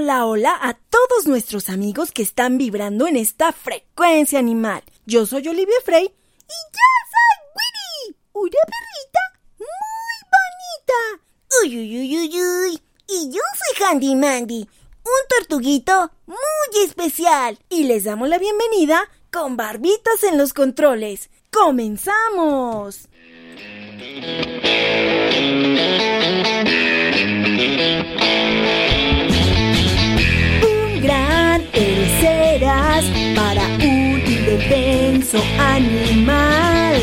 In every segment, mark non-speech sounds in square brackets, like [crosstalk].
Hola, hola a todos nuestros amigos que están vibrando en esta frecuencia animal. Yo soy Olivia Frey y yo soy Winnie, una perrita muy bonita. Uy, uy, uy, uy, uy. Y yo soy Handy Mandy, un tortuguito muy especial. Y les damos la bienvenida con barbitas en los controles. ¡Comenzamos! Héroe serás para un indefenso animal.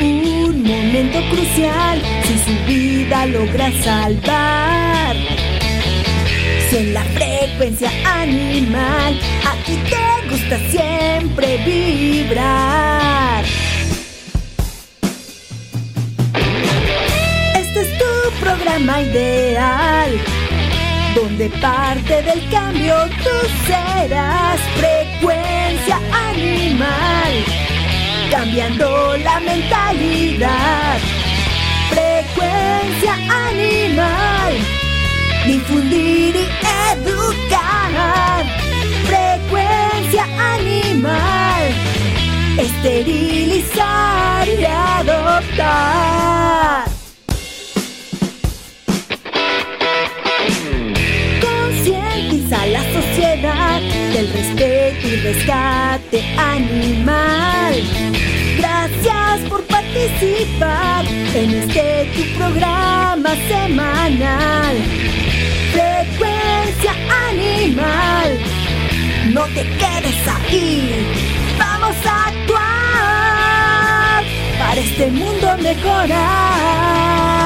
En un momento crucial, si su vida logra salvar. Si en la frecuencia animal, aquí te gusta siempre vibrar. Este es tu programa ideal, donde parte del cambio tú serás frecuencia animal, cambiando la mentalidad. Frecuencia animal, difundir y educar. Frecuencia animal, esterilizar y adoptar. Sociedad del respeto y rescate animal. Gracias por participar en este tu programa semanal. Frecuencia animal, no te quedes ahí. Vamos a actuar para este mundo mejorar.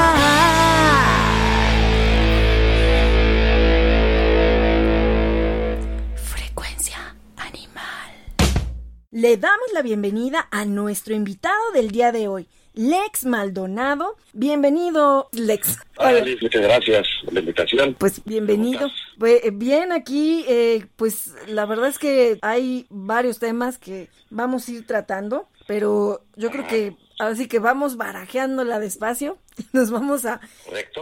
Le damos la bienvenida a nuestro invitado del día de hoy, Lex Maldonado. Bienvenido, Lex. Hola, Liz, muchas gracias por la invitación. Pues bienvenido. Pues, eh, bien, aquí, eh, pues la verdad es que hay varios temas que vamos a ir tratando, pero yo creo que así que vamos barajeándola despacio y nos vamos a,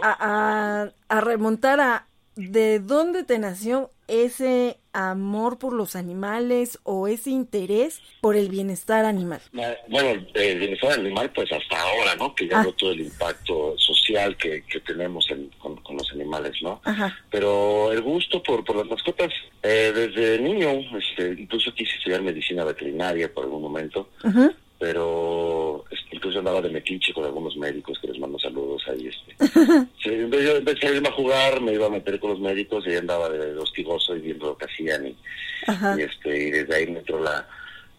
a, a- a remontar a de dónde te nació ese amor por los animales o ese interés por el bienestar animal. Ma- Bueno, el bienestar animal, pues hasta ahora, ¿no? Que ya Ah. veo todo el impacto social que, que tenemos en- con, con los animales, ¿no? Ajá. Pero el gusto por, por las mascotas, eh, desde niño, este, incluso quise estudiar medicina veterinaria por algún momento, Ujú. Pero este, incluso andaba de metiche con algunos médicos que les mando saludos ahí. Este. [laughs] Sí, en, vez de, en vez de salirme a jugar, me iba a meter con los médicos y andaba de, de hostigoso y viendo lo que hacían y, este, y desde ahí me entró la,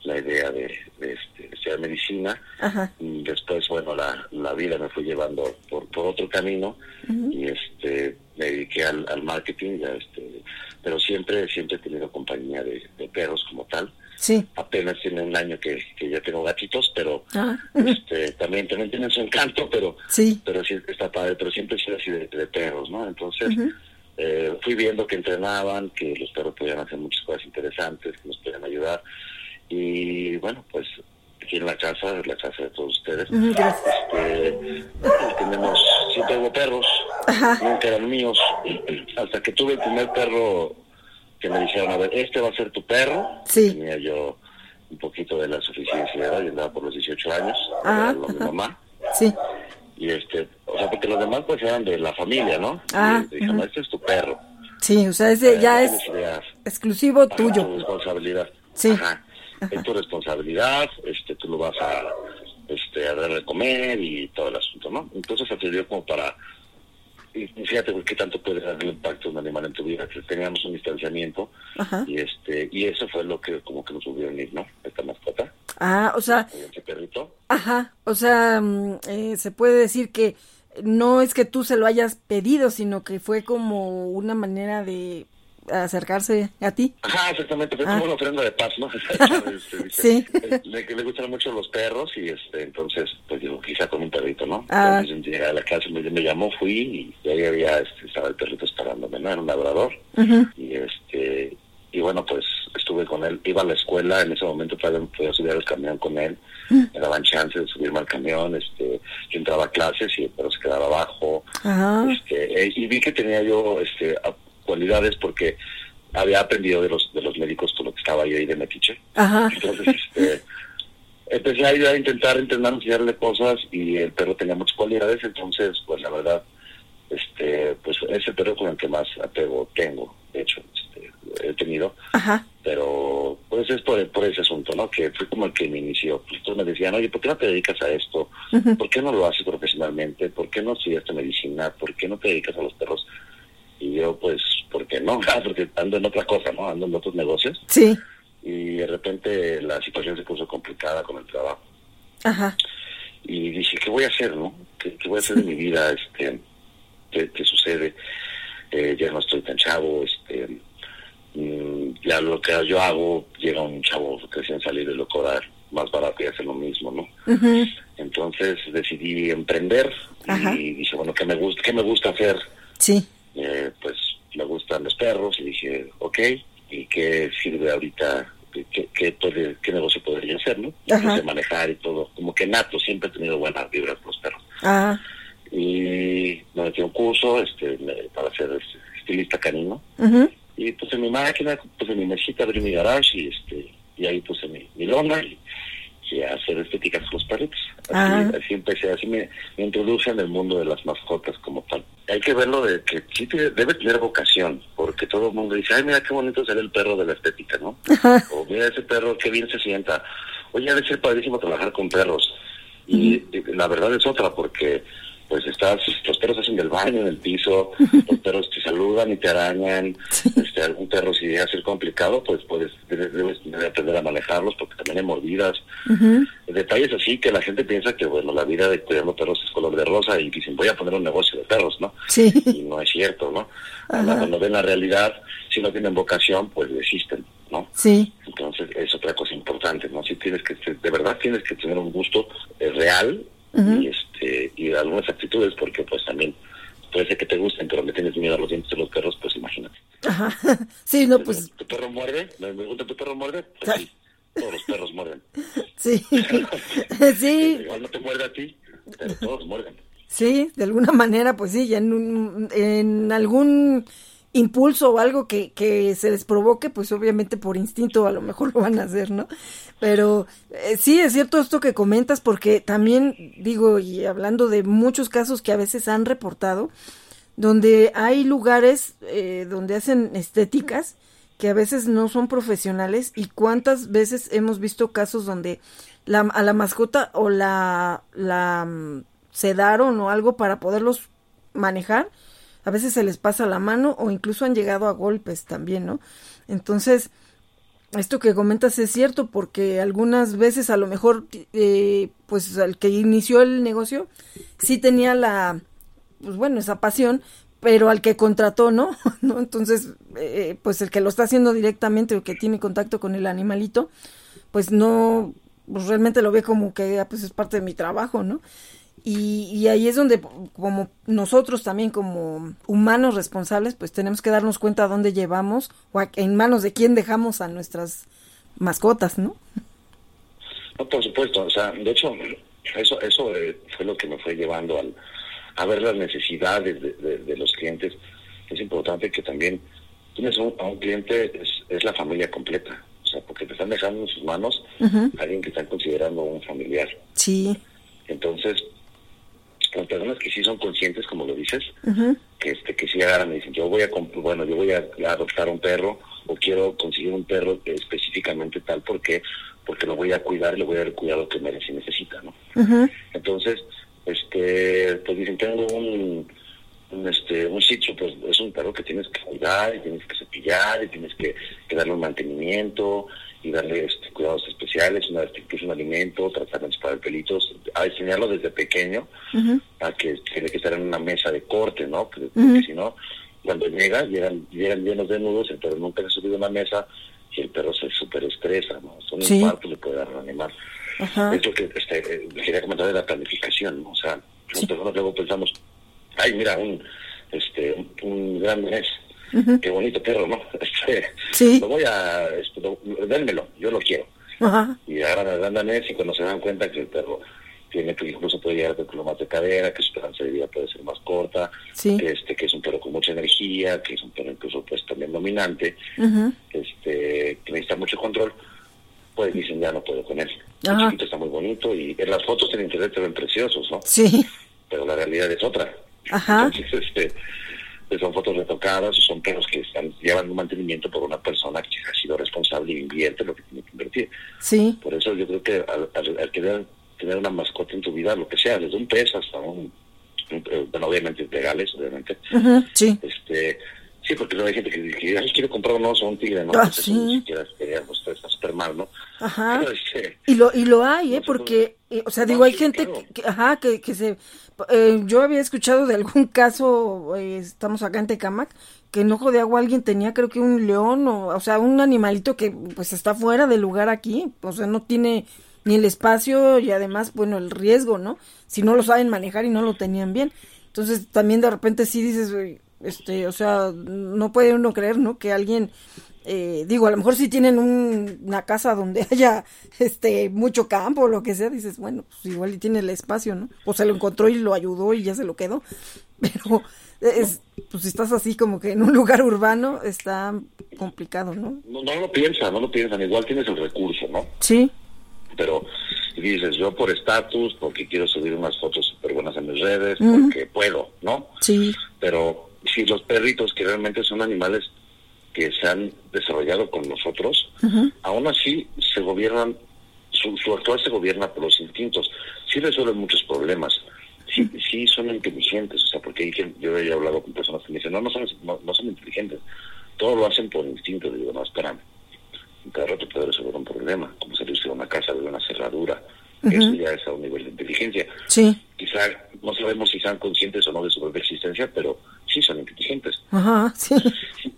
la idea de, de, este, de estudiar medicina. Ajá. Y después, bueno, la, la vida me fue llevando por, por otro camino y este me dediqué al, al marketing, ya, este, pero siempre siempre he tenido compañía de, de perros como tal. Sí. Apenas tiene un año que, que ya tengo gatitos, pero Ah. este, también, también tienen su encanto, pero Sí. pero sí está padre, pero siempre he sido así de, de perros, ¿no? Entonces eh, fui viendo que entrenaban, que los perros podían hacer muchas cosas interesantes, que nos podían ayudar. Y bueno, pues aquí en la casa, en la casa de todos ustedes, Gracias. este, tenemos, siempre hubo perros, Ajá. nunca eran míos, [clears throat] hasta que tuve el primer perro que me dijeron, a ver, este va a ser tu perro. Sí. Tenía yo un poquito de la suficiencia de edad, yo andaba por los 18 años, Ajá, era lo de mi ajá. mamá Sí. y este o sea porque los demás pues eran de la familia no Ah, y dijeron este es tu perro Sí, o sea, ese ya es ideas. exclusivo Ajá, tu tuyo. responsabilidad Sí. Ajá. es tu responsabilidad este tú lo vas a este a darle de comer y todo el asunto no entonces se sirvió como para y fíjate qué tanto puede dar el impacto un animal en tu vida que teníamos un distanciamiento Ajá. y este y eso fue lo que como que nos a unir no esta mascota. Ah, o sea, ese perrito. ajá, o sea, mm, eh, se puede decir que no es que tú se lo hayas pedido, sino que fue como una manera de acercarse a ti. Ajá, exactamente, fue Ah. como una ofrenda de paz, ¿no? [laughs] Este, [laughs] Sí. Le, le gustan mucho los perros y este, entonces, pues digo, quizá con un perrito, ¿no? Ah. Entonces llegué a la casa, me, me llamó, fui y ahí había, este, estaba el perrito esperándome, ¿no? Era un labrador. Ujú. Y este, y bueno, pues estuve con él, iba a la escuela, en ese momento todavía podía subir al camión con él, me daban chance de subirme al camión, este, yo entraba a clases y el perro se quedaba abajo, Ajá. este, eh, y vi que tenía yo este cualidades porque había aprendido de los de los médicos con lo que estaba yo ahí de metiche. Entonces, este, empecé a, ir a intentar entrenar, enseñarle cosas y el perro tenía muchas cualidades, entonces, pues la verdad, este, pues es el perro con el que más apego tengo, de hecho, este, he tenido. Pero pues es por, por ese asunto, ¿no? Que fue como el que me inició. Pues, todos me decían, oye, ¿por qué no te dedicas a esto? ¿Por qué no lo haces profesionalmente? ¿Por qué no estudiaste medicina? ¿Por qué no te dedicas a los perros? Y yo, pues, ¿por qué no? [laughs] porque ando en otra cosa, ¿no? Ando en otros negocios. Sí. Y de repente la situación se puso complicada con el trabajo. Ajá. Y dije, ¿qué voy a hacer, no? ¿Qué, voy a hacer en mi vida? Este, ¿qué, sucede? Eh, ya no estoy tan chavo, este, mm, ya lo que yo hago, llega un chavo recién salir de lo cobrar más barato y hacer lo mismo, ¿no? Entonces decidí emprender y dije, bueno, ¿qué me gusta, qué me gusta hacer? Sí. Eh, pues me gustan los perros y dije, ok, ¿y qué sirve ahorita? ¿Qué, qué, puede, qué negocio podría hacer, no? Empecé manejar y todo, como que nato, siempre he tenido buenas vibras con los perros. Y me metí a un curso este, para ser estilista canino. Y puse mi máquina, puse mi mesita, abrí mi garage y este y ahí puse mi, mi lona y a hacer estéticas con los perritos. Así, así empecé, así me, me, introduje en el mundo de las mascotas como tal. Hay que verlo de que sí debe tener vocación, porque todo el mundo dice, ay, mira qué bonito ser el perro de la estética, ¿no? O mira ese perro, qué bien se sienta. Oye, debe ser padrísimo trabajar con perros. y la verdad es otra, porque pues estás, los perros hacen del baño en el piso, [laughs] los perros te saludan y te arañan, este, algún perro si llega a ser complicado, pues puedes, debes, aprender a manejarlos porque también hay mordidas. Detalles así que la gente piensa que, bueno, la vida de cuidando perros es color de rosa y dicen, voy a poner un negocio de perros, ¿no? Sí. Y no es cierto, ¿no? Cuando ven la realidad, si no tienen vocación, pues desisten, ¿no? Sí. Entonces es otra cosa importante, ¿no? Si tienes que, de verdad tienes que tener un gusto eh, real y este y algunas actitudes porque pues también puede ser que te gusten pero le tienes miedo a los dientes de los perros pues imagínate. Ajá. [laughs] sí no pues. Tu perro muerde me gusta tu perro muerde pues, sí, todos los perros muerden. [laughs] Sí. [laughs] Sí. Igual no te muerde a ti pero todos muerden. Sí de alguna manera pues sí ya en en algún impulso o algo que, que se les provoque, pues obviamente por instinto a lo mejor lo van a hacer, ¿no? Pero eh, sí es cierto esto que comentas porque también digo, y hablando de muchos casos que a veces han reportado, donde hay lugares eh, donde hacen estéticas que a veces no son profesionales y cuántas veces hemos visto casos donde la, a la mascota o la, la mm, sedaron o algo para poderlos manejar a veces se les pasa la mano o incluso han llegado a golpes también, ¿no? Entonces, esto que comentas es cierto porque algunas veces a lo mejor, eh, pues el que inició el negocio sí tenía la, pues bueno, esa pasión, pero al que contrató, ¿no? [laughs] ¿No? Entonces, eh, pues el que lo está haciendo directamente o que tiene contacto con el animalito, pues no, pues realmente lo ve como que ah, pues es parte de mi trabajo, ¿no? Y, ahí es donde, como nosotros también como humanos responsables, pues tenemos que darnos cuenta a dónde llevamos o en manos de quién dejamos a nuestras mascotas, ¿no? No, por supuesto. O sea, de hecho, eso, eso eh, fue lo que me fue llevando al, a ver las necesidades de, los clientes. Es importante que también tienes a un cliente, es, es, la familia completa. O sea, porque te están dejando en sus manos a alguien que están considerando un familiar. Sí. Entonces, las personas que sí son conscientes, como lo dices, que este que sí agarran y dicen, yo voy a bueno, yo voy a, adoptar un perro o quiero conseguir un perro específicamente tal porque porque lo voy a cuidar y le voy a dar el cuidado que merece y necesita, ¿no? Entonces, este, pues dicen, tengo un, un, este, un sitio, pues es un perro que tienes que cuidar y tienes que cepillar y tienes que, que darle un mantenimiento y darle este, cuidados especiales, una vez que un alimento, tratar de disparar pelitos, a enseñarlo desde pequeño, a que tiene que estar en una mesa de corte, ¿no? Porque, si no, cuando llega, llegan, llegan llenos de nudos, el perro nunca se ha subido a una mesa y el perro se súper estresa, ¿no? Son un infarto le puede dar al animal. Es lo que este, eh, quería comentar de la planificación, ¿no? O sea, nosotros luego pensamos, ay, mira, un, este, un, gran mes qué bonito perro, ¿no? [laughs] Este, sí. Lo voy a, este, dénmelo, yo lo quiero. Y ahora me dan danés y cuando se dan cuenta que el perro tiene que incluso puede llegar con problemas de cadera, que su esperanza de vida puede ser más corta, Sí. que este que es un perro con mucha energía, que es un perro incluso pues también dominante, este que necesita mucho control, pues dicen ya no puedo con él. El chiquito está muy bonito y en las fotos en internet se ven preciosos, ¿no? Sí. Pero la realidad es otra. Ajá. Entonces, este, pues son fotos retocadas, son perros que están llevan un mantenimiento por una persona que ha sido responsable y invierte lo que tiene que invertir. Sí. Por eso yo creo que al, al- al querer tener una mascota en tu vida, lo que sea, desde un pez hasta un, un- eh, bueno, obviamente legales, obviamente. Sí. este, sí, porque luego hay gente que, que ay, quiere comprar un oso un tigre, ¿no? Ah, eso sí. ni siquiera súper mal, ¿no? Ajá. Pero, este, Y lo, y lo hay, ¿eh? Porque, eh, o sea, No, digo, hay sí, gente claro. que, ajá, que, que se... eh, yo había escuchado de algún [laughs] caso, eh, estamos acá en Tecamac, que en Ojo de Agua alguien tenía, creo que un león, o, o sea, un animalito que pues está fuera del lugar aquí, o sea, no tiene ni el espacio y además, bueno, el riesgo, ¿no? Si no lo saben manejar y no lo tenían bien. Entonces, también de repente sí dices, "Uy, este, o sea, no puede uno creer, ¿no? Que alguien eh, digo, a lo mejor si tienen un- una casa donde [laughs] haya este mucho campo o lo que sea, dices, bueno, pues igual y tiene el espacio, ¿no? O se lo encontró y lo ayudó y ya se lo quedó. [laughs] Pero es, pues si estás así como que en un [laughs] lugar urbano está complicado, ¿no? no, no lo piensan, no lo piensan, igual tienes el recurso, ¿no? Sí, pero dices yo por estatus, porque quiero subir unas fotos súper buenas en mis redes, porque puedo, ¿no? sí, Pero si los perritos, que realmente son animales que se han desarrollado con nosotros, aún así se gobiernan, su, su actual se gobierna por los instintos, sí resuelven muchos problemas, sí, sí son inteligentes, o sea, porque yo he hablado con personas que me dicen, no, no son, no, no son inteligentes, todo lo hacen por instinto, digo, no, espérame, cada rato puede resolver un problema, como salirse de una casa, de una cerradura, eso ya es a un nivel de inteligencia. sí, Quizá no sabemos si sean conscientes o no de su propia existencia, pero sí son inteligentes. ajá, sí,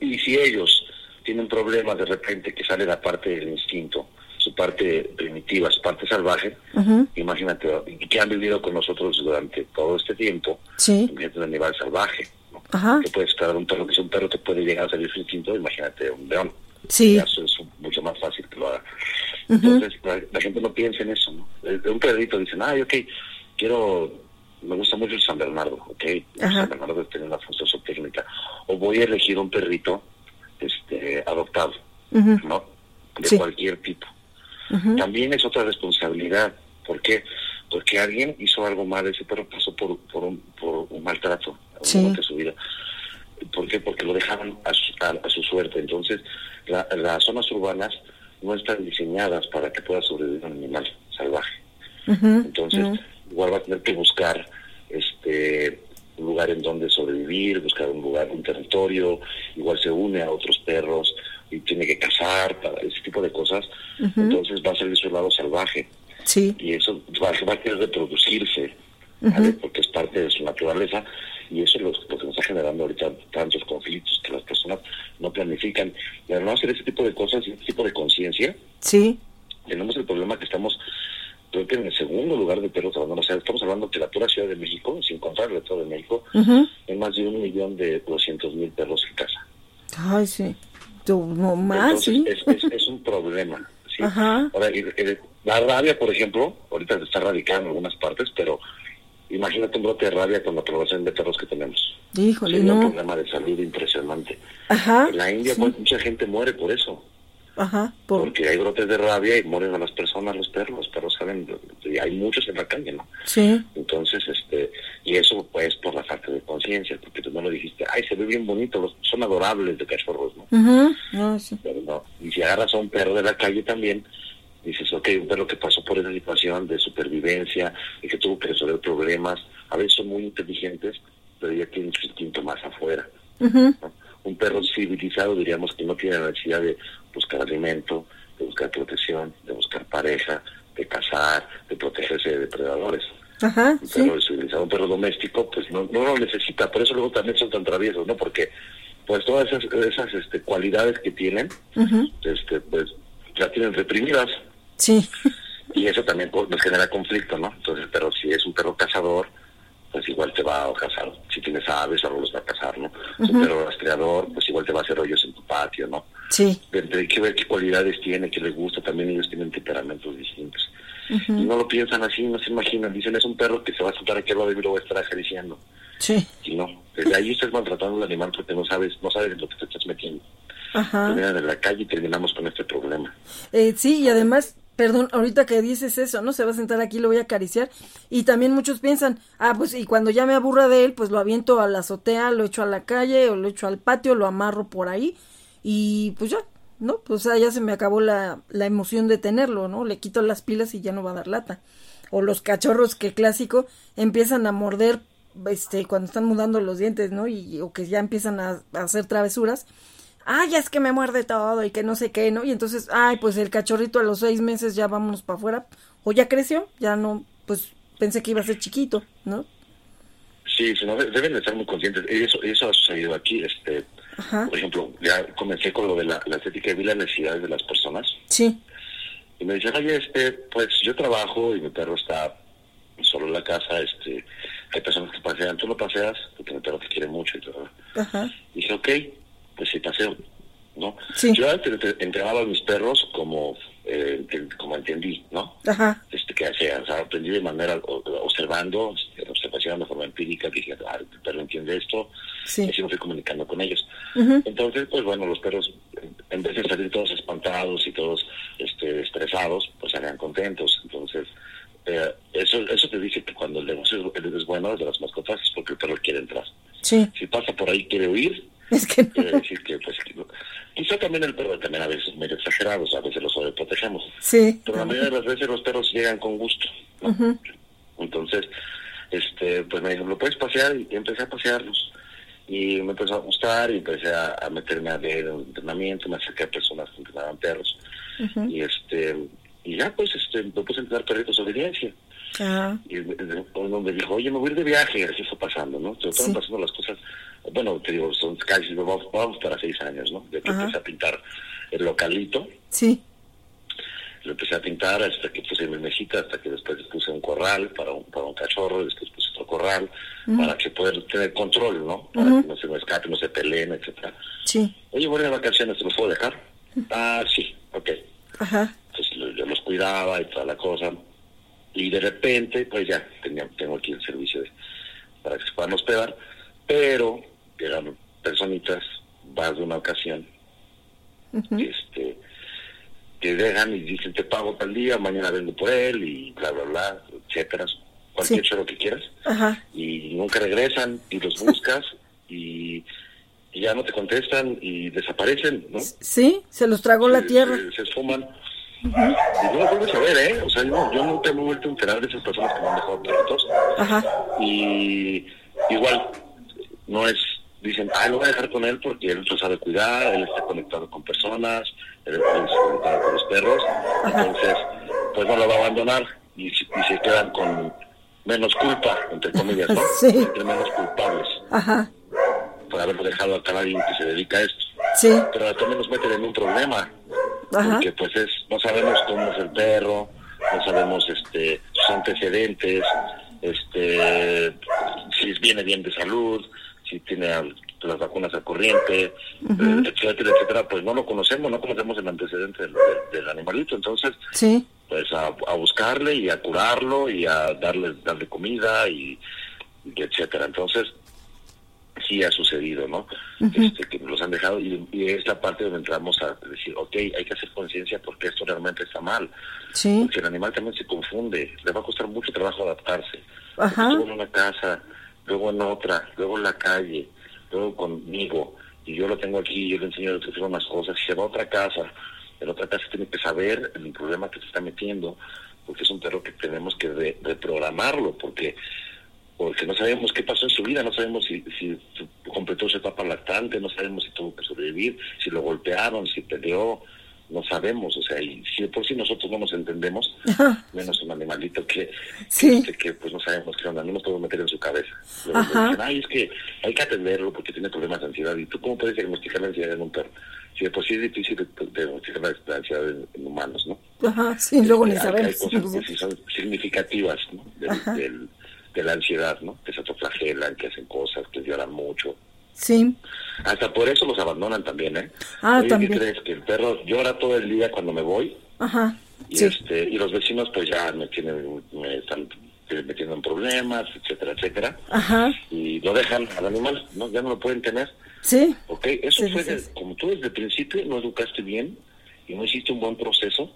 Y si ellos tienen problemas de repente que sale la parte del instinto, su parte primitiva, su parte salvaje, Ujú. imagínate, que han vivido con nosotros durante todo este tiempo, sí, imagínate un animal salvaje, ¿no? Ajá. Que puede esperar un perro, que si un perro te puede llegar a salir su instinto, imagínate un león. sí, Eso es mucho más fácil que lo haga. Entonces, la, la gente no piensa en eso, ¿no? De un perrito dicen, ay, ok, quiero, me gusta mucho el San Bernardo, ok, el. San Bernardo tiene una función técnica, o voy a elegir un perrito este adoptado. ¿no? De Sí. cualquier tipo. También es otra responsabilidad, ¿por qué? Porque alguien hizo algo mal, ese perro pasó por, por, un, por un maltrato Sí. de su vida. ¿Por qué? Porque lo dejaban a su, a- a su suerte. Entonces, la- las zonas urbanas no están diseñadas para que pueda sobrevivir un animal salvaje. Entonces, igual va a tener que buscar este un lugar en donde sobrevivir, buscar un lugar, un territorio, igual se une a otros perros y tiene que cazar, para ese tipo de cosas. Entonces va a salir su lado salvaje. Sí, y eso va, va a querer reproducirse, ¿vale? porque es parte de su naturaleza. Y eso es lo, lo que nos está generando ahorita tantos conflictos que las personas no planifican. Y al no hacer ese tipo de cosas y ese tipo de conciencia, sí, tenemos el problema que estamos, creo que en el segundo lugar de perros abandonados. O sea, estamos hablando que la pura Ciudad de México, sin contar el Estado de México, Ujú. hay más de un millón de doscientos mil perros en casa. ay, sí, no más, Entonces, sí, es, es, es un problema. ¿sí? Ajá. Ahora, la rabia, por ejemplo, ahorita está radicada en algunas partes, pero imagínate un brote de rabia con la población de perros que tenemos. híjole, Sería un no, problema de salud impresionante. ajá, En la India, sí. pues, mucha gente muere por eso. Ajá, por, Porque hay brotes de rabia y mueren a las personas, los perros. Los perros salen, y hay muchos en la calle, ¿no? sí, Entonces, este, y eso pues por la falta de conciencia, porque tú no lo dijiste, ay, se ve bien bonito, los, son adorables de cachorros, ¿no? Sí, Pero no. Y si agarras a un perro de la calle también, dices, ok, un perro que pasó por esa situación de supervivencia y que tuvo que resolver problemas, a veces son muy inteligentes, pero ya tienen su instinto más afuera. ¿no? Un perro civilizado diríamos que no tiene la necesidad de buscar alimento, de buscar protección, de buscar pareja, de cazar, de protegerse de depredadores. ajá, Un sí, perro civilizado, un perro doméstico, pues no, no lo necesita, por eso luego también son tan traviesos, ¿no? Porque pues todas esas, esas este, cualidades que tienen, este, pues las tienen reprimidas sí, y eso también pues, nos genera conflicto, ¿no? Entonces, pero si es un perro cazador, pues igual te va a cazar. Si tienes aves, algo los va a cazar, ¿no? Si un perro rastreador, pues igual te va a hacer hoyos en tu patio, ¿no? sí, Hay que ver qué cualidades tiene, qué le gusta, también ellos tienen temperamentos distintos. Y no lo piensan así, no se imaginan. Dicen, es un perro que se va a sentar aquí al lado y lo voy a estar acariciando. Sí. Y no, desde ahí estás maltratando al animal porque no sabes, no sabes lo que te estás metiendo. Ajá. Terminan en la calle y terminamos con este problema. Eh, sí, y además, perdón, ahorita que dices eso, ¿no? Se va a sentar aquí, lo voy a acariciar. Y también muchos piensan, ah, pues y cuando ya me aburra de él, pues lo aviento a la azotea, lo echo a la calle o lo echo al patio, lo amarro por ahí y pues ya, ¿no? Pues o sea, ya se me acabó la, la emoción de tenerlo, ¿no? Le quito las pilas y ya no va a dar lata. O los cachorros que clásico empiezan a morder este cuando están mudando los dientes, ¿no? Y o que ya empiezan a, a hacer travesuras. Ay, es que me muerde todo y que no sé qué, ¿no? Y entonces, ay, pues el cachorrito a los seis meses ya vámonos para afuera. O ya creció, ya no, pues pensé que iba a ser chiquito, ¿no? Sí, deben de estar muy conscientes. Eso, eso ha sucedido aquí. Este, Ajá. Por ejemplo, ya comencé con lo de la, la estética y vi las necesidades de las personas. Sí. Y me dicen, oye, este, pues yo trabajo y mi perro está solo en la casa. este Hay personas que pasean, tú lo paseas porque mi perro te quiere mucho y todo. Ajá. Y dije, ok, pues sí paseo, ¿no? Sí. Yo antes entre- entrenaba a mis perros como, eh, como entendí, ¿no? Ajá. este, que hacía, o sea, aprendí de manera observando, este, observación de forma empírica, dije, ah, el perro entiende esto, Sí. y así me fui comunicando con ellos. Entonces, pues bueno, los perros, en- vez de salir todos espantados y todos este, estresados, pues salían contentos. Entonces, eh, eso eso te dice que cuando el negocio es, es bueno de las mascotas es porque el perro quiere entrar. Sí. Si pasa por ahí quiere huir, [laughs] Es que no. quiere decir que, pues, quizá también el perro también a veces medio exagerados, a veces los sobreprotegemos. Sí. Pero la mayoría de las veces los perros llegan con gusto. Entonces, este, pues me dijo, ¿lo puedes pasear? Y empecé a pasearlos. Y me empezó a gustar y empecé a, a meterme a ver entrenamiento, me acerqué a personas que entrenaban perros. Y este y ya pues este, me puse a entrenar perritos de obediencia. Ah, Y uno me dijo, oye, me voy a ir de viaje, así fue pasando, ¿no? Se fueron Sí. pasando las cosas, bueno, te digo, son casi, vamos, vamos para seis años, ¿no? De que Ajá. empecé a pintar el localito, sí. lo empecé a pintar hasta que puse mi mesita, hasta que después puse un corral para un, para un cachorro, después puse otro corral, para que pueda tener control, ¿no? Para que no se me escape, no se peleen, etcétera. Sí. Oye, voy a vacaciones, ¿te los puedo dejar? Ah, sí, ok. Ajá. Entonces yo los cuidaba y toda la cosa. Y de repente, pues ya, tenía, tengo aquí el servicio de, para que se puedan hospedar, pero eran personitas, más de una ocasión, que, este, que dejan y dicen, te pago tal día, mañana vengo por él, y bla, bla, bla, etcétera, cualquier Sí. choro que quieras, Ajá. y nunca regresan, y los buscas, [laughs] y, y ya no te contestan, y desaparecen, ¿no? Sí, se los tragó la se- tierra. Se, Y no lo vuelves a ver, ¿eh? O sea, yo, yo nunca me he vuelto a enterar de esas personas que me han dejado perritos. Ajá. Y igual, no es, dicen, ah, lo voy a dejar con él porque él lo sabe cuidar, él está conectado con personas, él está conectado con los perros. Entonces, pues no lo va a abandonar y, se- y se quedan con menos culpa, entre comillas, ¿no? [laughs] Sí. Entre menos culpables Ajá. por haberlo dejado a alguien que se dedica a esto. Sí. Pero también nos meten en un problema Ajá. porque pues es no sabemos cómo es el perro no sabemos este sus antecedentes este si viene bien de salud si tiene las vacunas al corriente eh, etcétera etcétera pues no lo conocemos no conocemos el antecedente del, del- del animalito entonces Sí. pues a, a buscarle y a curarlo y a darle darle comida y, y etcétera entonces sí ha sucedido no este, que los han dejado y, y es la parte donde entramos a decir ok hay que hacer conciencia porque esto realmente está mal Sí. porque el animal también se confunde le va a costar mucho trabajo adaptarse Ajá. Estuvo en una casa luego en otra luego en la calle luego conmigo y yo lo tengo aquí yo le enseño a hacer unas cosas y se va a otra casa en otra casa tiene que saber el problema que se está metiendo porque es un perro que tenemos que re- reprogramarlo porque porque no sabemos qué pasó en su vida, no sabemos si, si completó su etapa lactante, no sabemos si tuvo que sobrevivir, si lo golpearon, si peleó, no sabemos, o sea, y si de por sí nosotros no nos entendemos, Ajá. menos un animalito que, Sí. este, que pues no sabemos qué onda, no nos podemos meter en su cabeza. Luego dicen, ay, es que hay que atenderlo porque tiene problemas de ansiedad, y tú cómo puedes diagnosticar la ansiedad en un perro, si de por sí es difícil diagnosticar la ansiedad en, en humanos, ¿no? Ajá. Sí, luego ni Este, hay- Hay sabemos. cosas que sí son significativas ¿no? del- de la ansiedad, ¿no? Que se autoflagelan, que hacen cosas, que lloran mucho. Sí. Hasta por eso los abandonan también, ¿eh? Ah, Oye, también. ¿Qué crees? Que el perro llora todo el día cuando me voy Ajá. Y, este, y los vecinos pues ya me tienen, me están metiendo en problemas, etcétera, etcétera. Ajá. Y lo dejan al animal, ¿no? Ya no lo pueden tener. Sí. Ok, eso fue, como tú desde el principio no educaste bien y no hiciste un buen proceso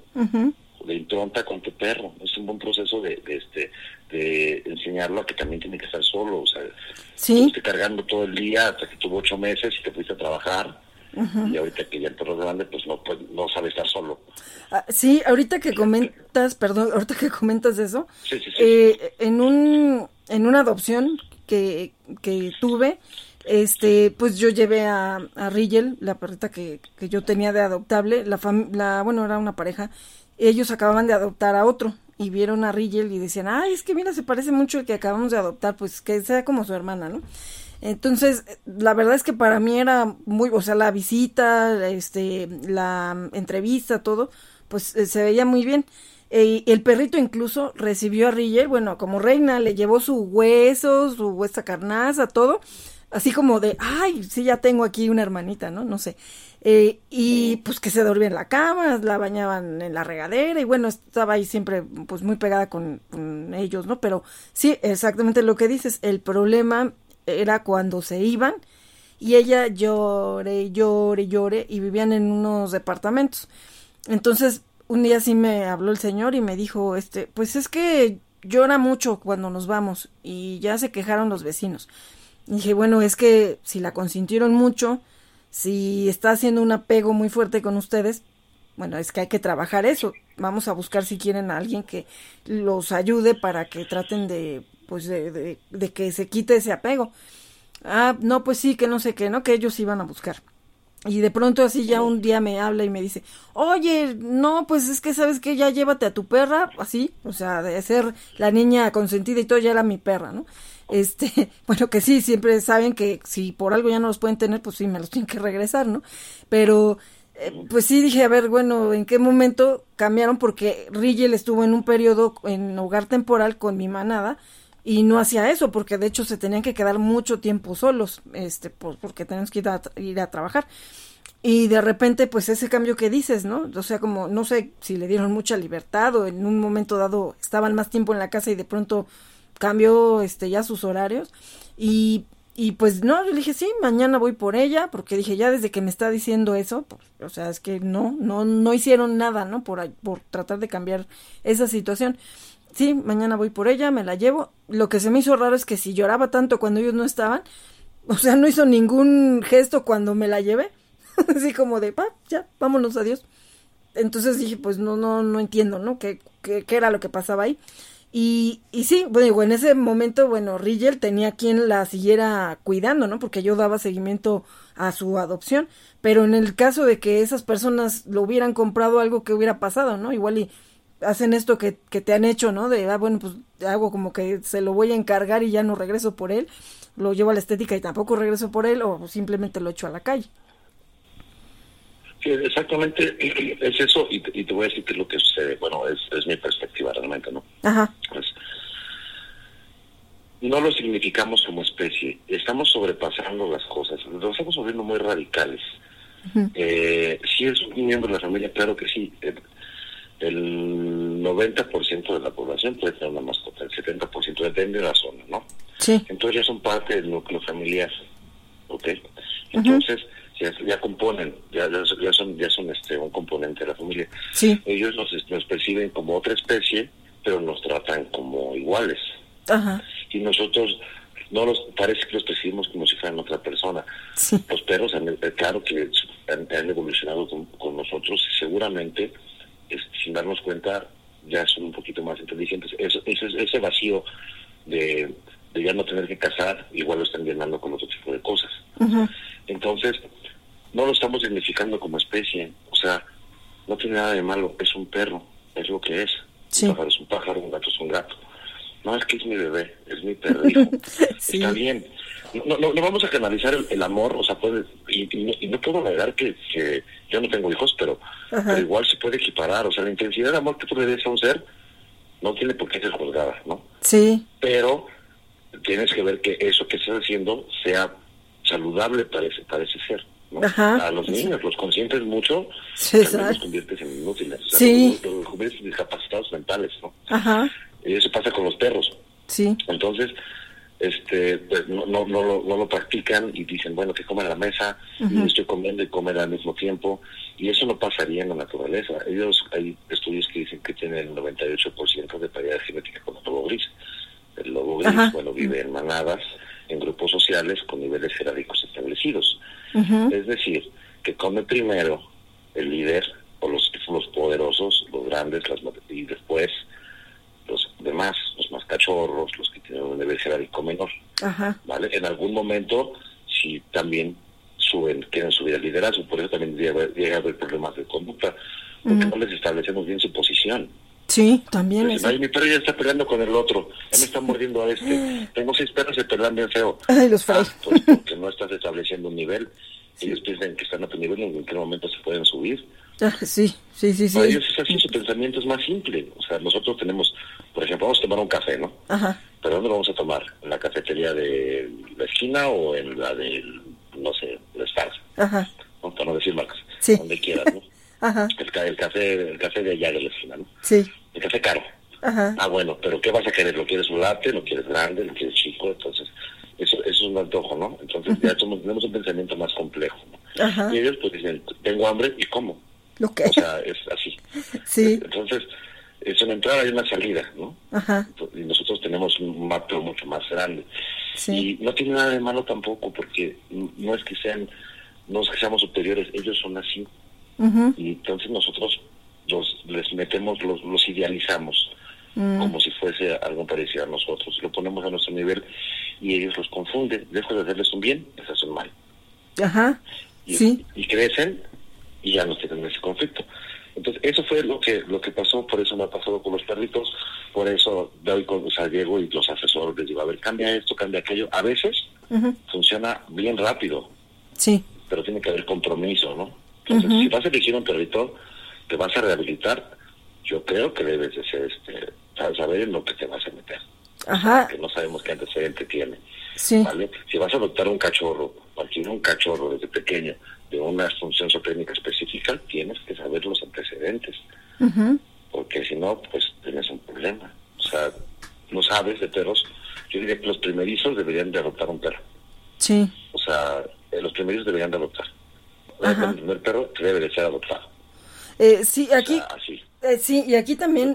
de impronta con tu perro. Es un buen proceso de, este de enseñarlo a que también tiene que estar solo. O sea, ¿Sí? cargando todo el día hasta que tuvo ocho meses y te fuiste a trabajar y ahorita que ya el perro grande, pues no, pues, no sabe estar solo. Ah, sí, ahorita que comentas, perdón, ahorita que comentas eso, sí, sí, eh, en, un, en una adopción que, que tuve, este, pues yo llevé a, a Rigel, la perrita que, que yo tenía de adoptable, la, la bueno, era una pareja, ellos acababan de adoptar a otro y vieron a Rigel y decían, ay, es que mira, se parece mucho el que acabamos de adoptar, pues que sea como su hermana, ¿no? Entonces, la verdad es que para mí era muy, o sea, la visita, este, la entrevista, todo, pues eh, se veía muy bien. E, el perrito incluso recibió a Rigel, bueno, como reina, le llevó su hueso, su huesa carnaza, todo, así como de, ay, sí, ya tengo aquí una hermanita, ¿no? No sé. Eh, y pues que se dormía en la cama, la bañaban en la regadera y bueno, estaba ahí siempre pues muy pegada con, con ellos, ¿no? Pero sí, exactamente lo que dices, el problema era cuando se iban y ella llore, llore, llore y vivían en unos departamentos. Entonces, un día sí me habló el señor y me dijo, este, pues es que llora mucho cuando nos vamos y ya se quejaron los vecinos. Y dije, bueno, es que si la consintieron mucho, si está haciendo un apego muy fuerte con ustedes, bueno, es que hay que trabajar eso. Vamos a buscar si quieren a alguien que los ayude para que traten de pues de, de, que se quite ese apego. Ah, no, pues sí, que no sé qué, ¿no? Que ellos iban a buscar. Y de pronto así ya un día me habla y me dice, oye, no, pues es que sabes que ya llévate a tu perra, así, o sea, de ser la niña consentida y todo, ya era mi perra, ¿no? Este, [laughs] bueno, que sí, siempre saben que si por algo ya no los pueden tener, pues sí, me los [laughs] tienen que regresar, ¿no? Pero, eh, pues sí dije, a ver, bueno, ¿en qué momento cambiaron? Porque Rigel estuvo en un periodo en hogar temporal con mi manada, y no hacía eso porque de hecho se tenían que quedar mucho tiempo solos este pues, porque tenemos que ir a, ir a trabajar y de repente pues ese cambio que dices no o sea como no sé si le dieron mucha libertad o en un momento dado estaban más tiempo en la casa y de pronto cambió este ya sus horarios y y pues no, yo le dije, sí, mañana voy por ella, porque dije, ya desde que me está diciendo eso, pues, o sea, es que no, no, no hicieron nada, ¿no? Por, por tratar de cambiar esa situación sí, mañana voy por ella, me la llevo. Lo que se me hizo raro es que si lloraba tanto cuando ellos no estaban, o sea, no hizo ningún gesto cuando me la llevé. [laughs] Así como de, pa, ya, vámonos, adiós. Entonces dije, pues no, no, no entiendo, ¿no? ¿Qué, qué, qué era lo que pasaba ahí? Y, y sí, bueno, en ese momento, bueno, Rigel tenía quien la siguiera cuidando, ¿no? Porque yo daba seguimiento a su adopción, pero en el caso de que esas personas lo hubieran comprado, algo que hubiera pasado, ¿no? Igual y hacen esto que, que te han hecho, ¿no? De, ah, bueno, pues hago como que se lo voy a encargar y ya no regreso por él, lo llevo a la estética y tampoco regreso por él, o simplemente lo echo a la calle. Sí, exactamente, [clears throat] es eso, y, te voy a decir lo que sucede, bueno, es, es mi perspectiva realmente, ¿no? Ajá. Pues, no lo significamos como especie, estamos sobrepasando las cosas, nos estamos volviendo muy radicales. eh, si es un miembro de la familia, claro que sí, eh, el 90% de la población puede tener una mascota, el 70% depende de la zona, ¿no? Sí. Entonces ya son parte del núcleo familiar, ¿ok? Entonces ya, componen, ya, ya, son, ya son este, un componente de la familia. Sí. Ellos nos, nos perciben como otra especie, pero nos tratan como iguales. Ajá. Y nosotros no los parece que los percibimos como si fueran otra persona. Sí. Los perros, han, claro que han, evolucionado con, con nosotros y seguramente sin darnos cuenta, ya son un poquito más inteligentes. Ese, ese vacío de, ya no tener que casar, igual lo están llenando con otro tipo de cosas. Entonces, no lo estamos dignificando como especie. O sea, no tiene nada de malo, es un perro, es lo que es. Un pájaro es un pájaro, un gato es un gato. No, es que es mi bebé, es mi perro. [laughs] Está bien. No, no, vamos a canalizar el, amor, o sea, puede, y, no, puedo negar que, que, yo no tengo hijos, pero, igual se puede equiparar, o sea, la intensidad de amor que tú le des a un ser no tiene por qué ser juzgada, ¿no? Sí. Pero tienes que ver que eso que estás haciendo sea saludable para ese, para ese ser. A los niños los consientes mucho, sí, los conviertes en inútiles. sí. Los, conviertes en discapacitados mentales, ¿no? Ajá. Y eso pasa con los perros. Sí. Entonces, este pues no, no, no, lo, no lo practican y dicen, bueno, que comen a la mesa, y estoy comiendo y comer al mismo tiempo, y eso no pasaría en la naturaleza. Ellos, hay estudios que dicen que tienen el 98% de paridad genética con el lobo gris. El lobo gris, bueno, vive en manadas, en grupos sociales con niveles jerárquicos establecidos. Es decir, que come primero el líder o los, los poderosos, los grandes, las, y después los demás, los más cachorros, los que tienen un nivel jerárquico menor. ¿Vale? En algún momento, si también suben, quieren subir al liderazgo, por eso también llega, a haber problemas de conducta, porque no les establecemos bien su posición. Sí, también. mi perro ya está peleando con el otro, ya me está mordiendo a este. [gasps] Tengo seis perros y pelean bien feo. Ay, los ah, pues porque no estás estableciendo un nivel. Ellos piensan que están a tu nivel y en qué momento se pueden subir. Ah, sí, sí, sí, sí. Para ellos es así, su pensamiento es más simple. O sea, nosotros tenemos, por ejemplo, vamos a tomar un café, ¿no? Ajá. ¿Pero dónde lo vamos a tomar? ¿En la cafetería de la esquina o en la de, no sé, de Stars? Ajá. Para no decir marcas. Sí. Donde quieras, ¿no? [laughs] Ajá. El, café, el café de allá de la esquina, ¿no? Sí. El café caro. Ajá. Ah, bueno, pero ¿qué vas a querer? ¿Lo quieres un latte? ¿Lo quieres grande? ¿Lo quieres chico? Entonces, eso, eso es un antojo, ¿no? Entonces ya tenemos un pensamiento más complejo. Ajá. Y ellos pues dicen, tengo hambre y como. Lo que... O sea, es así. [laughs] Sí. Entonces, es una entrada y una salida, ¿no? Ajá. Y nosotros tenemos un mapa mucho más grande. Sí. Y no tiene nada de malo tampoco, porque no es que sean, no es que seamos superiores, ellos son así. Y entonces nosotros los les metemos, los, los idealizamos mm. como si fuese algo parecido a nosotros. Lo ponemos a nuestro nivel y ellos los confunden. Lejos de hacerles un bien, les hacen mal. Ajá. Y, sí. y crecen y ya no tienen ese conflicto. Entonces, eso fue lo que lo que pasó, por eso me ha pasado con los perritos, por eso doy con, o sea, llego y los asesores les digo, a ver, cambia esto, cambia aquello. A veces funciona bien rápido, sí pero tiene que haber compromiso, ¿no? Entonces, si vas a elegir un perrito, te vas a rehabilitar, yo creo que debes de ser, este, saber en lo que te vas a meter. Ajá. que no sabemos qué antecedente tiene. Sí. ¿vale? Si vas a adoptar un cachorro, cualquier un cachorro desde pequeño, de una función zootécnica específica, tienes que saber los antecedentes. Porque si no, pues tienes un problema. O sea, no sabes de perros. Yo diría que los primerizos deberían de adoptar un perro. Sí. O sea, eh, los primerizos deberían de adoptar. El primer perro debe de ser adoptado. Eh, sí, aquí. Eh, sí, y aquí también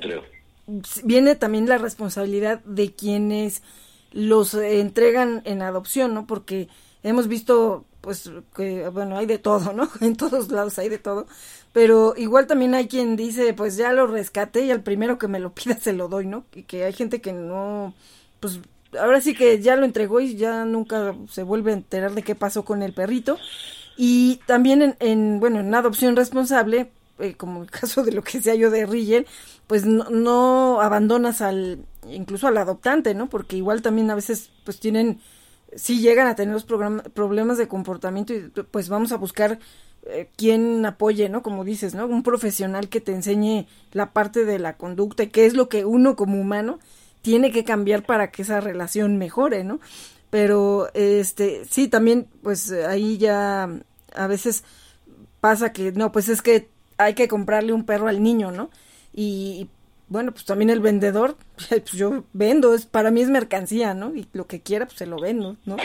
viene también la responsabilidad de quienes los entregan en adopción, ¿no? Porque hemos visto, pues, que, bueno, hay de todo, ¿no? [laughs] En todos lados hay de todo. Pero igual también hay quien dice, pues ya lo rescaté y al primero que me lo [laughs] pida se lo doy, ¿no? Y que hay gente que no, pues, ahora sí que ya lo entregó y ya nunca se vuelve a enterar de qué pasó con el perrito. Y también en, en bueno, en adopción responsable, eh, como el [laughs] caso de lo que sea yo de Rigel, pues no, no, abandonas al, incluso al adoptante, ¿no? Porque igual también a veces pues tienen, sí llegan a tener los problemas de comportamiento y pues vamos a buscar eh, quien apoye, ¿no? Como dices, ¿no? Un profesional que te enseñe la parte de la conducta y qué es lo que uno como humano tiene que cambiar para que esa relación mejore, ¿no? Pero, este, sí, también, pues ahí ya a veces pasa que, no, pues es que hay que comprarle un perro al niño, ¿no? Y bueno, pues también el vendedor, [laughs] pues yo vendo, es para mí es mercancía, ¿no? Y lo que quiera, pues se lo vendo, ¿no?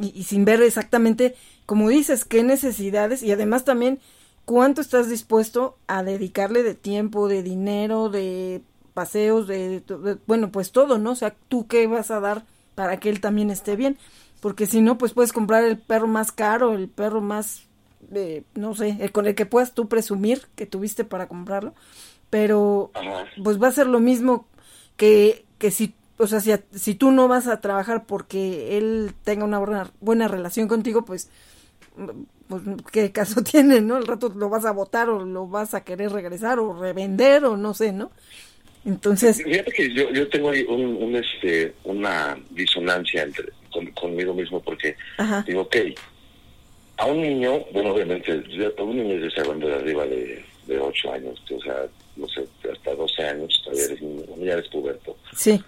Y, sin ver exactamente, como dices, qué necesidades y además también cuánto estás dispuesto a dedicarle de tiempo, de dinero, de paseos, de, bueno, pues todo, ¿no? O sea, tú qué vas a dar para que él también esté bien, porque si no, pues puedes comprar el perro más caro, el perro más no sé, con el que puedas tú presumir que tuviste para comprarlo, pero pues va a ser lo mismo que, que si, o sea, si, si, tú no vas a trabajar porque él tenga una buena, buena relación contigo, pues, pues qué caso [laughs] tiene, ¿no? El rato lo vas a votar o lo vas a querer regresar o revender o no sé, ¿no? Entonces... Fíjate que yo, yo tengo un, este, una disonancia entre, conmigo mismo porque digo, ok, a un niño, bueno, obviamente, a un niño de hablando de arriba de, de 8 años, o sea, no sé, hasta 12 años, todavía eres niño, ya eres puberto. Sí.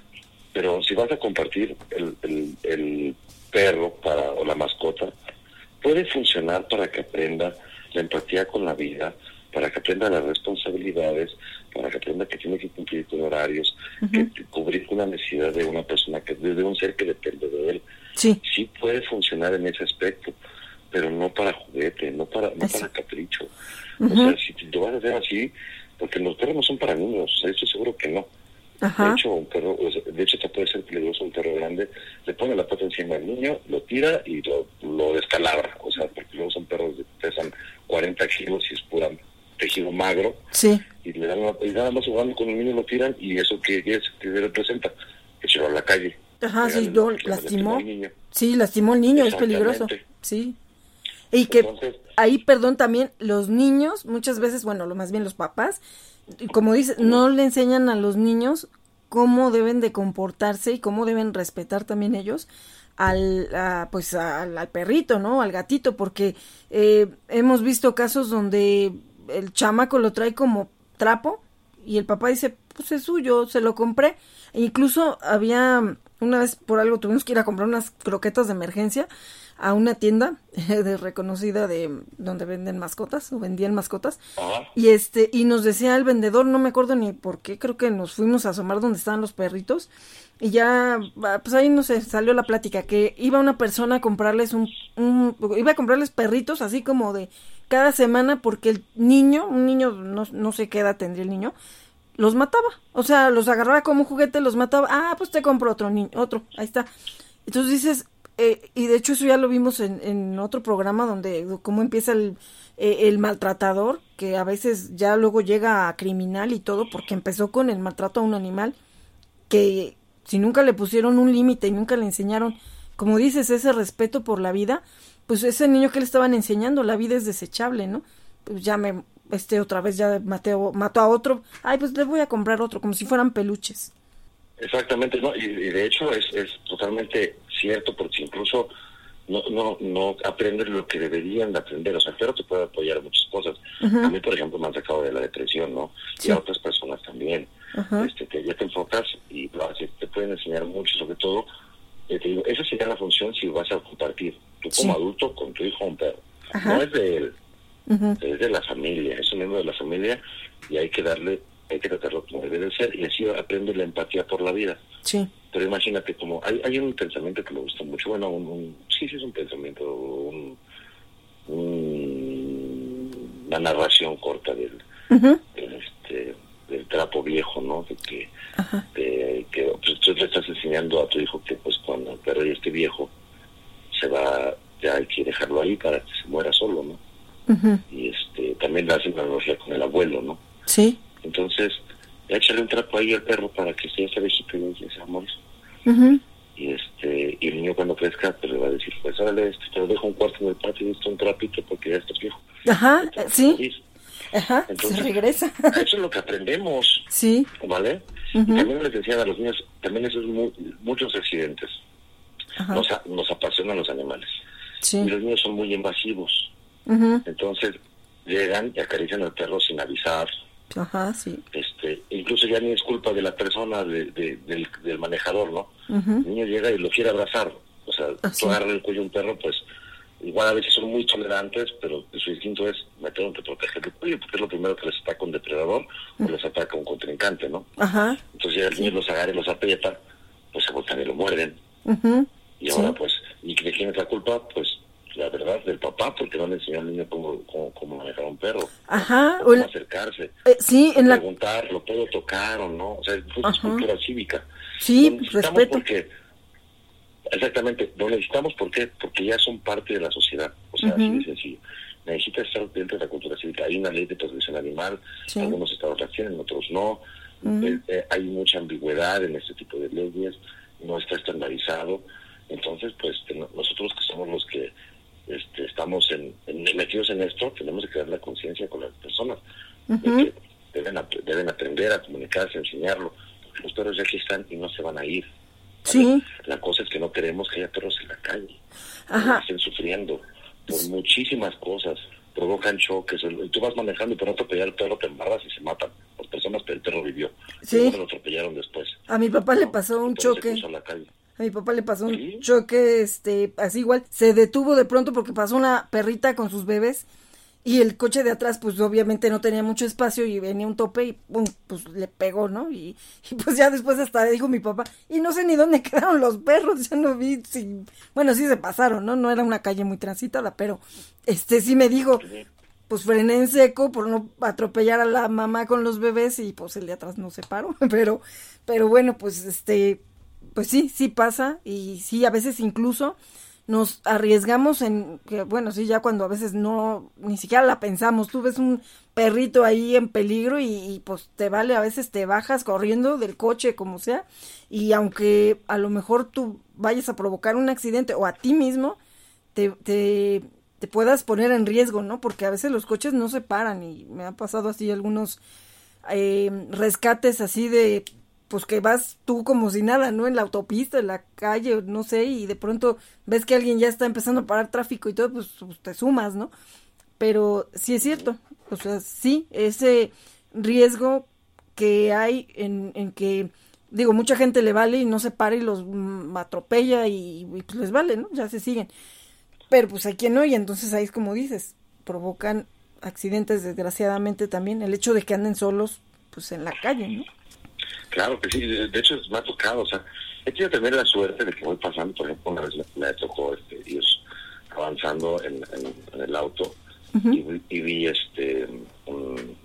Pero si vas a compartir el, el, perro para o la mascota, puede funcionar para que aprenda la empatía con la vida, para que aprenda las responsabilidades, para que aprenda que tiene que cumplir con horarios, que cubrir una necesidad de una persona, que de un ser que depende de él. Sí. Sí puede funcionar en ese aspecto, pero no para juguete, no para, no para capricho. O sea, si te vas a hacer así, porque los perros no son para niños, o sea, esto seguro que no. De hecho, un perro, de hecho, te puede ser peligroso un perro grande, le pone la pata encima al niño, lo tira y lo, lo descalabra. O sea, porque luego son perros que pesan 40 kilos y es pura tejido magro. Sí. Y, le dan, y nada más jugando con el niño lo tiran y eso que, es, que representa, que se va a la calle. Ajá, sí, no, lastimó. Sí, lastimó al niño, es peligroso. Sí. Y que ahí, perdón, también los niños, muchas veces, bueno, lo más bien los papás, como dice, no le enseñan a los niños cómo deben de comportarse y cómo deben respetar también ellos al pues al, perrito no al gatito porque eh, hemos visto casos donde el chamaco lo trae como trapo y el papá dice pues es suyo se lo compré e incluso había una vez por algo tuvimos que ir a comprar unas croquetas de emergencia a una tienda [laughs] de reconocida de donde venden mascotas o vendían mascotas. Y este y nos decía el vendedor no me acuerdo ni por qué creo que nos fuimos a asomar donde estaban los perritos y ya pues ahí no sé salió la plática que iba una persona a comprarles un, iba a comprarles perritos así como de cada semana porque el niño un niño no, no sé qué edad tendría el niño los mataba. O sea los agarraba como juguete los mataba. Ah pues te compro otro niño otro ahí está. Entonces dices eh, y de hecho eso ya lo vimos en, en otro programa donde cómo empieza el, eh, el maltratador, que a veces ya luego llega a criminal y todo, porque empezó con el maltrato a un animal, que si nunca le pusieron un límite y nunca le enseñaron, como dices, ese respeto por la vida, pues ese niño que le estaban enseñando, la vida es desechable, ¿no? Pues ya me, este otra vez ya Mateo mató a otro, ay, pues le voy a comprar otro, como si fueran peluches. Exactamente, no, y, de hecho es, es totalmente cierto, porque incluso no, no, no aprenden lo que deberían de aprender. O sea, el perro te puede apoyar muchas cosas. A mí, por ejemplo, me han sacado de la depresión, ¿no? Y a otras personas también. Este, que ya te enfocas y te pueden enseñar mucho, sobre todo. Eh, te digo, esa sería la función si vas a compartir, tú como adulto, con tu hijo un perro. No es de él, es de la familia, es un miembro de la familia y hay que darle hay que tratarlo como debe de ser y así aprende la empatía por la vida. Sí. Pero imagínate, como hay, hay un pensamiento que me gusta mucho, bueno, un, sí, sí es un pensamiento, un, una narración corta del, este, del trapo viejo, ¿no? De que, que pues, tú le estás enseñando a tu hijo que pues cuando el perro ya esté viejo, se va, ya hay que dejarlo ahí para que se muera solo, ¿no? Y este también le hacen analogía con el abuelo, ¿no? Sí entonces, échale un trapo ahí al perro para que sea ese viejito y se Y este y el niño cuando crezca, pues le va a decir, pues órale, este, te lo dejo un cuarto en el patio y esto un trapito porque ya estás viejo. Ajá, sí. Ajá, se regresa. [laughs] Eso es lo que aprendemos. Sí. ¿Vale? También les decía a los niños, también eso es muchos accidentes. Nos, nos apasionan los animales. Sí. Y los niños son muy invasivos. Entonces llegan y acarician al perro sin avisar, Ajá, sí. Este, incluso ya ni es culpa de la persona, de, del, manejador, ¿no? El niño llega y lo quiere abrazar. O sea, ah, tú agarras el cuello a un perro, pues igual a veces son muy tolerantes, pero su instinto es meter que proteger el cuello, porque es lo primero que les ataca un depredador o les ataca un contrincante, ¿no? Ajá. Entonces ya el niño los agarra y los aprieta, pues se voltean y lo muerden. Y ahora, pues, ¿y de quién es la culpa? Pues la verdad, del papá, porque no le enseñó al niño cómo, cómo, manejar un perro. Ajá. Cómo acercarse. Eh, sí, en preguntar, ¿lo puedo tocar o no? O sea, es cultura cívica. Sí, respeto. Porque, exactamente, lo necesitamos porque, porque ya son parte de la sociedad. O sea, así de sencillo. Necesita estar dentro de la cultura cívica. Hay una ley de protección animal, algunos estados la tienen, otros no. Eh, eh, hay mucha ambigüedad en este tipo de leyes, no está estandarizado. Entonces, pues nosotros que somos los que este, estamos en, metidos en esto, tenemos que crear la conciencia con las personas. que deben, deben aprender a comunicarse, a enseñarlo. Porque los perros ya aquí están y no se van a ir. Sí. La cosa es que no queremos que haya perros en la calle. Que estén sufriendo por muchísimas cosas. Provocan choques. Tú vas manejando y por no atropellar el perro te embarras y se matan. Las personas, pero el perro vivió. Sí. lo atropellaron después. A mi papá le pasó un choque. A la calle. A mi papá le pasó un choque, este, así igual, se detuvo de pronto porque pasó una perrita con sus bebés y el coche de atrás, pues obviamente no tenía mucho espacio y venía un tope y pum, pues le pegó, ¿no? Y, y, pues ya después hasta dijo mi papá, y no sé ni dónde [laughs] quedaron los perros, ya no vi, si... bueno, sí se pasaron, ¿no? No era una calle muy transitada, pero este sí me dijo, pues frené en seco por no atropellar a la mamá con los bebés y pues el de atrás no se paró, [laughs] pero, pero bueno, pues este, pues sí, sí pasa y sí, a veces incluso nos arriesgamos en que, bueno, sí, ya cuando a veces no, ni siquiera la pensamos, tú ves un perrito ahí en peligro y, pues te vale, a veces te bajas corriendo del coche, como sea, y aunque a lo mejor tú vayas a provocar un accidente o a ti mismo, te, te, te puedas poner en riesgo, ¿no? Porque a veces los coches no se paran y me han pasado así algunos eh, rescates así de pues que vas tú como si nada, ¿no? En la autopista, en la calle, no sé, y de pronto ves que alguien ya está empezando a parar tráfico y todo, pues, pues, te sumas, ¿no? Pero sí es cierto, o sea, sí, ese riesgo que hay en, en que, digo, mucha gente le vale y no se para y los mm, atropella y, pues les vale, ¿no? Ya se siguen. Pero pues hay quien no, y entonces ahí es como dices, provocan accidentes desgraciadamente también, el hecho de que anden solos, pues en la calle, ¿no? Claro que sí, de hecho me ha tocado, o sea, he tenido también la suerte de que voy pasando, por ejemplo, una vez me, tocó este, ir avanzando en, el auto y, vi este un,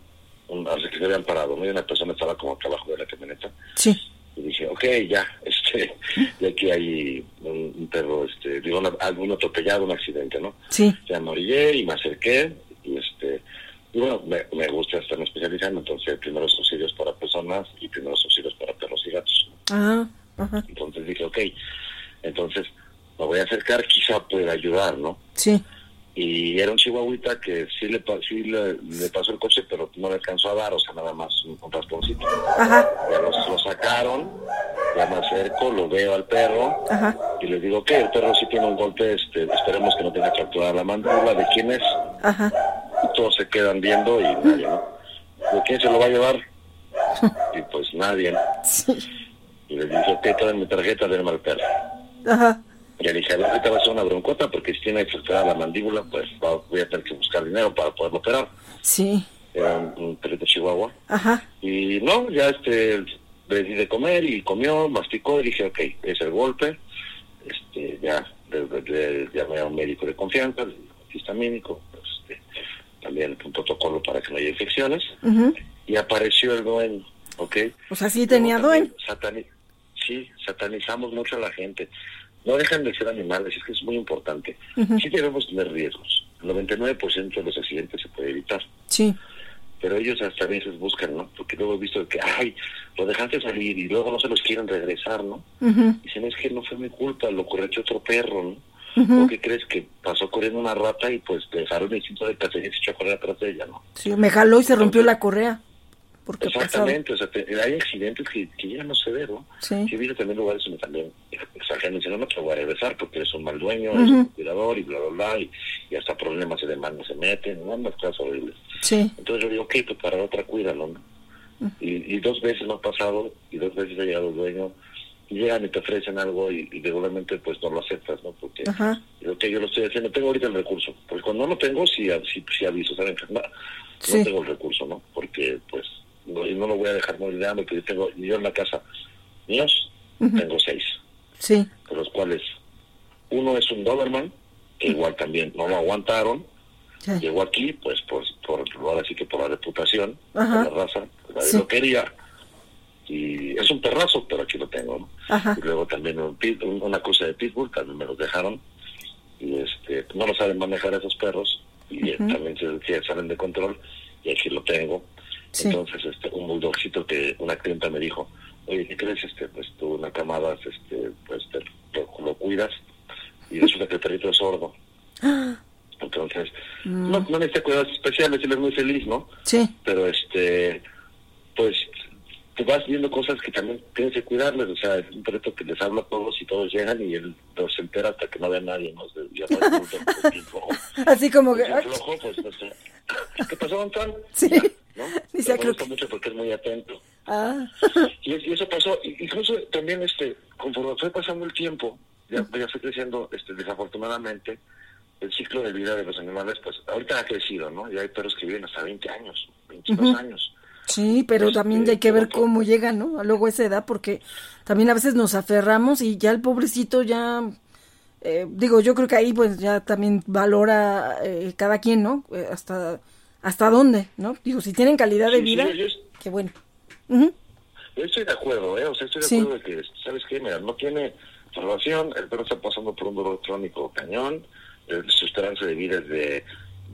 un que se habían parado, ¿no? Y una persona estaba como acá abajo de la camioneta. Sí. Y dije, ok, ya, [laughs] este, ya aquí hay un, perro, este, digo, algún atropellado, un accidente, ¿no? Sí. Ya me orillé y me acerqué y este y bueno, me, me gusta estar especializando, entonces primeros auxilios para personas y primeros auxilios para perros y gatos. Ah, Entonces dije, ok, entonces me voy a acercar, quizá pueda ayudar, ¿no? Sí. Y era un chihuahuita que sí le, sí le, pasó el coche, pero no le alcanzó a dar, o sea, nada más un, un rasponcito. Ajá. Ya lo sacaron, ya me acerco, lo veo al perro Ajá. y le digo, ok, el perro sí tiene un golpe, este, esperemos que no tenga fracturada la mandíbula, ¿de quién es? Ajá todos se quedan viendo y nadie, ¿no? ¿Quién se lo va a llevar? [laughs] y pues nadie, Y le dije, ok, traen mi tarjeta, del mal perro. Ajá. Y le dije, ahorita va a ser una broncota porque si tiene fracturada la mandíbula, pues voy a tener que buscar dinero para poderlo operar. Sí. Era un, perrito chihuahua. Ajá. Y no, ya este, le di de comer y comió, masticó y dije, ok, es el golpe. Este, ya le, llamé a un médico de confianza, histamínico, también un protocolo para que no haya infecciones, y apareció el dueño, ¿ok? O sea, sí tenía dueño. sí, satanizamos mucho a la gente. No dejan de ser animales, es que es muy importante. Sí debemos tener riesgos. El 99% de los accidentes se puede evitar. Sí. Pero ellos hasta a veces buscan, ¿no? Porque luego he visto que, ay, lo dejaste salir y luego no se los quieren regresar, ¿no? Dicen, es que no fue mi culpa, lo corregió otro perro, ¿no? ¿O qué crees que pasó corriendo una rata y pues dejaron el cinto de cacería y se echó a correr atrás de ella, ¿no? Sí, me jaló y se rompió la correa. Porque Exactamente, o sea, hay accidentes que, que ya no se ven, ¿no? Sí. Yo he visto también lugares donde también exageran diciendo, no te voy a regresar porque eres un mal dueño, eres un cuidador y bla, bla, bla, y, hasta problemas de demanda se meten, ¿no? Más cosas horribles. Sí. Entonces yo digo, ok, pues para otra cuídalo, ¿no? y, y dos veces me ha pasado, y dos veces ha llegado el dueño, y llegan y te ofrecen algo y, regularmente pues no lo aceptas, ¿no? Porque lo que yo lo estoy haciendo, tengo ahorita el recurso, porque cuando no lo tengo sí, sí, aviso, ¿saben? No, no tengo el recurso, ¿no? Porque pues no, no lo voy a dejar morir de hambre, porque tengo, yo en la casa míos tengo seis, sí. de los cuales uno es un Doberman, que igual también no lo aguantaron, llegó aquí pues por, por, ahora sí que por la reputación, por la raza, nadie lo quería. Y es un perrazo, pero aquí lo tengo, ¿no? Y luego también un una cosa de pitbull, también me los dejaron, y este no lo saben manejar esos perros, y también se, salen de control, y aquí lo tengo. Entonces, este un bulldogcito que una clienta me dijo, oye, ¿qué crees? Este, pues tú una camada, este, pues te, lo, cuidas, y resulta que el perrito es sordo. [gasps] Entonces, mm. no, no necesita cuidados especiales, él es muy feliz, ¿no? Sí. Pero este, pues te vas viendo cosas que también tienes que cuidarles, o sea, es un perrito que les habla a todos y todos llegan y él no se entera hasta que no ve a nadie, ¿no? Ya no [laughs] Así como que... Flojo, pues, no sé. ¿Qué pasó, Antoine? Sí. ¿No? [laughs] Dice, me gusta mucho porque es muy atento. Ah. [laughs] Y, y, eso pasó, incluso también este, conforme fue pasando el tiempo, ya, ya fue creciendo, este, desafortunadamente, el ciclo de vida de los animales, pues ahorita ha crecido, ¿no? Ya hay perros que viven hasta 20 años, 22 años. Sí, pero Este, también hay que ver cómo llega, ¿no? A luego esa edad, porque también a veces nos aferramos y ya el pobrecito ya, eh, digo, yo creo que ahí pues ya también valora eh, cada quien, ¿no? Eh, hasta, hasta dónde, ¿no? Digo, si tienen calidad de Sí, sí, vida, yo- qué bueno. Yo estoy de acuerdo, ¿eh? O sea, estoy de Sí. acuerdo de que, ¿sabes qué? Mira, no tiene salvación, el perro está pasando por un dolor crónico cañón, eh, su esperanza de vida es de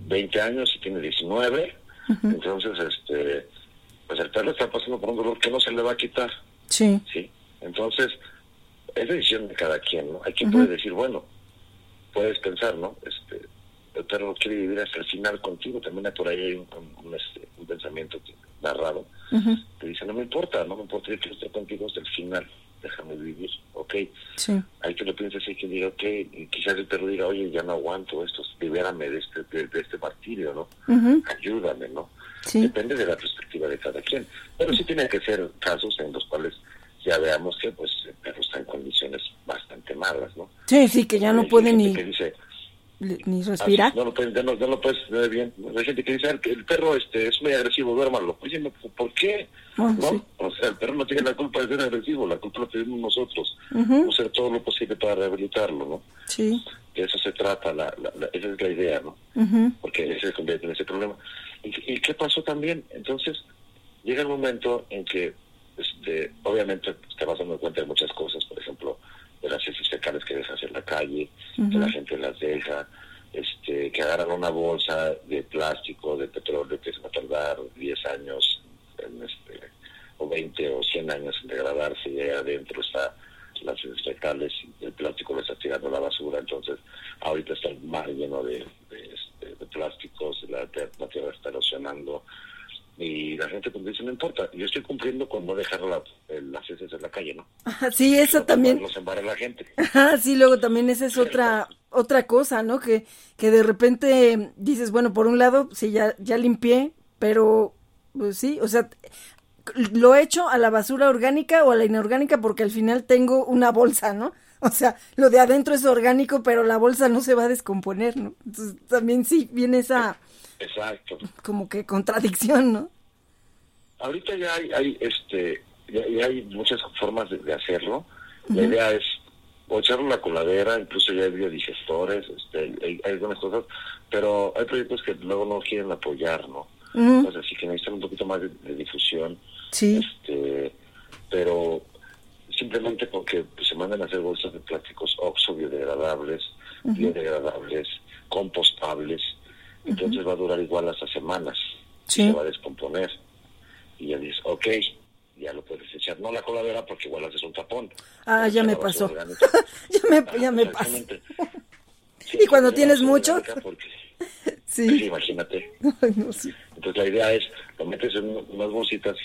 20 años y tiene 19, entonces, este, pues el perro está pasando por un dolor que no se le va a quitar, Sí, ¿sí? Entonces, es decisión de cada quien, ¿no? Hay quien puede decir, bueno, puedes pensar, ¿no? Este, el perro quiere vivir hasta el final contigo, también por ahí hay un, un- un, este, un pensamiento que- narrado te dice, no me importa, no me importa yo quiero estar contigo hasta el final, déjame vivir, ok. sí, Hay que lo pienses, hay que diga, ok, y quizás el perro diga, oye, ya no aguanto esto, libérame de este, de, de este martirio, ¿no? Ayúdame, ¿no? sí, Depende de la perspectiva de cada quien. Pero sí tiene que ser casos en los cuales ya veamos que pues el perro está en condiciones bastante malas, ¿no? sí, sí, que ya no puede ni, que dice, ni "Ah, respirar. no lo puedes, ya no, ya no lo puedes ver bien. Hay gente que dice, "Ah, que el perro este es muy agresivo, duérmalo. Oye, no, ¿por qué? Ah, ¿No? sí. O sea, el perro no tiene la culpa de ser agresivo, la culpa la tenemos nosotros. Ujú. Hacer todo lo posible para rehabilitarlo, ¿no? Sí, De eso se trata, la, la- la- esa es la idea, ¿no? ujú, Porque ese se convierte en ese problema. ¿Y, y qué pasó también? Entonces, llega el momento en que, este, obviamente, te vas dando cuenta de muchas cosas, por ejemplo, de las fecales que dejas en la calle, que la gente las deja, este, que agarran una bolsa de plástico, de petróleo, que se va a tardar 10 años, en este, o 20 o 100 años en degradarse, y ahí adentro está las fecales y el plástico lo está tirando a la basura, entonces ahorita está el mar lleno de, de, este, de plásticos, la, la tierra está erosionando, y la gente pues dice, no importa, yo estoy cumpliendo con no dejar la, el- las heces en la calle, ¿no? Ajá, [laughs] sí, eso No también. Los embara la gente. [laughs] Ajá, sí, luego también esa es otra otra cosa, ¿no? Que, que de repente dices, bueno, por un lado, sí, ya, ya limpié, pero pues sí, o sea, lo he hecho a la basura orgánica o a la inorgánica porque al final tengo una bolsa, ¿no? [laughs] O sea, lo de adentro es orgánico, pero la bolsa no se va a descomponer, ¿no? Entonces también sí viene esa Exacto. como que contradicción, ¿no? Ahorita ya hay, hay este, ya, ya hay muchas formas de, de hacerlo. La idea es o echarlo en la coladera, incluso ya hay biodigestores, este, hay, hay algunas cosas, pero hay proyectos que luego no quieren apoyar, ¿no? Pues así que necesitan un poquito más de, de difusión. Sí, este pero simplemente porque pues, se mandan a hacer bolsas de plásticos oxo biodegradables, biodegradables, compostables, entonces va a durar igual hasta semanas, Sí. se va a descomponer. Y ya dices, ok, ya lo puedes echar, no la coladera porque igual haces un tapón. Ah, ya me pasó. [laughs] ya me, ya me pasó. exactamente. [laughs] Sí, Y cuando tienes mucho. [laughs] porque- sí, Sí. imagínate. Ay, no, sí. Entonces la idea es, lo metes en un- unas bolsitas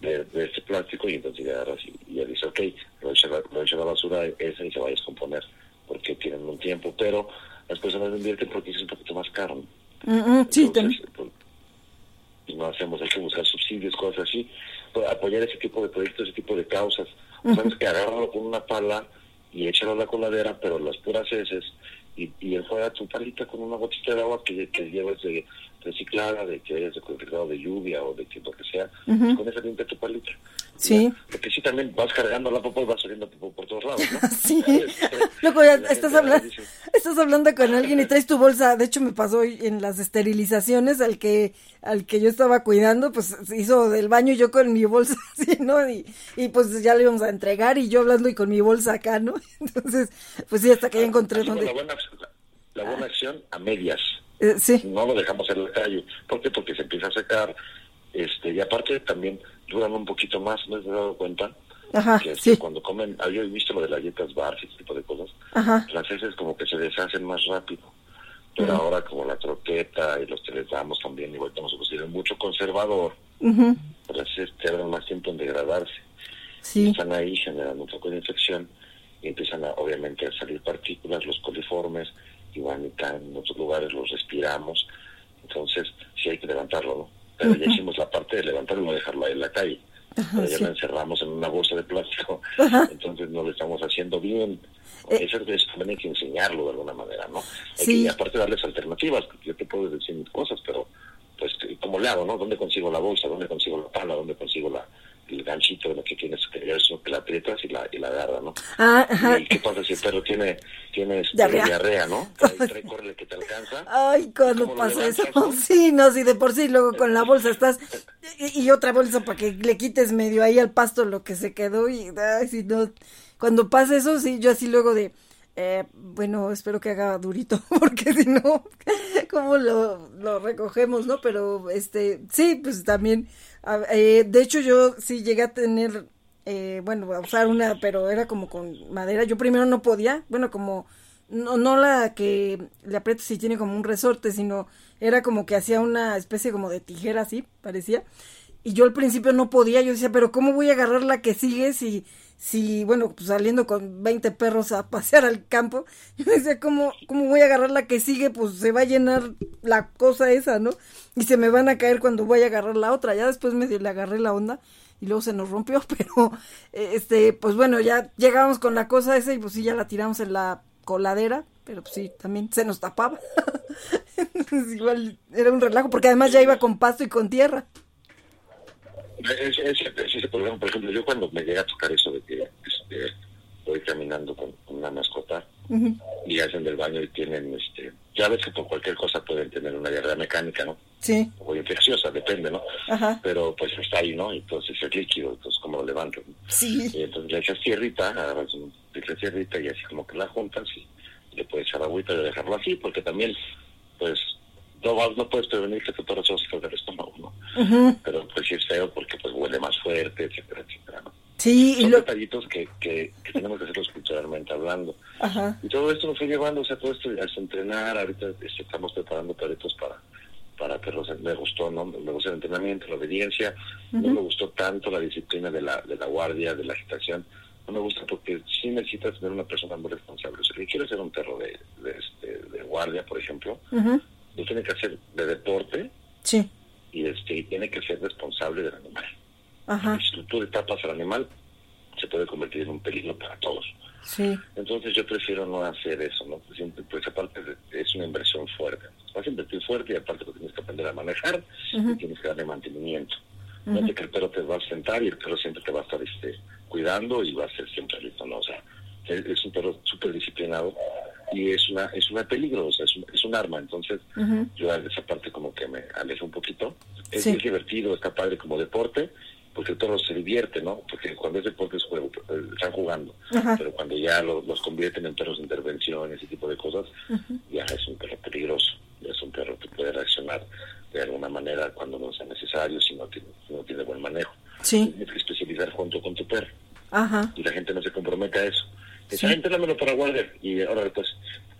de, de este plástico y entonces ya agarras y, ya dices, ok, lo echa, la- lo echa a la basura esa y se va a descomponer porque tienen un tiempo, pero las personas lo invierten porque es un poquito más caro. ¿no? Mm, sí, Entonces, también. pues, y no hacemos, hay que buscar subsidios, cosas así, pues, apoyar ese tipo de proyectos, ese tipo de causas. O Sabes que agárralo con una pala y échalo a la coladera, pero las puras heces, y, y enjuaga tu palita con una gotita de agua que, que lleves de reciclada, de que hayas reciclado de lluvia o de que lo que sea, y con esa limpia tu palita. Sí. Ya. Porque si también vas cargando la popó y vas saliendo popó por todos lados, ¿no? [laughs] Sí. Luego [laughs] ya estás hablando, dice, estás hablando con alguien y traes tu bolsa. De hecho, me pasó en las esterilizaciones al que, al que yo estaba cuidando, pues se hizo del baño yo con mi bolsa [laughs] así, ¿no? Y, y pues ya le íbamos a entregar y yo hablando y con mi bolsa acá, ¿no? Entonces, pues sí, hasta que ya encontré hacemos la donde. buena, la buena acción a medias. Eh, sí, no lo dejamos en la calle. ¿Por qué? Porque se empieza a secar. Este, y aparte también duran un poquito más, ¿no has dado cuenta? ajá, que sí, cuando comen, había visto lo de las dietas barf y ese tipo de cosas, ajá, las heces como que se deshacen más rápido. Pero ahora como la croqueta y los que les damos también, igual que nosotros tienen mucho conservador, ujú, pues las heces tardan más tiempo en degradarse. sí, Están ahí generando un poco de infección y empiezan a, obviamente a salir partículas, los coliformes, caen en otros lugares, los respiramos. Entonces, sí hay que levantarlo, ¿no? Pero ya hicimos la parte de levantarlo y no dejarlo ahí en la calle. pero ya la encerramos en una bolsa de plástico, entonces no lo estamos haciendo bien. Eh, eso, también hay que enseñarlo de alguna manera, ¿no? Hay sí. que, aparte darles alternativas, yo te puedo decir mil cosas, pero pues, ¿cómo le hago, no? ¿Dónde consigo la bolsa? ¿Dónde consigo la pala? ¿Dónde consigo la, el ganchito de lo que tienes que eso que la aprietas y la, y la agarra, ¿no? Ah, ajá. ¿Y qué pasa si el perro tiene, tiene este, diarrea. ¿no? Trae, [laughs] trae córrele que te alcanza. Ay, cuando pasa eso. [laughs] Sí, no, si de por sí luego con la bolsa estás y, y otra bolsa para que le quites medio ahí al pasto lo que se quedó y ay, si no cuando pasa eso sí yo así luego de eh, bueno, espero que haga durito, [laughs] porque si no, ¿cómo lo, lo, recogemos, no? Pero, este, sí, pues también, eh, de hecho yo sí llegué a tener, eh, bueno, a usar una, pero era como con madera, yo primero no podía, bueno, como, no, no la que le aprieto si tiene como un resorte, sino era como que hacía una especie como de tijera así, parecía, y yo al principio no podía, yo decía, pero ¿cómo voy a agarrar la que sigue si si, bueno, pues saliendo con 20 perros a pasear al campo, [laughs] yo decía, ¿cómo, ¿cómo voy a agarrar la que sigue? Pues se va a llenar la cosa esa, ¿no? Y se me van a caer cuando voy a agarrar la otra. Ya después me le agarré la onda y luego se nos rompió, [laughs] pero, este, pues bueno, ya llegamos con la cosa esa y pues sí, ya la tiramos en la coladera, pero pues sí, también se nos tapaba. [laughs] igual era un relajo, porque además ya iba con pasto y con tierra. Es, ese problema, por ejemplo, yo cuando me llega a tocar eso de que este, voy caminando con, una mascota y hacen del baño y tienen, este, ya ves que por cualquier cosa pueden tener una diarrea mecánica, ¿no? Sí. O infecciosa, depende, ¿no? Ajá. Pero pues está ahí, ¿no? Entonces es líquido, entonces como lo levanto. Sí. Y entonces le echas tierrita, agarras un de tierrita y así como que la juntas y le puedes echar agüita y dejarlo así, porque también, pues, no, no puedes prevenir que perro se va del estómago, ¿no? Pero pues sí es feo porque pues huele más fuerte, etcétera, etcétera, ¿no? Sí, Son detallitos que, que, que, tenemos que hacerlos culturalmente hablando. Ajá. Y todo esto nos fue llevando, o sea, todo esto hasta entrenar, ahorita este, estamos preparando perritos para para perros, me gustó, ¿no? Me gustó el entrenamiento, la obediencia, no me gustó tanto la disciplina de la, de la guardia, de la agitación, no me gusta porque sí necesitas tener una persona muy responsable. O sea, si quieres ser un perro de, de, este, de guardia, por ejemplo, lo tiene que hacer de deporte sí. y este y tiene que ser responsable del animal. Ajá. Si tú le tapas al animal, se puede convertir en un peligro para todos. Sí. Entonces yo prefiero no hacer eso, ¿no? Pues, pues aparte es una inversión fuerte. Vas a invertir fuerte y aparte lo tienes que aprender a manejar y tienes que darle mantenimiento. No es que el perro te va a sentar y el perro siempre te va a estar este, cuidando y va a ser siempre listo, ¿no? O sea, es un perro súper disciplinado y es una es una peligro, o sea, es un, es un arma. Entonces, yo esa parte como que me alejo un poquito. Es, sí. divertido, está padre como deporte, porque el perro se divierte, ¿no? Porque cuando es deporte es juego, eh, están jugando. Ajá. Pero cuando ya lo, los convierten en perros de intervención, ese tipo de cosas, ya es un perro peligroso. Ya es un perro que puede reaccionar de alguna manera cuando no sea necesario, si no tiene, si no tiene buen manejo. Sí. Tienes que especializar junto con tu perro. Ajá. Y la gente no se compromete a eso. Dice, sí. entrénamelo para guardia. Y ahora después,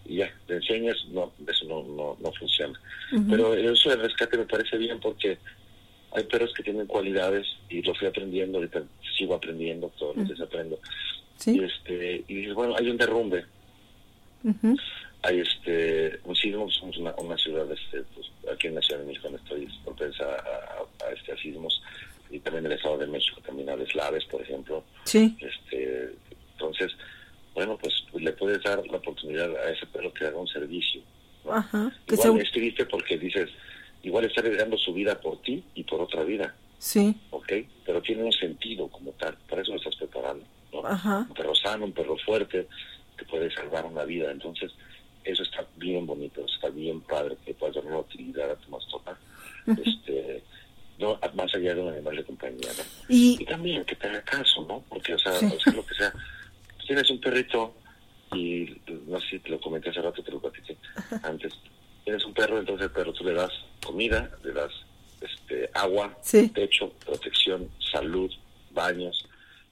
y ya, te enseñas, no, eso no, no, no funciona. Uh -huh. Pero eso del rescate me parece bien porque hay perros que tienen cualidades y lo fui aprendiendo, ahorita sigo aprendiendo, todos los días aprendo. ¿Sí? Y, este, y dices, bueno, hay un derrumbe. Uh -huh. Hay este, un sismo, somos una, una ciudad, este, pues, aquí en la Ciudad de México no estoy propensa a, a, a, este, a sismos, y también el Estado de México también a deslaves, por ejemplo. Sí. Este, entonces, bueno, pues le puedes dar la oportunidad a ese perro que haga un servicio. ¿no? Ajá. Que Igual se... es triste porque dices, igual está arriesgando su vida por ti y por otra vida. Sí. ¿Ok? Pero tiene un sentido como tal, para eso lo estás preparando. ¿no? Ajá. Un perro sano, un perro fuerte, que puede salvar una vida. Entonces, eso está bien bonito, está bien padre que puedas dar una utilidad a tu mascota. Este no más allá de un animal de compañía ¿no? y, y, también que te haga caso no porque o sea, sí. o sea lo que sea tienes un perrito y no sé si te lo comenté hace rato te lo platiqué [laughs] antes tienes un perro entonces el perro tú le das comida le das este agua sí. techo protección salud baños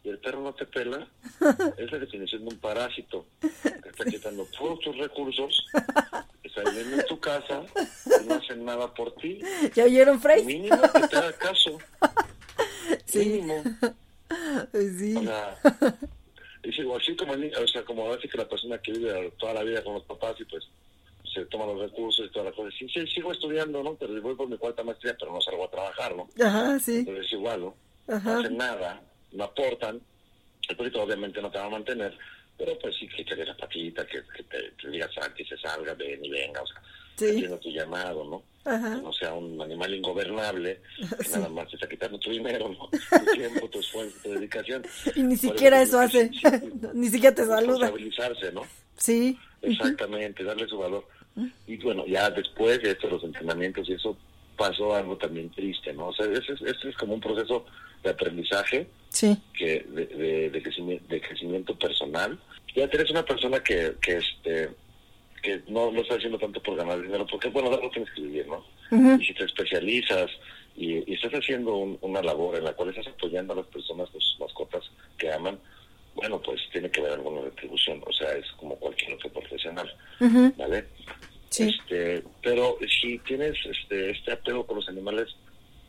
y el perro no te pela [laughs] es la definición de un parásito te está quitando todos tus recursos [laughs] está viviendo en tu casa y no hacen nada por ti. ¿Ya oyeron, Frey? Mínimo que te haga caso. Sí. Mínimo. Sí. O sea, es igual, así como, o sea, como a veces que la persona que vive toda la vida con los papás y pues se toma los recursos y todas las cosas. Sí, sí, sigo estudiando, ¿no? Pero voy por mi cuarta maestría, pero no salgo a trabajar, ¿no? Ajá, sí. Pero es igual, ¿no? hacen nada, no aportan, el perrito obviamente no te va a mantener, pero pues sí que te dé la patita, que, que te, te digas que se salga, ven y venga, o sea, haciendo tu llamado, ¿no? Que no sea un animal ingobernable, que [laughs] nada más te está quitando tu dinero, ¿no? [laughs] Tu tiempo, tu esfuerzo, tu dedicación. Y ni siquiera eso hace, [laughs] ni siquiera te saluda. Responsabilizarse, ¿no? Sí. Exactamente, darle su valor. Y bueno, ya después de estos los entrenamientos y eso pasó algo también triste, ¿no? O sea, este es, es como un proceso de aprendizaje, sí. que de, de, crecimiento, de crecimiento personal. Ya tienes una persona que, que este que no lo está haciendo tanto por ganar dinero, porque bueno, algo tienes que vivir, ¿no? Y si te especializas y, estás haciendo una labor en la cual estás apoyando a las personas sus mascotas que aman, bueno, pues tiene que haber alguna retribución, o sea, es como cualquier otro profesional, ¿vale? Sí. Este, pero si tienes este, este apego con los animales,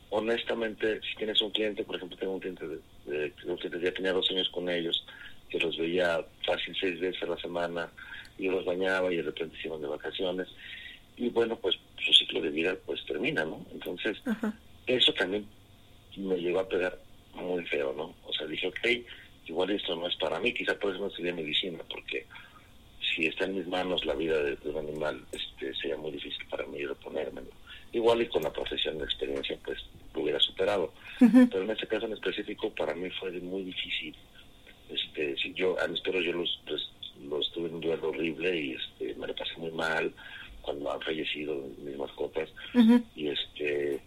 honestamente, si tienes un cliente, por ejemplo, tengo un cliente de, que ya tenía dos años con ellos, que los veía fácil seis veces a la semana, y los bañaba y de repente se iban de vacaciones, y bueno, pues su ciclo de vida pues termina, ¿no? Entonces, eso también me llegó a pegar muy feo, ¿no? O sea, dije, ok, igual esto no es para mí, quizá por eso no estudié medicina, porque si está en mis manos la vida de, un animal, este sería muy difícil para mí reponérmelo. Igual y con la profesión de experiencia, pues lo hubiera superado. Pero en este caso en específico, para mí fue muy difícil. Este, si yo a mis perros yo los, los, tuve en un duelo horrible y este, me lo pasé muy mal cuando han fallecido mis mascotas. Y este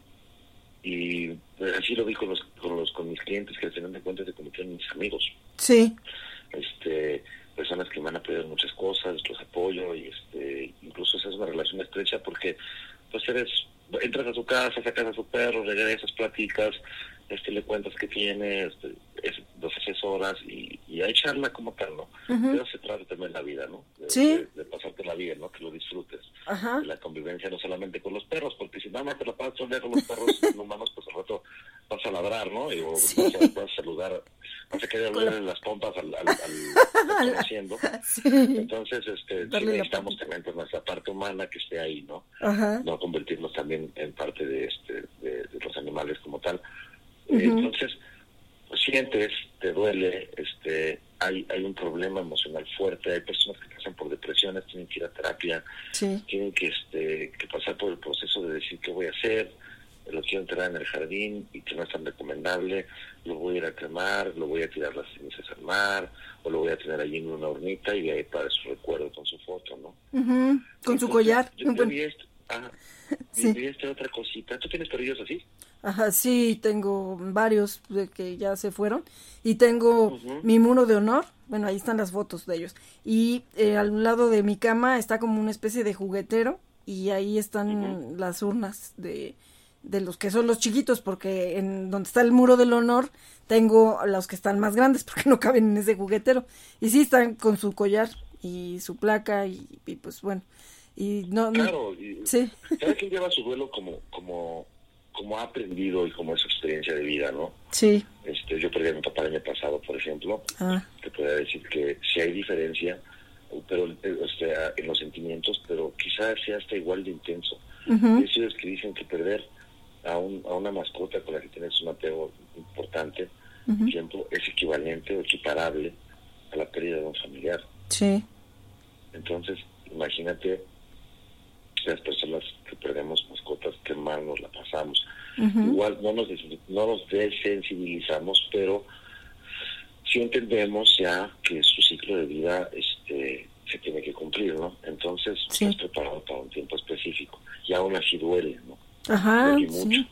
y pues, así lo vi con los, con los con mis clientes que al final de cuentas se convirtieron en mis amigos. Sí. Este, personas que me han apoyado muchas cosas, los apoyo y este, incluso esa es una relación estrecha porque pues eres, entras a su casa, sacas a su perro, regresas, platicas, este le cuentas que tiene, este, es, dos asesoras y, y hay charla como tal, ¿no? Pero se trata también la vida, ¿no? De, sí. de, pasarte la vida, ¿no? Que lo disfrutes. Ajá. De la convivencia no solamente con los perros, porque si nada más te la pasas con los perros [laughs] humanos, pues al rato vas a ladrar, ¿no? Y o vas, a, vas, a, saludar, vas a querer darle las pompas al, al, al, [laughs] conociendo. Sí. Entonces, este, sí necesitamos también pues, nuestra parte humana que esté ahí, ¿no? Ajá. No convertirnos también en parte de este de, de los animales como tal. Uh -huh. Entonces, pues, sientes, te duele, este, hay, hay un problema emocional fuerte, hay personas que pasan por depresiones, tienen que ir a terapia, sí. tienen que, este, que pasar por el proceso de decir qué voy a hacer, lo quiero enterrar en el jardín y que no es tan recomendable, lo voy a ir a quemar, lo voy a tirar las cenizas al mar, o lo voy a tener allí en una hornita y de ahí para su recuerdo con su foto, ¿no? Uh -huh. Con Entonces, su collar. Yo, yo vi, esto, ah, [laughs] sí. esta otra cosita. ¿Tú tienes perrillos así? Ajá, sí, tengo varios de que ya se fueron. Y tengo uh -huh. mi muro de honor. Bueno, ahí están las fotos de ellos. Y eh, al lado de mi cama está como una especie de juguetero. Y ahí están uh -huh. las urnas de, de los que son los chiquitos. Porque en donde está el muro del honor tengo los que están más grandes [laughs] porque no caben en ese juguetero. Y sí están con su collar y su placa y, y pues bueno. Y no, claro, y sí. cada quien lleva su duelo como, como como ha aprendido y como es su experiencia de vida, ¿no? Sí. Este, yo perdí a mi papá el año pasado, por ejemplo. Ah. Te podría decir que sí hay diferencia pero o sea, en los sentimientos, pero quizás sea hasta igual de intenso. Uh -huh. Esos que dicen que perder a, un, a una mascota con la que tienes un apego importante, uh -huh. tiempo, es equivalente o equiparable a la pérdida de un familiar. Sí. Entonces, imagínate las personas que perdemos mascotas, qué mal nos la pasamos. Uh -huh. Igual no nos, no nos desensibilizamos, pero sí entendemos ya que su ciclo de vida este se tiene que cumplir, ¿no? Entonces, sí. estás preparado para un tiempo específico. Y aún así duele, ¿no? Ajá, duele mucho. Sí.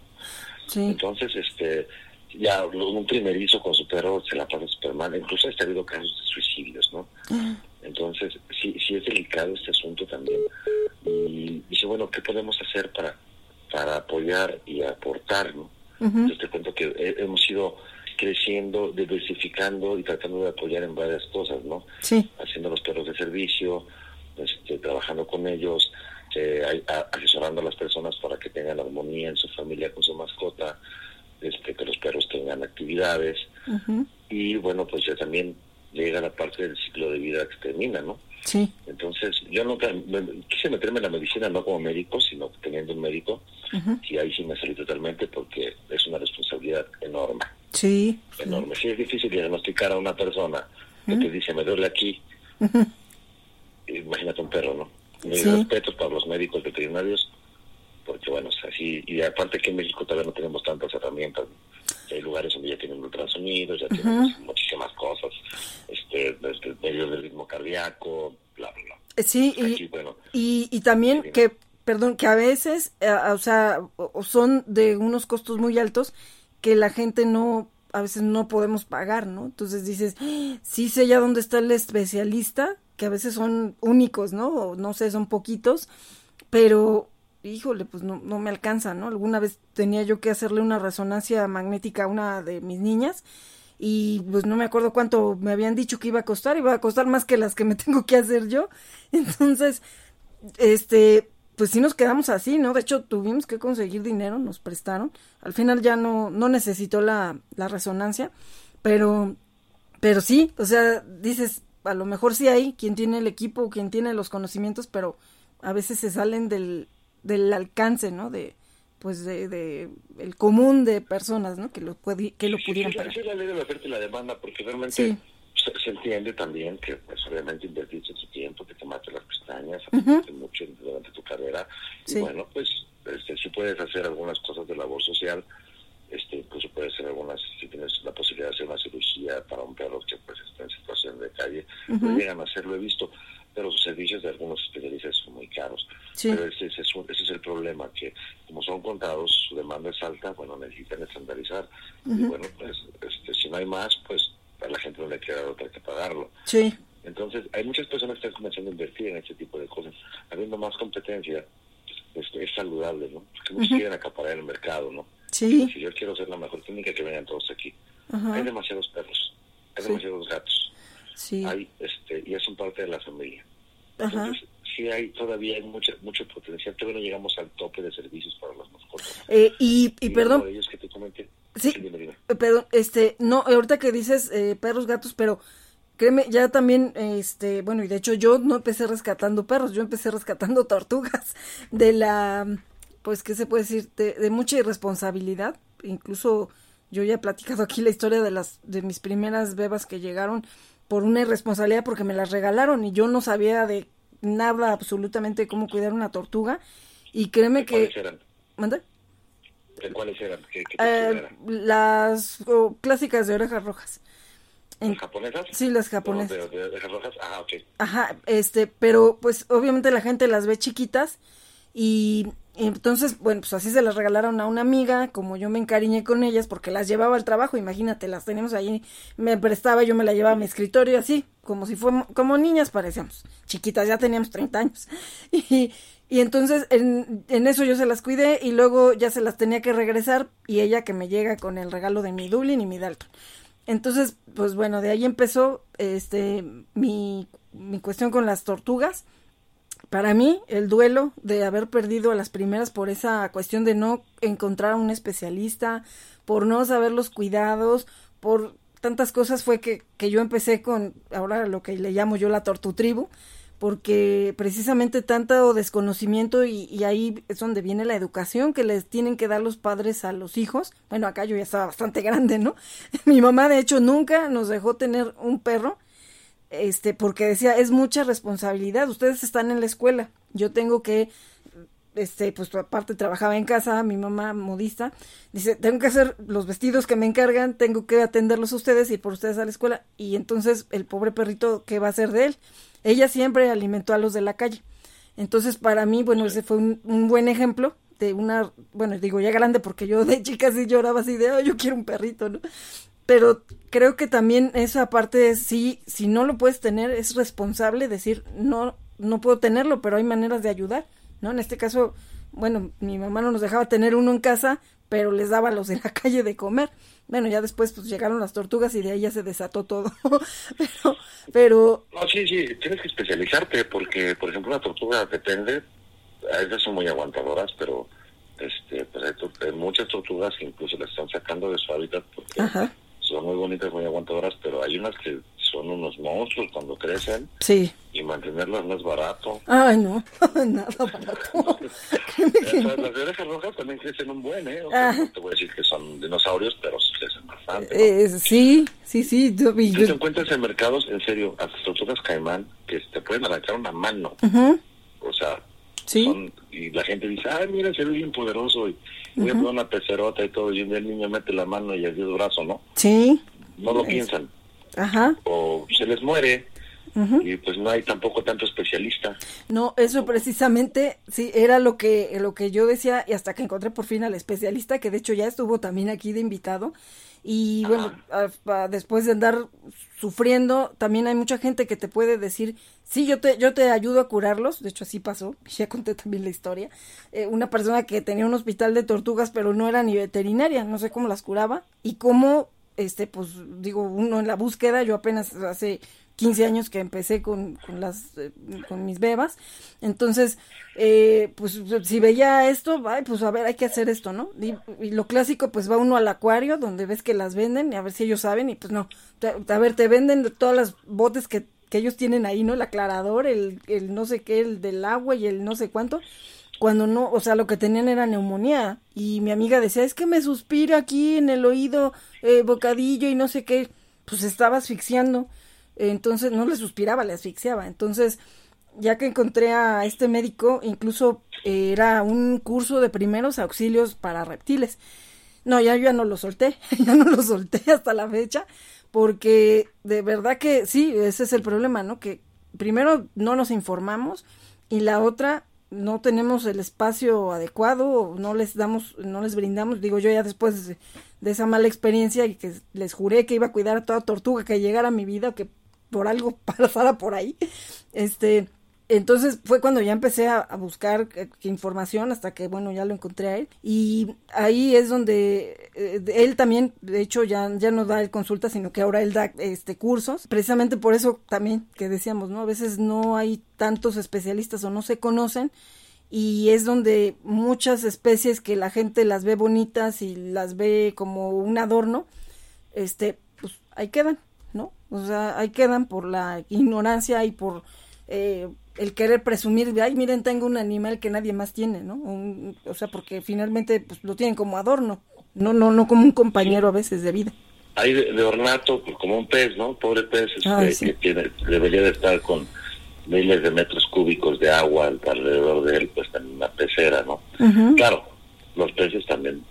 sí. Entonces, este ya un primerizo con su perro se la pasa super mal. Incluso ha habido casos de suicidios, ¿no? Uh -huh. Entonces, sí, sí es delicado este asunto también. Y dice, bueno, ¿qué podemos hacer para, para apoyar y aportar, ¿no? Uh -huh. Entonces te cuento que hemos ido creciendo, diversificando y tratando de apoyar en varias cosas, ¿no? Sí. Haciendo los perros de servicio, este, trabajando con ellos, eh, asesorando a las personas para que tengan armonía en su familia con su mascota, este, que los perros tengan actividades. Uh -huh. Y bueno, pues ya también llega la parte del ciclo de vida que termina, ¿no? Sí. Entonces, yo nunca me, quise meterme en la medicina, no como médico, sino teniendo un médico, uh -huh. y ahí sí me salí totalmente porque es una responsabilidad enorme. Sí. Enorme. Sí, es difícil diagnosticar a una persona que te dice, me duele aquí. Imagínate un perro, ¿no? Mis respetos para los médicos veterinarios, porque bueno, es así. Y aparte que en México todavía no tenemos tantas herramientas. Hay lugares donde ya tienen ultrasonidos, ya tienen muchísimas cosas, este, desde medio del ritmo cardíaco, bla, bla, bla. Eh, sí, y, bueno, y, y, también que, perdón, que a veces, eh, o sea, son de unos costos muy altos que la gente no, a veces no podemos pagar, ¿no? Entonces dices, sí sé ya dónde está el especialista, que a veces son únicos, ¿no? O no sé, son poquitos, pero híjole, pues no, no me alcanza, ¿no? Alguna vez tenía yo que hacerle una resonancia magnética a una de mis niñas y pues no me acuerdo cuánto me habían dicho que iba a costar, iba a costar más que las que me [laughs] tengo que hacer yo. Entonces, este, pues sí nos quedamos así, ¿no? De hecho, tuvimos que conseguir dinero, nos prestaron. Al final ya no, no necesitó la, la resonancia, pero, pero sí, o sea, dices, a lo mejor sí hay quien tiene el equipo, quien tiene los conocimientos, pero a veces se salen del, del alcance, ¿no? De pues de, de, el común de personas, ¿no? Que lo puede, que lo pudieran pagar. Sí, la ley de la oferta y la demanda, porque realmente se, entiende también que, pues, obviamente invertiste tu tiempo, que te mate las pestañas, uh mucho durante tu carrera, y bueno, pues, este, si puedes hacer algunas cosas de labor social, este, incluso puede ser algunas, si tienes la posibilidad de hacer una cirugía para un perro que pues está en situación de calle, no llegan a hacerlo, he visto, pero los servicios de algunos especialistas son muy caros. Pero ese, ese, es el problema, que como son contados, su demanda es alta, bueno, necesitan estandarizar. Y bueno, pues este, si no hay más, pues a la gente no le queda otra que pagarlo. Sí. Entonces, hay muchas personas que están comenzando a invertir en este tipo de cosas. Habiendo más competencia, pues, es saludable, ¿no? Porque muchos quieren acaparar el mercado, ¿no? Sí. Si yo quiero ser la mejor clínica, que vengan todos aquí. Hay demasiados perros, hay demasiados gatos. Sí. Hay, este, y son parte de la familia. Entonces, sí hay, todavía hay mucho, mucho potencial, todavía no llegamos al tope de servicios para las mascotas. Eh, y, y, perdón. ellos que te comenté. Sí, eh, perdón, este, no, ahorita que dices eh, perros, gatos, pero créeme, ya también, este, bueno, y de hecho yo no empecé rescatando perros, yo empecé rescatando [laughs] tortugas de la, pues, ¿qué se puede decir? De, de mucha irresponsabilidad, incluso yo ya he platicado aquí la historia de las, de mis primeras bebas que llegaron por una irresponsabilidad porque me las regalaron y yo no sabía de nada absolutamente cómo cuidar una tortuga y créeme que ¿Cuáles eran? ¿Manda? ¿De cuáles eran? ¿Qué, qué eh, las oh, clásicas de orejas rojas. ¿Las japonesas? Sí, las japonesas. ¿De, de, orejas rojas? Ah, ok. Ajá, este, pero pues obviamente la gente las ve chiquitas y entonces, bueno, pues así se las regalaron a una amiga, como yo me encariñé con ellas porque las llevaba al trabajo, imagínate, las teníamos ahí, me prestaba, yo me la llevaba a mi escritorio así, como si fuéramos, como niñas parecíamos, chiquitas, ya teníamos 30 años. [laughs] Y, y entonces en, en, eso yo se las cuidé y luego ya se las tenía que regresar y ella que me llega con el regalo de mi Dublin y mi Dalton. Entonces, pues bueno, de ahí empezó este mi, mi cuestión con las tortugas para mí, el duelo de haber perdido a las primeras por esa cuestión de no encontrar a un especialista, por no saber los cuidados, por tantas cosas fue que, que yo empecé con ahora lo que le llamo yo la tortutribu, porque precisamente tanto desconocimiento y, y, ahí es donde viene la educación que les tienen que dar los padres a los hijos. Bueno, acá yo ya estaba bastante [laughs] grande, ¿no? Mi mamá de hecho nunca nos dejó tener un perro este, porque decía, es mucha responsabilidad, ustedes están en la escuela, yo tengo que, este, pues aparte trabajaba en casa, mi mamá modista, dice, tengo que hacer los vestidos que me encargan, tengo que atenderlos a ustedes y por ustedes a la escuela, y entonces el pobre perrito, ¿qué va a hacer de él? Ella siempre alimentó a los de la calle. Entonces, para mí, bueno, ese fue un, un buen ejemplo de una, bueno, digo ya grande porque yo de chica sí lloraba así de, oh, yo quiero un perrito, ¿no? Pero creo que también esa parte sí, si no lo puedes tener, es responsable decir, no, no puedo tenerlo, pero hay maneras de ayudar, ¿no? En este caso, bueno, mi mamá no nos dejaba tener uno en casa, pero les daba a los de la [laughs] calle de comer. Bueno, ya después pues llegaron las tortugas y de ahí ya se desató todo. [laughs] pero, pero... No, sí, sí, tienes que especializarte porque, por ejemplo, una tortuga depende, a veces son muy aguantadoras, pero este, pues hay, muchas tortugas que incluso las están sacando de su hábitat porque son muy bonitas, muy aguantadoras, pero hay unas que son unos monstruos cuando crecen. Sí. Y mantenerlas no es barato. Ay, no, [laughs] nada barato. las de orejas rojas también crecen un buen, ¿eh? O sea, no te voy a decir que son dinosaurios, pero sí crecen bastante. bastante. Eh, sí, sí, sí. Tú te encuentras en mercados, en serio, hasta tortugas caimán, que te pueden arrancar una mano. O sea, ¿Sí? y la gente dice, ay, mira, se ve bien poderoso, y voy a poner una pecerota y todo, y el niño mete la mano y el brazo, ¿no? Sí. No lo piensan. Ajá. O se les muere, y pues no hay tampoco tanto especialista. No, eso precisamente, sí, era lo que, lo que yo decía y hasta que encontré por fin al especialista, que de hecho ya estuvo también aquí de invitado. Y bueno, después de andar sufriendo, también hay mucha gente que te puede decir, sí, yo te, yo te ayudo a curarlos, de hecho así pasó, [laughs] ya conté también la historia, eh, una persona que tenía un hospital de tortugas, pero no era ni veterinaria, no sé cómo las curaba, y cómo, este, pues digo, uno en la búsqueda, yo apenas hace 15 años que empecé con, con las eh, con mis bebas. Entonces eh, pues si veía esto ay, pues a ver hay que hacer esto no y, lo clásico pues va uno al acuario donde ves que las venden y a ver si ellos saben y pues no. A ver te venden todas las botes que, que ellos tienen ahí no el aclarador el, el no sé qué el del agua y el no sé cuánto. Cuando no, o sea, lo que tenían era neumonía. Y mi amiga decía, es que me suspira aquí en el oído, eh, bocadillo y no sé qué. Pues estaba asfixiando entonces no le suspiraba, le asfixiaba. Entonces, ya que encontré a este médico, incluso eh, era un curso de primeros auxilios para reptiles. No, ya yo no lo solté, [laughs] ya no lo solté hasta la fecha, porque de verdad que sí, ese es el problema, ¿no? Que primero no nos informamos y la otra no tenemos el espacio adecuado, no les damos, no les brindamos, digo yo ya después de, de, esa mala experiencia y que les juré que iba a cuidar a toda tortuga que llegara a mi vida, que por algo [laughs] pasara por ahí. Este, entonces fue cuando ya empecé a, buscar eh, información hasta que, bueno, ya lo encontré a él. Y ahí es donde eh, él también, de hecho, ya, ya no da el consulta, sino que ahora él da este cursos. Precisamente por eso también que decíamos, ¿no? A veces no hay tantos especialistas o no se conocen. Y es donde muchas especies que la gente las ve bonitas y las ve como un adorno, este, pues ahí quedan. O sea, ahí quedan por la ignorancia y por eh, el querer presumir de, ay, miren, tengo un animal que nadie más tiene, ¿no? o sea, porque finalmente pues, lo tienen como adorno, no, no, no como un compañero a veces de vida. Hay de, ornato, pues, como un pez, ¿no? Pobre pez este, que tiene, debería de estar con miles de metros cúbicos de agua alrededor de él, pues en una pecera, ¿no? Claro, los peces también,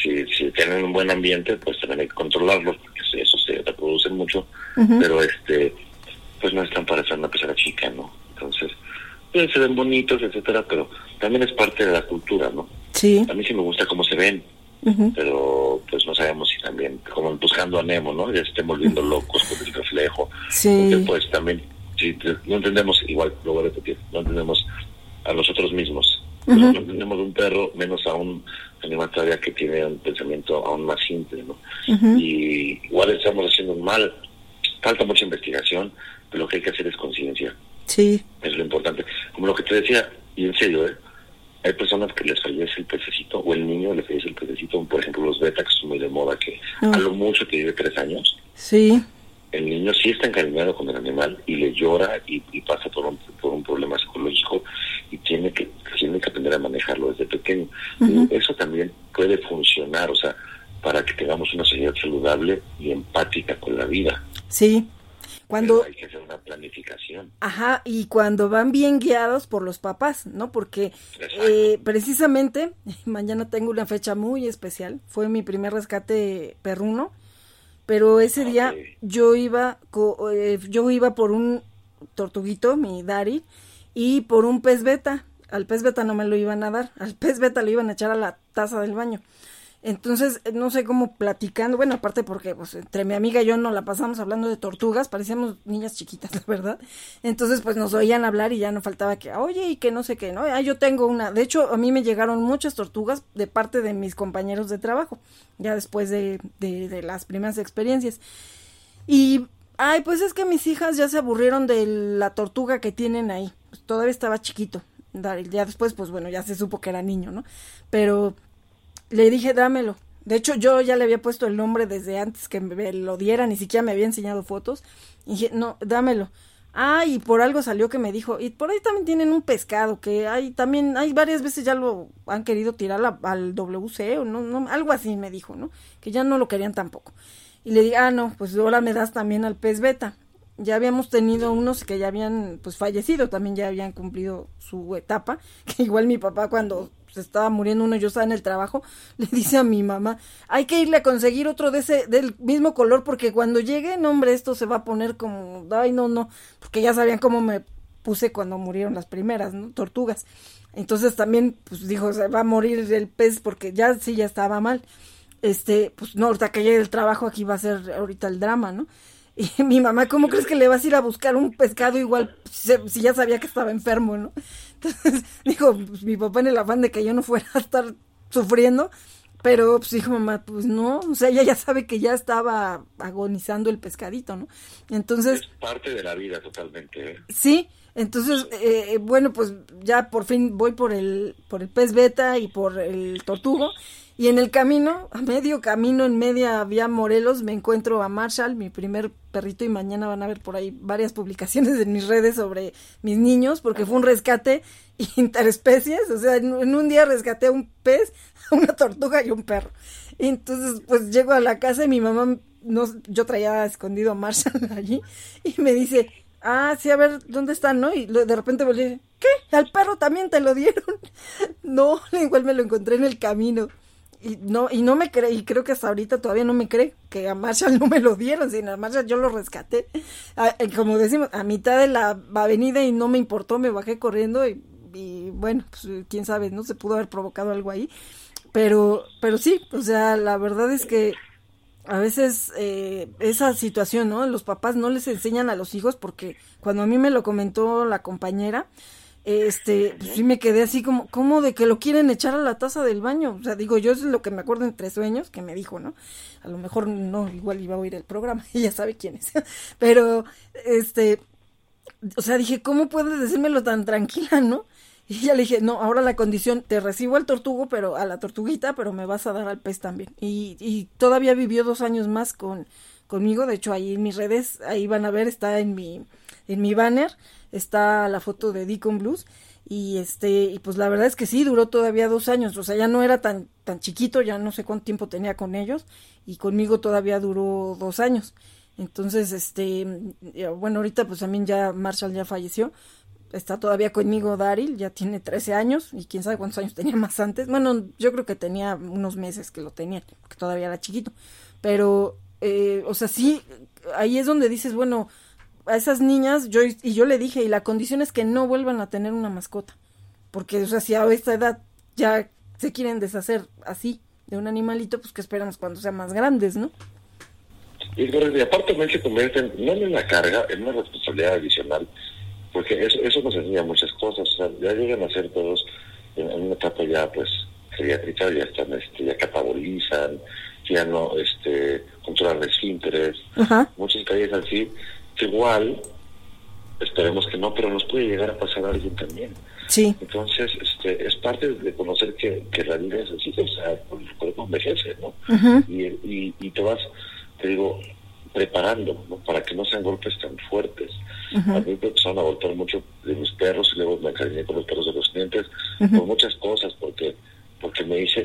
si, si tienen un buen ambiente, pues también hay que controlarlos, eso se reproduce mucho, pero este pues no están para hacer una persona chica, ¿no? Entonces, pues se ven bonitos, etcétera, pero también es parte de la cultura, ¿no? Sí. A mí sí me gusta cómo se ven, pero pues no sabemos si también, como buscando a Nemo, ¿no? Ya se estén volviendo locos con el reflejo. Sí. pues también, si no entendemos, igual, lo voy a repetir, no entendemos a nosotros mismos. No entendemos un perro, menos a un animal todavía que tiene un pensamiento aún más simple, ¿no? Y igual estamos haciendo mal, falta mucha investigación, pero lo que hay que hacer es conciencia. Sí. Es lo importante. Como lo que te decía, y en serio, ¿eh? Hay personas que les fallece el pececito, o el niño le fallece el pececito, por ejemplo los beta, que son muy de moda, que ah. a lo mucho que vive tres años. Sí. El niño sí está encariñado con el animal y le llora y, pasa por un, por un problema psicológico y tiene que, tiene que aprender a manejarlo desde pequeño. Eso también puede funcionar, o sea, para que tengamos una sociedad saludable y empática con la vida. Sí. Cuando hay que hacer una planificación. Ajá, y cuando van bien guiados por los papás, ¿no? Porque eh, precisamente [laughs] mañana tengo una fecha muy especial. Fue mi primer rescate perruno, pero ese día yo iba eh, yo iba por un tortuguito, mi Dari, y por un pez beta. Al pez beta no me lo iban a dar, al pez beta lo iban a echar a la taza del baño. Entonces, no sé cómo platicando, bueno, aparte porque pues, entre mi amiga y yo nos la pasamos hablando de tortugas, parecíamos niñas chiquitas, [laughs] la verdad. Entonces, pues nos oían hablar y ya no faltaba que, oye, y que no sé qué, ¿no? Ah, yo tengo una. De hecho, a mí me llegaron muchas tortugas de parte de mis compañeros de trabajo, ya después de, de, de las primeras experiencias. Y Ay, pues es que mis hijas ya se aburrieron de la tortuga que tienen ahí. Pues todavía estaba chiquito. Ya después, pues bueno, ya se supo que era niño, ¿no? Pero le dije, dámelo. De hecho, yo ya le había puesto el nombre desde antes que me lo diera, ni siquiera me había enseñado fotos. Y dije, no, dámelo. Ah, y por algo salió que me dijo, y por ahí también tienen un pescado, que hay también, hay varias veces ya lo han querido tirar al WC o no, no, algo así me dijo, ¿no? Que ya no lo querían tampoco. Y le dije, ah, no, pues ahora me das también al pez beta. Ya habíamos tenido unos que ya habían, pues fallecido, también ya habían cumplido su etapa, [laughs] que igual mi papá cuando estaba muriendo uno, yo estaba en el trabajo, [laughs] le dice a mi mamá, hay que irle a conseguir otro de ese, del mismo color, porque cuando llegue, no hombre, esto se va a poner como, ay, no, no, porque ya sabían cómo me puse cuando murieron las primeras, ¿no? Tortugas. Entonces también, pues dijo, se va a morir el pez porque ya sí, ya estaba mal. Este, pues no, ahorita que llegue el trabajo aquí va a ser ahorita el drama, ¿no? [laughs] Y mi mamá, ¿cómo crees que le vas a ir a buscar un pescado igual si ya sabía que estaba enfermo, ¿no? Entonces [laughs] dijo, pues mi papá en el afán de que yo no fuera a estar sufriendo, pero pues dijo mamá, pues no, o sea, ella ya sabe que ya estaba agonizando el pescadito, ¿no? Entonces... Es parte de la vida totalmente. ¿eh? Sí, entonces, eh, bueno, pues ya por fin voy por el, por el pez beta y por el tortugo y en el camino, a medio camino, en media vía Morelos, me encuentro a Marshall, mi primer perrito, y mañana van a ver por ahí varias publicaciones en mis redes sobre mis niños, porque fue un rescate [laughs] interespecies, o sea, en, un día rescaté a un pez, [laughs] una tortuga y un perro. Y entonces, pues llego a la casa y mi mamá, no, yo traía escondido a Marshall [laughs] allí, y me dice, ah, sí, a ver, ¿dónde están, no? Y de repente volví, ¿qué? ¿Al perro también te lo dieron? no, igual me lo encontré en el camino y no y no me cree y creo que hasta ahorita todavía no me cree que a Marshall no me lo dieron sino a Marshall yo lo rescaté. Eh, como decimos a mitad de la avenida y no me importó me bajé corriendo y, bueno pues quién sabe no se pudo haber provocado algo ahí. Pero pero sí o sea la verdad es que a veces eh, esa situación no los papás no les enseñan a los hijos porque cuando a mí me lo comentó la compañera este, pues sí me quedé así como, ¿cómo de que lo quieren echar a la taza del baño? O sea, digo, yo es lo que me acuerdo entre sueños que me dijo, ¿no? A lo mejor no, igual iba a oír el programa, [laughs] ella sabe quién es. [laughs] Pero, este, o sea, dije, ¿cómo puedes decírmelo tan tranquila, no? Y ya le dije, no, ahora la condición, te recibo al tortugo, pero a la tortuguita, pero me vas a dar al pez también. Y, y todavía vivió dos años más con, conmigo, de hecho ahí en mis redes, ahí van a ver, está en mi, en mi banner, está la foto de Deacon Blues. Y este y pues la verdad es que sí duró todavía dos años. O sea ya no era tan tan chiquito ya no sé cuánto tiempo tenía con ellos. Y conmigo todavía duró dos años. Entonces este bueno ahorita pues también ya Marshall ya falleció. Está todavía conmigo Daryl ya tiene 13 años. Y quién sabe cuántos años tenía más antes. Bueno yo creo que tenía unos meses que lo tenía porque todavía era chiquito. Pero eh, o sea sí ahí es donde dices bueno a esas niñas, yo y yo le dije, y la condición es que no vuelvan a tener una mascota. Porque, o sea, si a esta edad ya se quieren deshacer así de un animalito, pues que esperamos cuando sean más grandes, ¿no? Y, aparte se convierten, no en una carga, en una responsabilidad adicional, porque eso, eso nos enseña muchas cosas, o sea, ya llegan a ser todos en, una etapa ya, pues, geriátrica, ya están, este, ya catabolizan, ya no, este, controlan esfínteres, muchos detalles así, igual, esperemos que no, pero nos puede llegar a pasar a alguien también. Sí. Entonces, este, es parte de conocer que, que la vida es así, o sea, el cuerpo envejece, ¿no? y, y, y, te vas, te digo, preparando, ¿no? Para que no sean golpes tan fuertes. A mí me empezaron a golpear mucho de mis perros y luego me encariñé con los perros de los clientes por muchas cosas, porque porque me hice,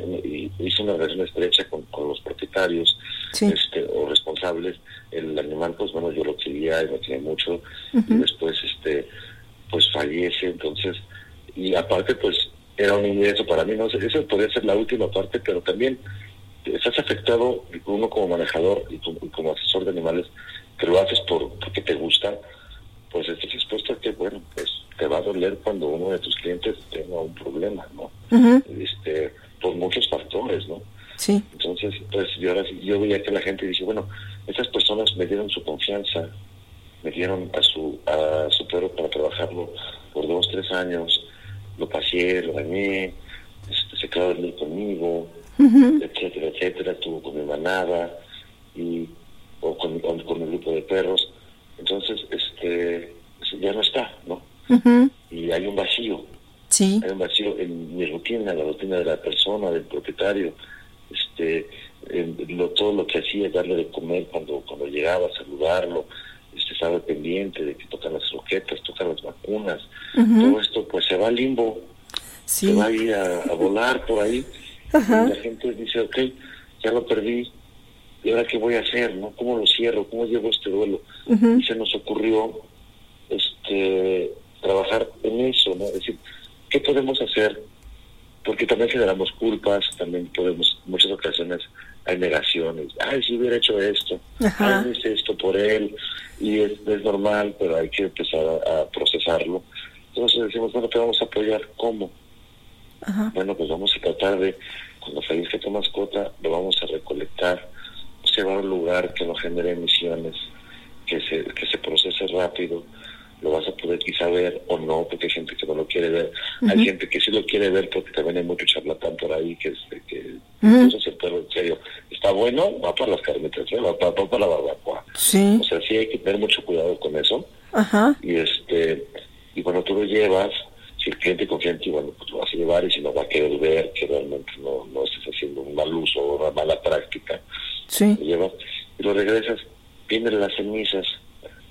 hice una relación estrecha con, con los propietarios este, o responsables. El animal, pues bueno, yo lo quería y lo quería mucho. Y después, este, pues fallece, entonces, y aparte, pues era un ingreso para mí, no sé, eso podría ser la última parte, pero también estás afectado, uno como manejador y como, asesor de animales, que lo haces por, porque te gusta, pues estás expuesto a que, bueno, pues te va a doler cuando uno de tus clientes tenga un problema, ¿no? este, por muchos factores, ¿no? Sí. Entonces, pues yo, ahora, yo veía que la gente dice, bueno, estas personas me dieron su confianza, me dieron a su, a su perro para trabajarlo por dos, tres años, lo pasé, lo dañé, este, se quedó a dormir conmigo, etcétera, etcétera, estuvo con mi manada y, o con, con, el grupo de perros. Entonces, este, ya no está, ¿no? Y hay un vacío. Sí. Hay un vacío en mi rutina, la rutina de la persona, del propietario. Este, lo, todo lo que hacía, darle de comer cuando, cuando llegaba, saludarlo, este, se sabe pendiente de que tocan las roquetas, tocan las vacunas, todo esto pues se va al limbo, se va a ir a, volar por ahí, [laughs] y la gente dice, ok, ya lo perdí, ¿y ahora qué voy a hacer? no ¿Cómo lo cierro? ¿Cómo llevo este duelo? Y se nos ocurrió este trabajar en eso, ¿no? Es decir, ¿qué podemos hacer? Porque también generamos culpas, también podemos, en muchas ocasiones hay negaciones, ay, si hubiera hecho esto, ay, no hice esto por él, y es, es normal, pero hay que empezar a, procesarlo. Entonces decimos, bueno, te vamos a apoyar, ¿cómo? Bueno, pues vamos a tratar de, cuando fallezca tu mascota, lo vamos a recolectar, llevar a un lugar que no genere emisiones, que se, que se procese rápido, lo vas a poder quizá ver o no, porque hay gente que no lo quiere ver. Hay gente que sí lo quiere ver porque también hay mucho charlatán por ahí que, que el perro en serio está bueno, va para las carnitas, ¿eh? va, para, para la barbacoa. Sí. O sea, sí hay que tener mucho cuidado con eso. Ajá. Y este y cuando tú lo llevas, si el cliente confía en ti, bueno, pues lo vas a llevar y si no va a querer ver que realmente no, no estés haciendo un mal uso o una mala práctica, sí. lo llevas y lo regresas, vienen las cenizas,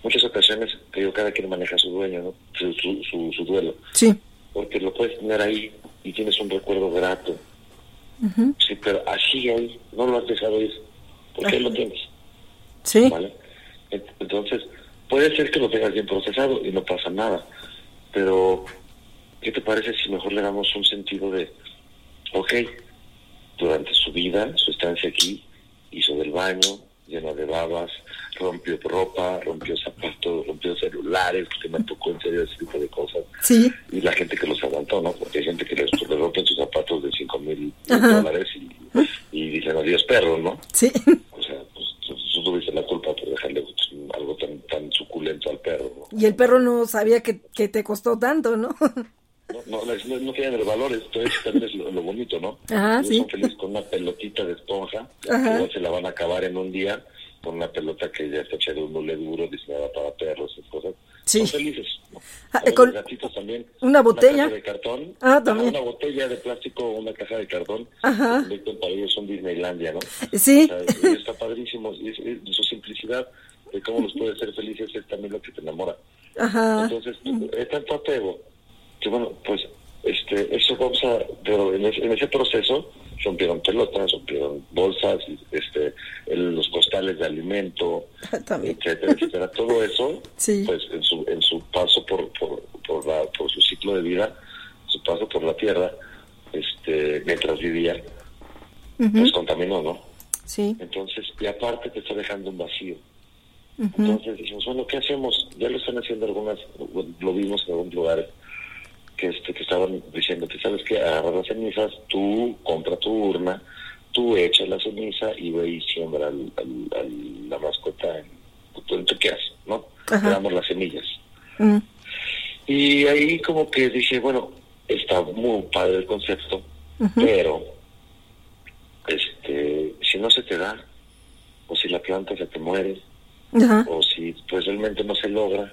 muchas ocasiones, que cada quien maneja su dueño, ¿no? Su, su, duelo. Sí. Porque lo puedes tener ahí y tienes un recuerdo grato. Sí, pero así ahí, no lo has dejado ir, porque ahí lo tienes. Sí. ¿Vale? Entonces, puede ser que lo tengas bien procesado y no pasa nada, pero ¿qué te parece si mejor le damos un sentido de, ok, durante su vida, su estancia aquí, hizo del baño, lleno de babas, rompió ropa, rompió zapatos, rompió celulares, porque me tocó en serio ese tipo de cosas. Sí. Y la gente que los aguantó, ¿no? Porque hay gente que les, rompen sus zapatos de 5 mil dólares y, y, dicen adiós perro, ¿no? Sí. O sea, pues tú tuviste la culpa por dejarle algo tan, tan suculento al perro. Y el perro no sabía que, que te costó tanto, ¿no? No, no, no, tienen el valor, esto es, también es lo, bonito, ¿no? Ajá, sí. son felices con una pelotita de esponja, Ajá. que se la van a acabar en un día, con una pelota que ya está hecha de un mule duro, diseñada para perros y cosas. Sí. Son felices. Ah, con gatitos también. Una botella. de cartón. Ah, también. Una botella de plástico, una caja de cartón. Ajá. Para ellos son Disneylandia, ¿no? Sí. está padrísimo. Y, su simplicidad de cómo los puede ser felices es también lo que te enamora. Ajá. Entonces, es tanto apego que bueno, pues este, eso vamos a, pero en ese, proceso rompieron pelotas, rompieron bolsas, este, los costales de alimento, [laughs] etcétera, etcétera. [laughs] Todo eso, pues en su, en su paso por, por, por, la, por su ciclo de vida, su paso por la tierra, este, mientras vivía, pues contaminó, ¿no? Sí. Entonces, y aparte te está dejando un vacío. Entonces dijimos, bueno, ¿qué hacemos? Ya lo están haciendo algunas, lo vimos en algunos lugares que, este, que estaban diciendo que sabes que agarra las cenizas, tú compra tu urna, tú echas la ceniza y ve y siembra la mascota en, en tu haces, ¿no? Le damos las semillas. Mm. Y ahí como que dije, bueno, está muy padre el concepto, pero este si no se te da, o si la planta se te muere, o si pues realmente no se logra,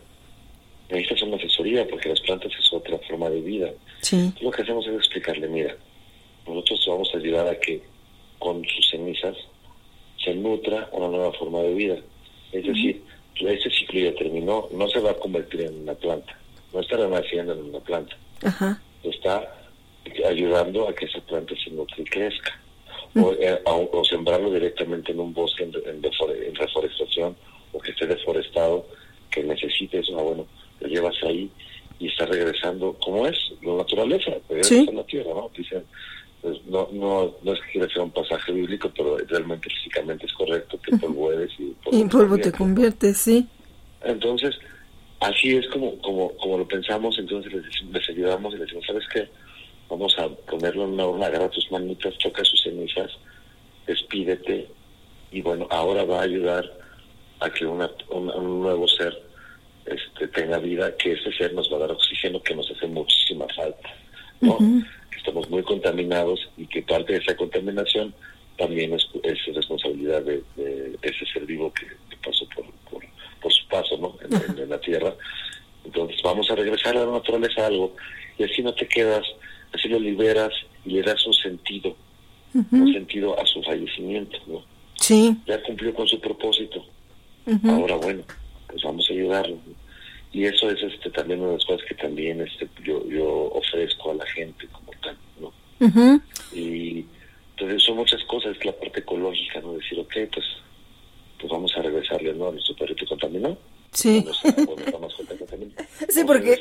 necesitas una asesoría porque las plantas es otra forma de vida. Sí. Lo que hacemos es explicarle, mira, nosotros vamos a ayudar a que con sus cenizas se nutra una nueva forma de vida. Es decir, ese ciclo ya terminó, no se va a convertir en una planta, no está renaciendo en una planta. Ajá. Está ayudando a que esa planta se nutre y crezca. O, eh, o, sembrarlo directamente en un bosque en, en, reforestación o que esté deforestado, que necesite eso. Bueno, lo llevas ahí y está regresando como es, la naturaleza, ¿Sí? la tierra, ¿no? Dicen, pues no, no, no es que quiera ser un pasaje bíblico, pero realmente físicamente es correcto que polvo eres y polvo, y polvo te, conviertes, sí. Entonces, así es como, como, como lo pensamos, entonces les, les ayudamos y les decimos, ¿sabes qué? Vamos a ponerlo en una urna, agarra tus manitas, toca sus cenizas, despídete y bueno, ahora va a ayudar a que una, un nuevo ser este, tenga vida, que ese ser nos va a dar oxígeno que nos hace muchísima falta, ¿no? Que estamos muy contaminados y que parte de esa contaminación también es, responsabilidad de, ese ser vivo que, pasó por, por, su paso, ¿no? En, la Tierra. Entonces vamos a regresar a la naturaleza algo y así no te quedas, así lo liberas y le das un sentido, un sentido a su fallecimiento, ¿no? Sí. Ya cumplió con su propósito. Ahora bueno, pues vamos a ayudarlos. Y eso es este también una de las cosas que también este yo, yo ofrezco a la gente como tal, ¿no? Y entonces son muchas cosas, la parte ecológica, ¿no? Decir, ok, pues, pues vamos a regresarle, ¿no? A nuestro perrito contaminó. Sí. [laughs] sí, porque...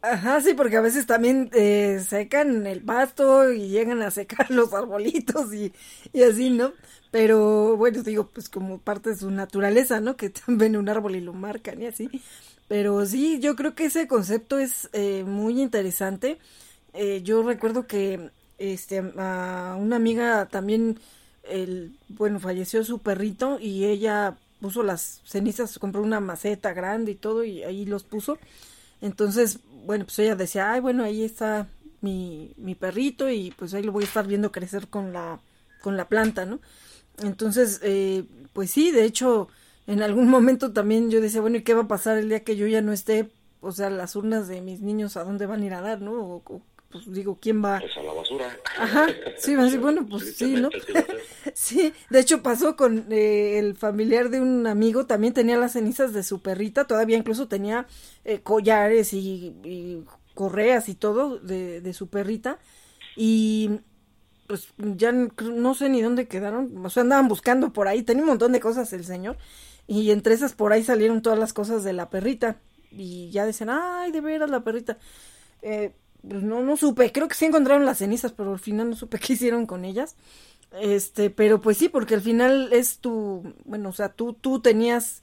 Ajá, sí, porque a veces también eh, secan el pasto y llegan a secar [laughs] los arbolitos y, y así, ¿no? Pero bueno, digo, pues como parte de su naturaleza, ¿no? Que también un árbol y lo marcan y así. Pero sí, yo creo que ese concepto es eh, muy interesante. Eh, yo recuerdo que este a una amiga también el bueno falleció su perrito y ella puso las cenizas compró una maceta grande y todo y ahí los puso entonces bueno pues ella decía ay bueno ahí está mi, mi perrito y pues ahí lo voy a estar viendo crecer con la con la planta no entonces eh, pues sí de hecho en algún momento también yo decía bueno y qué va a pasar el día que yo ya no esté o sea las urnas de mis niños a dónde van a ir a dar no o, pues digo, ¿quién va? Pues a la basura. Ajá, sí, bueno, pues sí, ¿no? [laughs] sí, de hecho pasó con eh, el familiar de un amigo, también tenía las cenizas de su perrita, todavía incluso tenía eh, collares y, correas y todo de, de su perrita, y pues ya no sé ni dónde quedaron, o sea, andaban buscando por ahí, tenía un montón de cosas el señor, y entre esas por ahí salieron todas las cosas de la perrita, y ya decían, ay, de veras la perrita. Eh, pues no, no supe, creo que sí encontraron las cenizas, pero al final no supe [laughs] qué hicieron con ellas. Este, pero pues sí, porque al final es tu, bueno, o sea, tú, tú tenías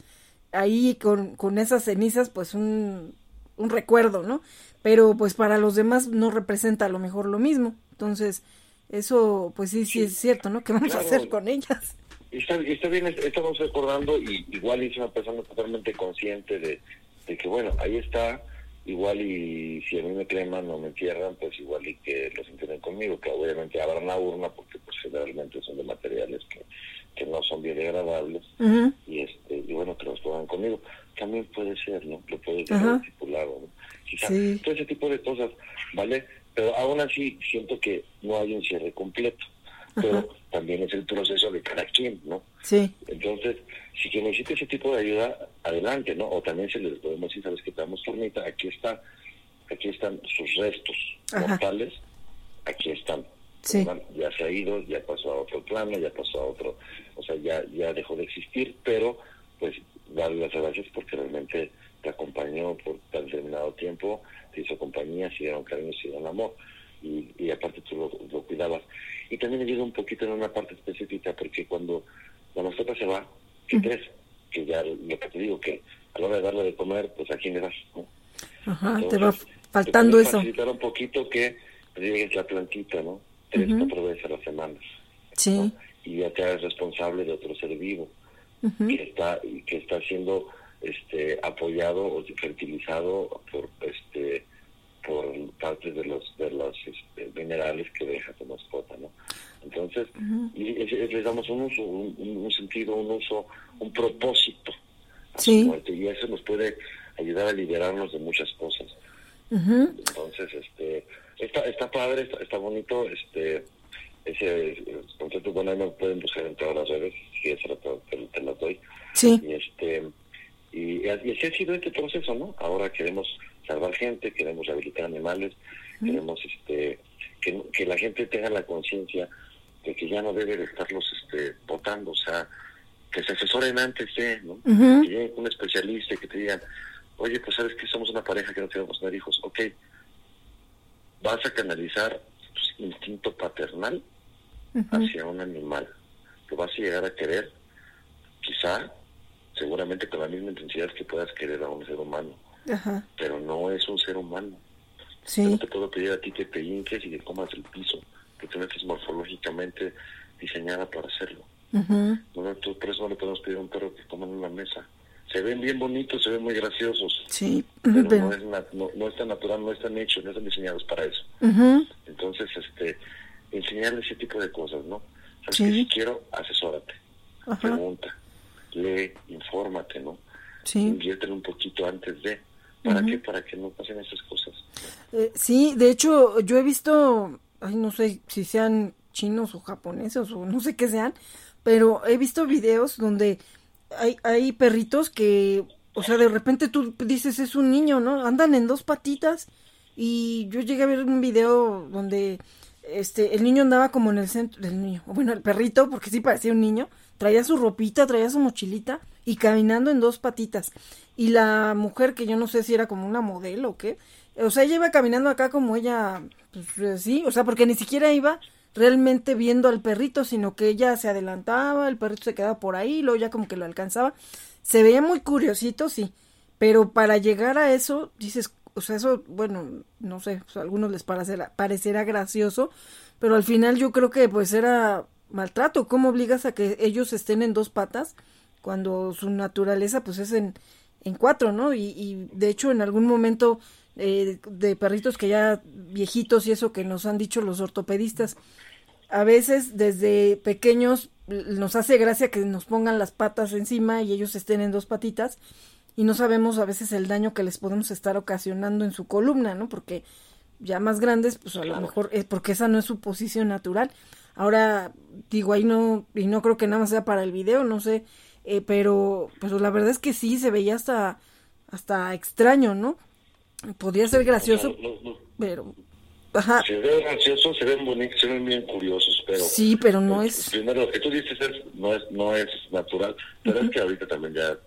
ahí con, con esas cenizas, pues un, un recuerdo, ¿no? Pero pues para los demás no representa a lo mejor lo mismo. Entonces, eso, pues sí, sí, es cierto, ¿no? [laughs] ¿Qué vamos a hacer con ellas? Está, está bien, estamos recordando y igual hice una persona totalmente consciente de, de que, bueno, ahí está igual y si a mí me creman o me entierran, pues igual y que los entierren conmigo, que obviamente abran una urna porque pues generalmente son de materiales que, que no son biodegradables y este y bueno que los pongan conmigo. También puede ser, ¿no? Lo puede dejar estipulado, ¿no? Quizá todo ese tipo de cosas, ¿vale? Pero aún así siento que no hay un cierre completo pero también es el proceso de cada quien, ¿no? Sí. Entonces, si quien necesita ese tipo de ayuda, adelante, ¿no? O también se les podemos decir, ¿sabes qué? Te damos tornita, aquí está, aquí están sus restos mortales, aquí están. Sí. Ya se ha ido, ya pasó a otro plano, ya pasó a otro, o sea, ya, ya dejó de existir, pero pues darle las gracias porque realmente te acompañó por tan determinado tiempo, te hizo compañía, se dieron cariño, se dieron amor y, aparte tú lo, cuidabas. Y también ayuda un poquito en una parte específica, porque cuando la mascota se va, ¿qué crees? Que ya lo que te digo, que a la hora de darle de comer, pues a quién le das, ¿no? Ajá, te va faltando eso. facilitar un poquito que llegues la plantita, ¿no? Tres, cuatro veces a la semana. Sí. Y ya te hagas responsable de otro ser vivo que está que está siendo este apoyado o fertilizado por este por parte de los de los este, minerales que deja tu mascota, ¿no? Entonces, y, les damos un uso, un, sentido, un uso, un propósito sí. y eso nos puede ayudar a liberarnos de muchas cosas. Entonces, este, está, está padre, está, bonito, este, ese concepto, bueno, ahí me pueden buscar en todas las redes, si es te, te lo doy. Sí. Y este, y, y así ha sido este proceso, ¿no? Ahora queremos salvar gente, queremos rehabilitar animales, queremos este que, que, la gente tenga la conciencia de que ya no debe de estarlos este, votando, o sea, que se asesoren antes de, ¿no? Que llegue un especialista y que te digan, oye, pues sabes que somos una pareja que no queremos tener hijos, ok, vas a canalizar tu instinto paternal hacia un animal, lo vas a llegar a querer, quizá, seguramente con la misma intensidad que puedas querer a un ser humano pero no es un ser humano. no te puedo pedir a ti que te hinques y que comas el piso, que tú no morfológicamente diseñada para hacerlo. por eso no le podemos pedir a un perro que coma en una mesa. Se ven bien bonitos, se ven muy graciosos, sí, pero, No, es no, es tan natural, no están hechos, no están diseñados para eso. Entonces, este, enseñarle ese tipo de cosas, ¿no? ¿Sabes que si quiero, asesórate, pregunta, lee, infórmate, ¿no? Sí. Inviértelo un poquito antes de ¿Para qué? Para que no pasen esas cosas. Eh, sí, de hecho, yo he visto, ay, no sé si sean chinos o japoneses o no sé qué sean, pero he visto videos donde hay, hay perritos que o sea, de repente tú dices, es un niño, ¿no? Andan en dos patitas y yo llegué a ver un video donde este el niño andaba como en el centro del niño, bueno, el perrito, porque sí parecía un niño, traía su ropita, traía su mochilita y caminando en dos patitas. Y la mujer, que yo no sé si era como una modelo o qué, o sea, ella iba caminando acá como ella, pues sí, o sea, porque ni siquiera iba realmente viendo al perrito, sino que ella se adelantaba, el perrito se quedaba por ahí, luego ya como que lo alcanzaba. Se veía muy curiosito, sí, pero para llegar a eso, dices, o sea, eso, bueno, no sé, a algunos les parecerá, parecerá gracioso, pero al final yo creo que pues era maltrato. ¿Cómo obligas a que ellos estén en dos patas cuando su naturaleza pues es en, en cuatro, ¿no? Y, y de hecho en algún momento eh, de perritos que ya viejitos y eso que nos han dicho los ortopedistas, a veces desde pequeños nos hace gracia que nos pongan las patas encima y ellos estén en dos patitas y no sabemos a veces el daño que les podemos estar ocasionando en su columna, ¿no? Porque ya más grandes, pues a lo mejor es porque esa no es su posición natural. Ahora digo ahí no y no creo que nada más sea para el video, no sé, eh, pero pero la verdad es que sí se veía hasta hasta extraño, ¿no? Podría ser gracioso, pero... Ajá. Se ve gracioso, se ven bonitos, se ven bien curiosos, pero... Sí, pero no es... Primero, lo que tú dices no, es, no es natural, pero es que ahorita también ya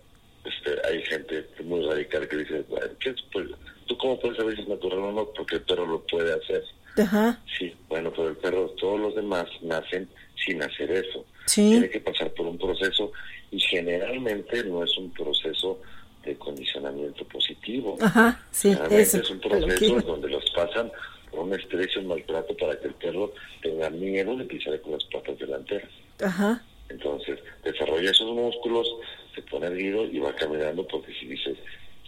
este, hay gente muy radical que dice, ¿qué pues, ¿tú cómo puedes saber si es natural o no? Porque el perro lo puede hacer. Ajá. Sí, bueno, pero el perro, todos los demás nacen sin hacer eso. Sí. Tiene que pasar por un proceso y generalmente no es un proceso de condicionamiento positivo. Ajá, sí, eso, es un proceso donde los pasan por un estrés y un maltrato para que el perro tenga miedo de pisar con las patas delanteras. Ajá. Entonces, desarrolla esos músculos, se pone erguido y va caminando porque si dices,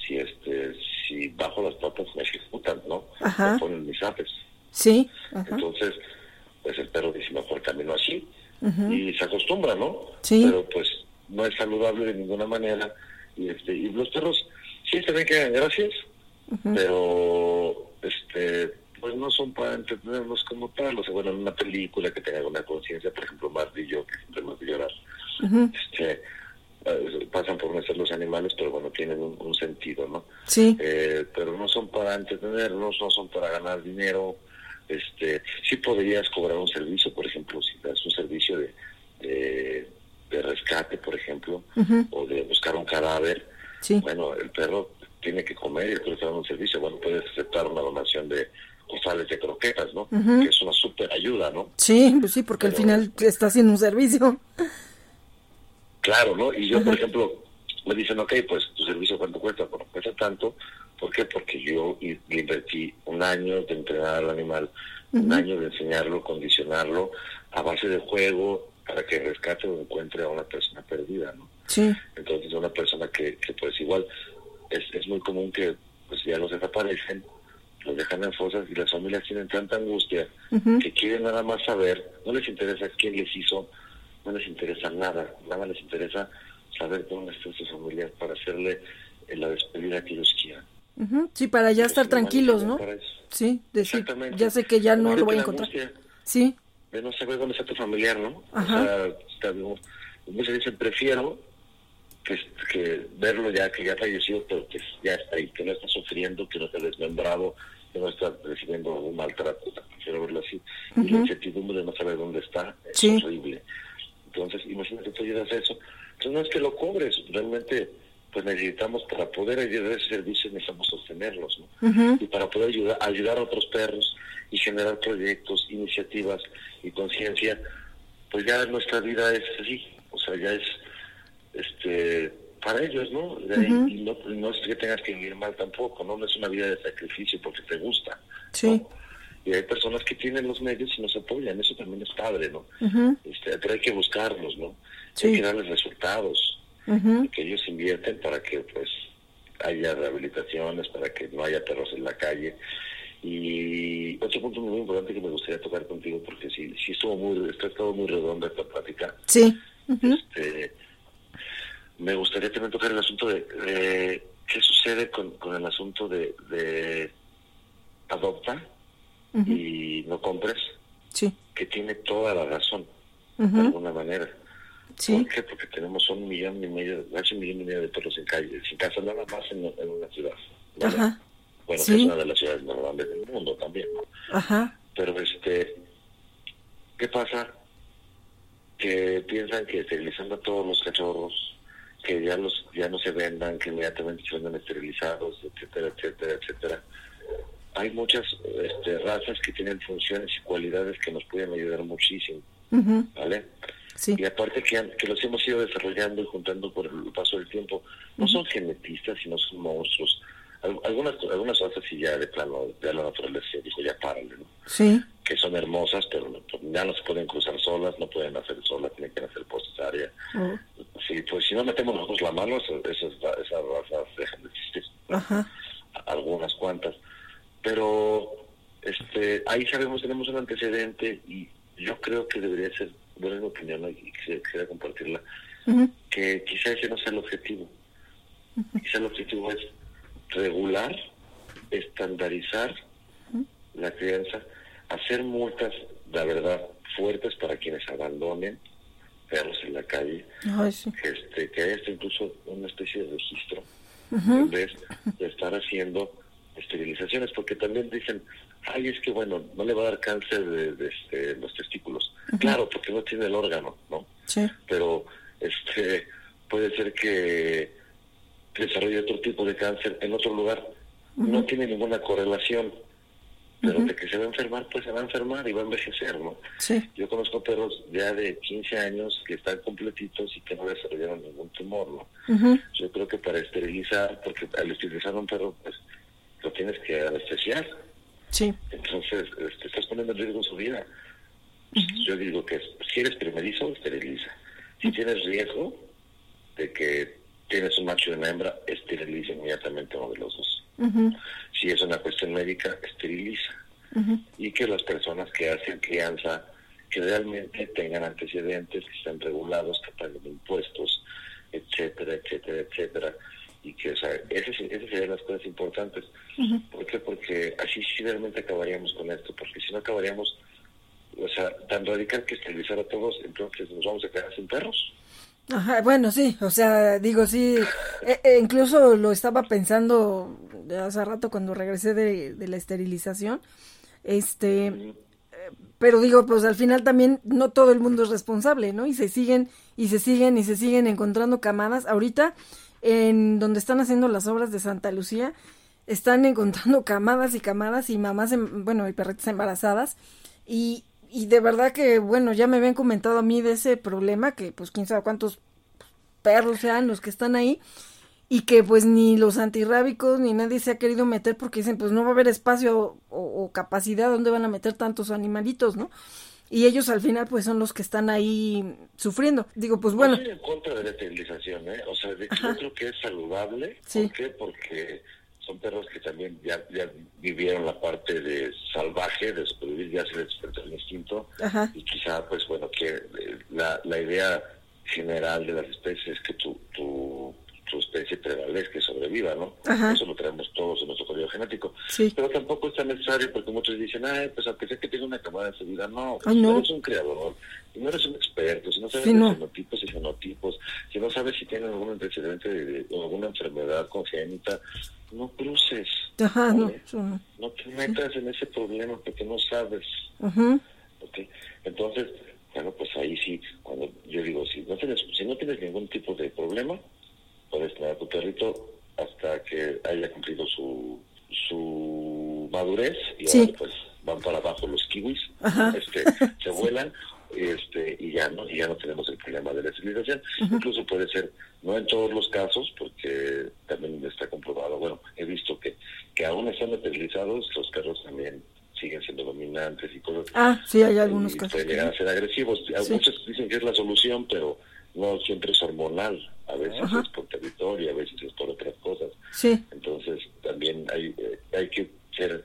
si este, si bajo las patas me ejecutan, ¿no? Ajá. Me ponen mis apes. Sí. Entonces, pues el perro dice, mejor camino así. Y se acostumbra, ¿no? Sí. Pero pues no es saludable de ninguna manera y este y los perros sí se ven que gracias pero este pues no son para entretenernos como tal. O sea bueno en una película que tenga una conciencia por ejemplo yo que siempre hemos de llorar este eh, pasan por no ser los animales pero bueno tienen un, sentido no sí. Eh, pero no son para entretenernos no son para ganar dinero este sí podrías cobrar un servicio por ejemplo si das un servicio de de rescate, por ejemplo, o de buscar un cadáver, bueno, el perro tiene que comer y el perro está dando un servicio. Bueno, puedes aceptar una donación de costales de croquetas, ¿no? Que es una súper ayuda, ¿no? Sí, pues sí, porque al final está haciendo un servicio. Claro, ¿no? Y yo, por ejemplo, me dicen, ok, pues tu servicio cuánto cuesta, bueno, cuesta tanto. ¿Por qué? Porque yo invertí un año de entrenar al animal, un año de enseñarlo, condicionarlo a base de juego, para que rescate o encuentre a una persona perdida, ¿no? Sí. Entonces, una persona que, que pues igual es, es muy común que pues ya los desaparecen, los dejan en fosas y las familias tienen tanta angustia que quieren nada más saber, no les interesa quién les hizo, no les interesa nada, nada les interesa saber dónde están sus familias para hacerle la despedida que ellos quieran. Sí, para ya estar tranquilos, ¿no? Sí, decir, ya sé que ya no lo voy a encontrar. Sí de no saber dónde está tu familiar, ¿no? O sea, muchas veces prefiero que, que, verlo ya, que ya falleció, pero que ya está ahí, que no está sufriendo, que no está desmembrado, que no está recibiendo algún maltrato, prefiero verlo así. Y la incertidumbre de no saber dónde está es horrible. Entonces, imagínate tú ayudas a eso. Entonces, no es que lo cobres, realmente pues necesitamos, para poder ayudar ese servicio, necesitamos sostenerlos, ¿no? Y para poder ayudar, ayudar a otros perros y generar proyectos, iniciativas y conciencia, pues ya nuestra vida es así, o sea, ya es este para ellos, ¿no? Y no, no es que tengas que vivir mal tampoco, ¿no? No es una vida de sacrificio porque te gusta. Sí. Y hay personas que tienen los medios y nos apoyan, eso también es padre, ¿no? este, pero hay que buscarlos, ¿no? Hay que darles resultados que ellos invierten para que pues haya rehabilitaciones, para que no haya perros en la calle. Y otro punto muy importante que me gustaría tocar contigo, porque sí, sí estuvo muy, está todo muy redonda esta plática. Sí. este, me gustaría también tocar el asunto de, qué sucede con, con el asunto de, de adopta y no compres. Sí. Que tiene toda la razón, de alguna manera ¿Por qué? Porque tenemos un millón y medio, casi un millón y medio de perros en calle, sin casa, nada más en, una ciudad. Ajá. Bueno, que es una de las ciudades más grandes del mundo también, ¿no? Ajá. Pero, este, ¿qué pasa? Que piensan que esterilizando a todos los cachorros, que ya los ya no se vendan, que inmediatamente se vendan esterilizados, etcétera, etcétera, etcétera. Hay muchas este, razas que tienen funciones y cualidades que nos pueden ayudar muchísimo, ¿vale? Y aparte que, que los hemos ido desarrollando y juntando por el paso del tiempo, no son genetistas, sino son monstruos. Algunas algunas razas sí ya de plano, de la naturaleza dijo ya párale, ¿no? Sí. Que son hermosas, pero ya no se pueden cruzar solas, no pueden hacer solas, tienen que hacer por cesárea. Oh. Sí, pues si no metemos nosotros la mano, esas, esas razas dejan de existir. Ajá. Algunas cuantas. Pero este ahí sabemos, tenemos un antecedente y yo creo que debería ser mi opinión y quisiera, compartirla, que quizá ese no sea el objetivo. Quizá el objetivo es regular, estandarizar la crianza, hacer multas, la verdad, fuertes para quienes abandonen perros en la calle, este, que haya incluso una especie de registro, en vez de estar haciendo esterilizaciones, porque también dicen, ay, es que bueno, no le va a dar cáncer de, este, los testículos. Claro, porque no tiene el órgano, ¿no? Sí. Pero este puede ser que desarrolle otro tipo de cáncer en otro lugar. No tiene ninguna correlación. Pero de que se va a enfermar, pues se va a enfermar y va a envejecer, ¿no? Sí. Yo conozco perros ya de 15 años que están completitos y que no desarrollaron ningún tumor, ¿no? Yo creo que para esterilizar, porque al esterilizar a un perro, pues lo tienes que anestesiar. Sí. Entonces, te este, estás poniendo en riesgo su vida. Yo digo que si eres primerizo, esteriliza. Si tienes riesgo de que tienes un macho y una hembra, esteriliza inmediatamente uno de los dos. Si es una cuestión médica, esteriliza. Y que las personas que hacen crianza, que realmente tengan antecedentes, que estén regulados, que paguen impuestos, etcétera, etcétera, etcétera y que, o sea, esas, serían las cosas importantes. ¿Por qué? Porque así sí realmente acabaríamos con esto, porque si no acabaríamos, o sea, tan radical que esterilizar a todos, entonces nos vamos a quedar sin perros. Ajá, bueno, sí, o sea, digo, sí, e, e incluso lo estaba pensando hace rato cuando regresé de, de la esterilización, este, pero digo, pues al final también no todo el mundo es responsable, ¿no? Y se siguen, y se siguen, y se siguen encontrando camadas. Ahorita en donde están haciendo las obras de Santa Lucía, están encontrando [laughs] camadas y camadas y mamás, bueno, y perritas embarazadas. Y, y de verdad que, bueno, ya me habían comentado a mí de ese problema, que pues quién sabe cuántos perros sean los que están ahí, y que pues ni los antirrábicos ni nadie se ha querido meter porque dicen, pues no va a haber espacio o, o capacidad donde van a meter tantos animalitos, ¿no? Y ellos al final pues son los que están ahí sufriendo. Digo, pues bueno. estoy en contra de la esterilización, ¿eh? O sea, de yo creo que es saludable. Sí. ¿Por qué? Porque son perros que también ya, ya vivieron la parte de salvaje, de sobrevivir, ya se les despertó el instinto. Ajá. Y quizá, pues bueno, que eh, la, la idea general de las especies es que tu, tu su especie prevalezca y sobreviva, ¿no? Eso lo traemos todos en nuestro código genético. Pero tampoco es tan necesario porque muchos dicen, ay, pues aunque sea que tenga una camada de seguridad, no, pues no. eres un creador, y no eres un experto, si no sabes de fenotipos y fenotipos, si no sabes si tienen algún antecedente de, alguna enfermedad congénita, no cruces. Ajá, no, no, te metas en ese problema porque no sabes. Entonces, bueno, pues ahí sí, cuando yo digo, si no tienes, si no tienes ningún tipo de problema, puedes tener a tu perrito hasta que haya cumplido su, su madurez y ahora pues van para abajo los kiwis, este, [laughs] se vuelan este y ya no y ya no tenemos el problema de la civilización. Incluso puede ser, no en todos los casos, porque también está comprobado, bueno, he visto que, que aún están esterilizados, los perros también siguen siendo dominantes y cosas. Ah, sí, hay algunos casos. Pueden llegar a ser agresivos. Muchos dicen que es la solución, pero no siempre es hormonal, a veces es por territorio, a veces es por otras cosas. Sí. Entonces también hay, eh, hay que ser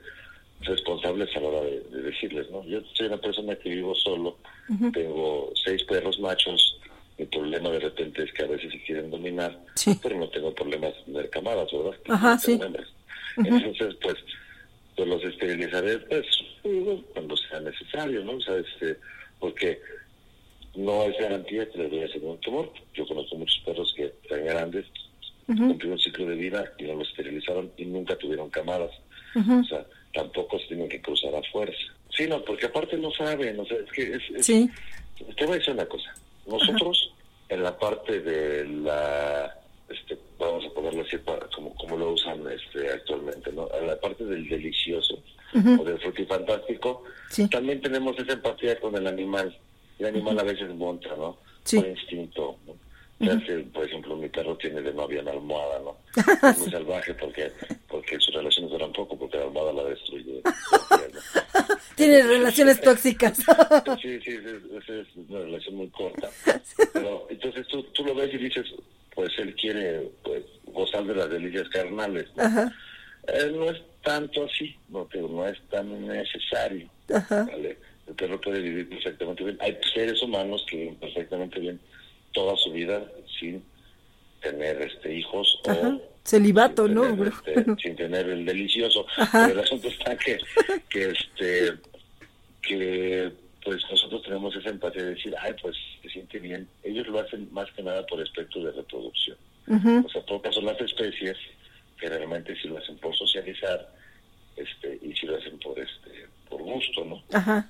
responsables a la hora de, decirles, ¿no? Yo soy una persona que vivo solo, tengo seis perros machos, mi problema de repente es que a veces se quieren dominar, pero no tengo problemas de camadas, ¿verdad? Ajá, sí. Entonces, pues, pues los esterilizaré pues, cuando sea necesario, ¿no? O sea, este, porque no es garantía que a ser un tumor. Yo conozco muchos perros que están grandes, cumplieron un ciclo de vida y no lo esterilizaron y nunca tuvieron camadas. O sea, tampoco se tienen que cruzar a fuerza. Sí, no, porque aparte no saben, o sea, es que es, sí. Te voy a decir una cosa. Nosotros, en la parte de la, este, vamos a ponerlo así, para, como, como lo usan este, actualmente, ¿no? En la parte del delicioso o del frutifantástico, también tenemos esa empatía con el animal. El animal a veces monta, ¿no? Por instinto, ¿no? por ejemplo, mi perro tiene de novia una almohada, ¿no? [laughs] Es muy salvaje porque porque sus relaciones duran poco, porque la almohada la destruye. [laughs] tiene relaciones tóxicas. [laughs] sí, sí, es, es, una relación muy corta. Pero entonces tú, tú lo ves y dices, pues él quiere pues gozar de las delicias carnales, ¿no? Ajá. Eh, no es tanto así, no, pero no es tan necesario. Ajá. ¿vale? Perro puede vivir perfectamente bien. Hay seres humanos que viven perfectamente bien toda su vida sin tener este hijos o celibato, ¿no? Este, sin tener el delicioso. Pero el asunto está que, que este que pues nosotros tenemos esa empatía de decir, ay, pues se siente bien. Ellos lo hacen más que nada por aspecto de reproducción. O sea, pocas son las especies que realmente si lo hacen por socializar este y si lo hacen por este por gusto, ¿no?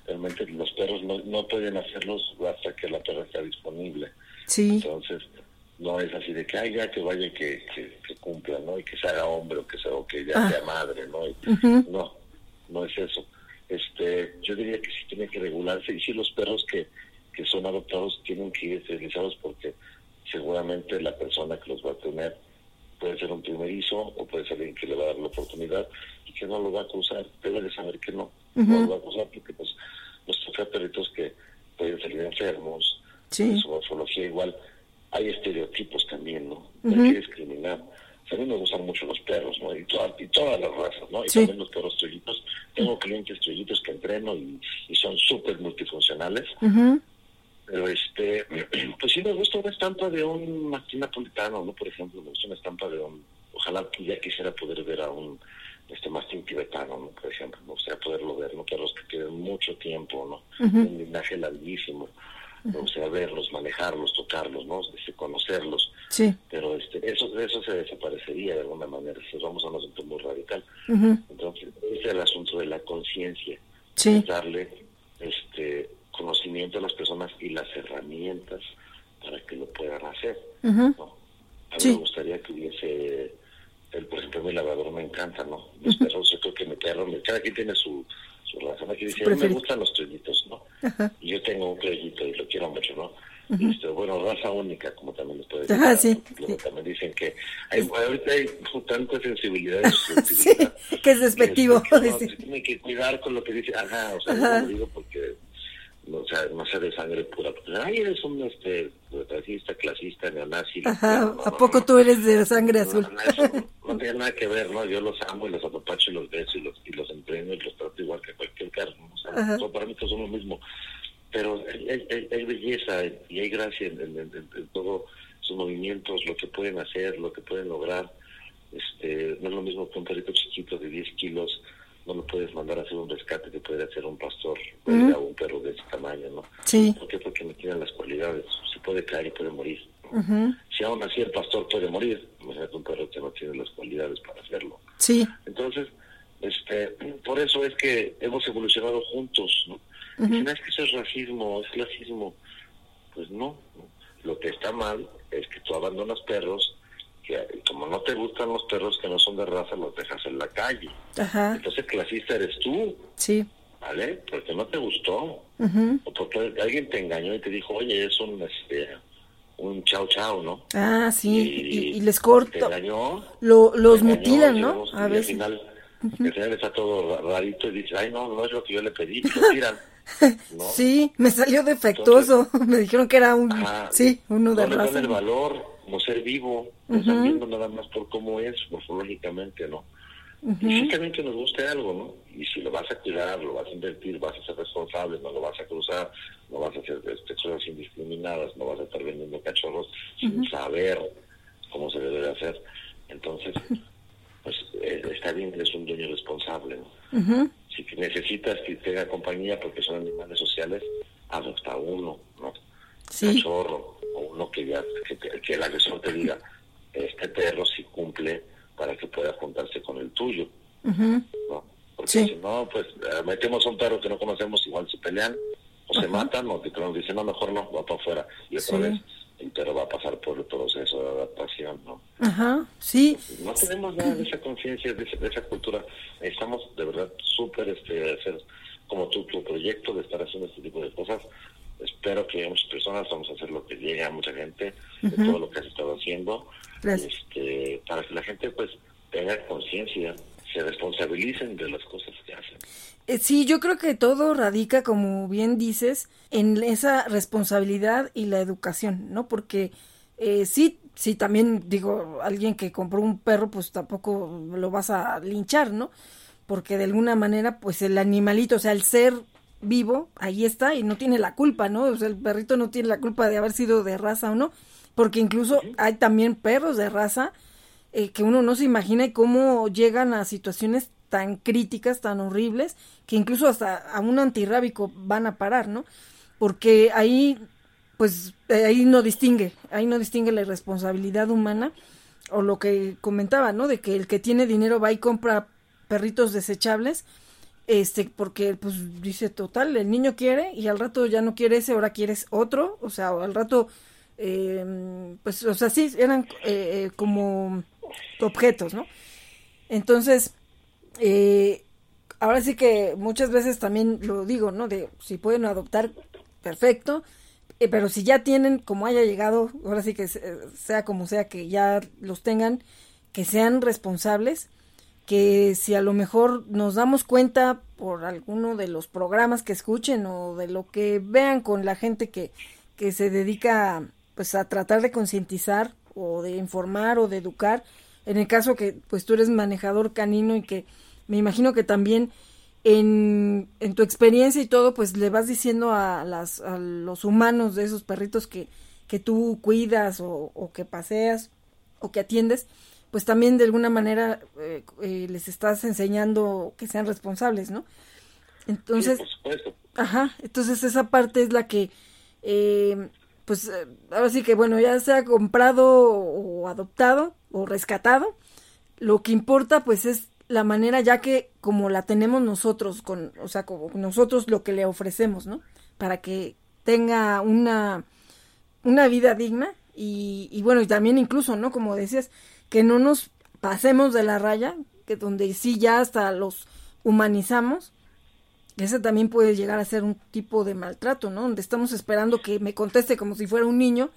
Realmente los perros no, no pueden hacerlos hasta que la perra está disponible. Sí. Entonces, no es así de que, haya que vaya que, que, cumpla, ¿no? Y que se haga hombre o que, sea, o que ya ah. sea madre, ¿no? No, no es eso. Este, yo diría que sí tiene que regularse y sí los perros que, que son adoptados tienen que ir esterilizados porque seguramente la persona que los va a tener puede ser un primerizo o puede ser alguien que le va a dar la oportunidad y que no lo va a cruzar, debe de saber que no, no lo va a cruzar porque pues los perritos que pueden salir enfermos, sí. su morfología igual, hay estereotipos también, ¿no? No hay que discriminar. a mí me gustan mucho los perros, ¿no? Y, y todas las razas, ¿no? Y también los perros estrellitos. Tengo clientes estrellitos que entreno y, son súper multifuncionales. Pero este, [clears throat] pues sí me gusta una estampa de un mastín napolitano, ¿no? Por ejemplo, me gusta una estampa de un, ojalá ya quisiera poder ver a un este mastín tibetano, ¿no? Por ejemplo, me gustaría poderlo ver, ¿no? Perros que tienen mucho tiempo, ¿no? Un linaje larguísimo o sea, verlos, manejarlos, tocarlos, ¿no? Este, conocerlos. Sí. Pero este, eso, eso se desaparecería de alguna manera, si vamos a un asunto muy radical. Entonces, ese es el asunto de la conciencia. Sí. Darle este conocimiento a las personas y las herramientas para que lo puedan hacer. ¿no? A mí me gustaría que hubiese, el, por ejemplo, mi lavador me encanta, ¿no? Los perros, yo creo que mi perro, cada quien tiene su, su razón. Aquí dice, me gustan los trellitos, ¿no? Y yo tengo un trellito y lo quiero mucho, ¿no? este, bueno, raza única, como también les puede decir. Ah, sí, También dicen que hay, ahorita hay tanta sensibilidad [laughs] sí, que es despectivo. Que, [laughs] no, tiene que cuidar con lo que dice, ajá, o sea, no lo digo porque o sea, no sea de sangre pura. Porque, ay, eres un este, racista, clasista, neonazi. Ajá, ¿a poco tú eres de sangre azul? No, tiene nada que ver, ¿no? Yo los amo y los apapacho y los beso y los, y los entreno y los trato igual que cualquier carro. O sea, para mí todos son lo mismo. Pero hay, hay, belleza y hay gracia en, en, en, todos sus movimientos, lo que pueden hacer, lo que pueden lograr. Este, no es lo mismo que un perrito chiquito de 10 kilos no lo puedes mandar a hacer un rescate que puede hacer un pastor o un perro de ese tamaño, ¿no? Sí. ¿Por qué? Porque no tienen las cualidades. Se puede caer y puede morir. Si aún así el pastor puede morir, imagínate un perro que no tiene las cualidades para hacerlo. Sí. Entonces, este, [clears throat] por eso es que hemos evolucionado juntos, ¿no? Si no es que eso es racismo, es clasismo. Pues no, no. Lo que está mal es que tú abandonas perros como no te gustan los perros que no son de raza, los dejas en la calle. Ajá. Entonces clasista eres tú. Sí. ¿Vale? Porque no te gustó. O porque alguien te engañó y te dijo, oye, es un, este, un chao chao, ¿no? Ah, sí, y, les corto. Te engañó. Lo, los mutilan, ¿no? A veces. Al final, al final está todo rarito y dice, ay, no, no es lo que yo le pedí, y [laughs] lo tiran. [laughs] ¿no? Sí, me salió defectuoso. [laughs] me dijeron que era un, sí, uno de no raza. el valor como ser vivo, viendo nada más por cómo es morfológicamente, ¿no? Y sí también que nos guste algo, ¿no? Y si lo vas a cuidar, lo vas a invertir, vas a ser responsable, no lo vas a cruzar, no vas a hacer este, cosas indiscriminadas, no vas a estar vendiendo cachorros sin saber cómo se debe de hacer. Entonces, pues eh, está bien que eres un dueño responsable, ¿no? Si necesitas que tenga compañía porque son animales sociales, adopta uno, ¿no? cachorro o uno que ya que, el agresor te diga este perro si cumple para que pueda juntarse con el tuyo ¿no? porque si no pues eh, metemos a un perro que no conocemos igual se pelean o se matan o te dicen no mejor no va para afuera y otra vez el perro va a pasar por el proceso de adaptación no ajá sí. No tenemos nada de esa conciencia de, de, esa cultura. Necesitamos de verdad súper este hacer como tu, tu proyecto de estar haciendo este tipo de cosas. Espero que muchas personas vamos a hacer lo que llegue a mucha gente de todo lo que has estado haciendo. Este, para que la gente pues tenga conciencia se responsabilicen de las cosas que hacen. Eh, sí yo creo que todo radica como bien dices en esa responsabilidad y la educación no porque eh, sí sí también digo alguien que compró un perro pues tampoco lo vas a linchar no porque de alguna manera pues el animalito, o sea, el ser vivo, ahí está y no tiene la culpa, ¿no? O sea, el perrito no tiene la culpa de haber sido de raza o no, porque incluso hay también perros de raza eh, que uno no se imagina cómo llegan a situaciones tan críticas, tan horribles, que incluso hasta a un antirrábico van a parar, ¿no? Porque ahí, pues, eh, ahí no distingue, ahí no distingue la irresponsabilidad humana o lo que comentaba, ¿no? De que el que tiene dinero va y compra perritos desechables, este, porque pues dice total, el niño quiere y al rato ya no quiere ese, ahora quieres otro, o sea, al rato, eh, pues, o sea, sí, eran eh, eh, como objetos, ¿no? Entonces, ahora sí que muchas veces también lo digo, ¿no? De si pueden adoptar, perfecto, pero si ya tienen, como haya llegado, ahora sí que sea como sea que ya los tengan, que sean responsables que si a lo mejor nos damos cuenta por alguno de los programas que escuchen o de lo que vean con la gente que, que se dedica pues a tratar de concientizar o de informar o de educar, en el caso que pues tú eres manejador canino y que me imagino que también en, en tu experiencia y todo pues le vas diciendo a, las, a los humanos de esos perritos que, que tú cuidas o, o que paseas o que atiendes, pues también de alguna manera eh, eh, les estás enseñando que sean responsables, ¿no? Entonces, ajá, entonces esa parte es la que, eh, pues ahora sí que bueno, ya sea comprado o adoptado o rescatado, lo que importa pues es la manera ya que como la tenemos nosotros, con, o sea, como nosotros lo que le ofrecemos, ¿no? Para que tenga una, una vida digna y, y bueno, y también incluso, ¿no? Como decías, que no nos pasemos de la raya, que donde sí ya hasta los humanizamos, ese también puede llegar a ser un tipo de maltrato, ¿no? Donde estamos esperando que me conteste como si fuera un niño,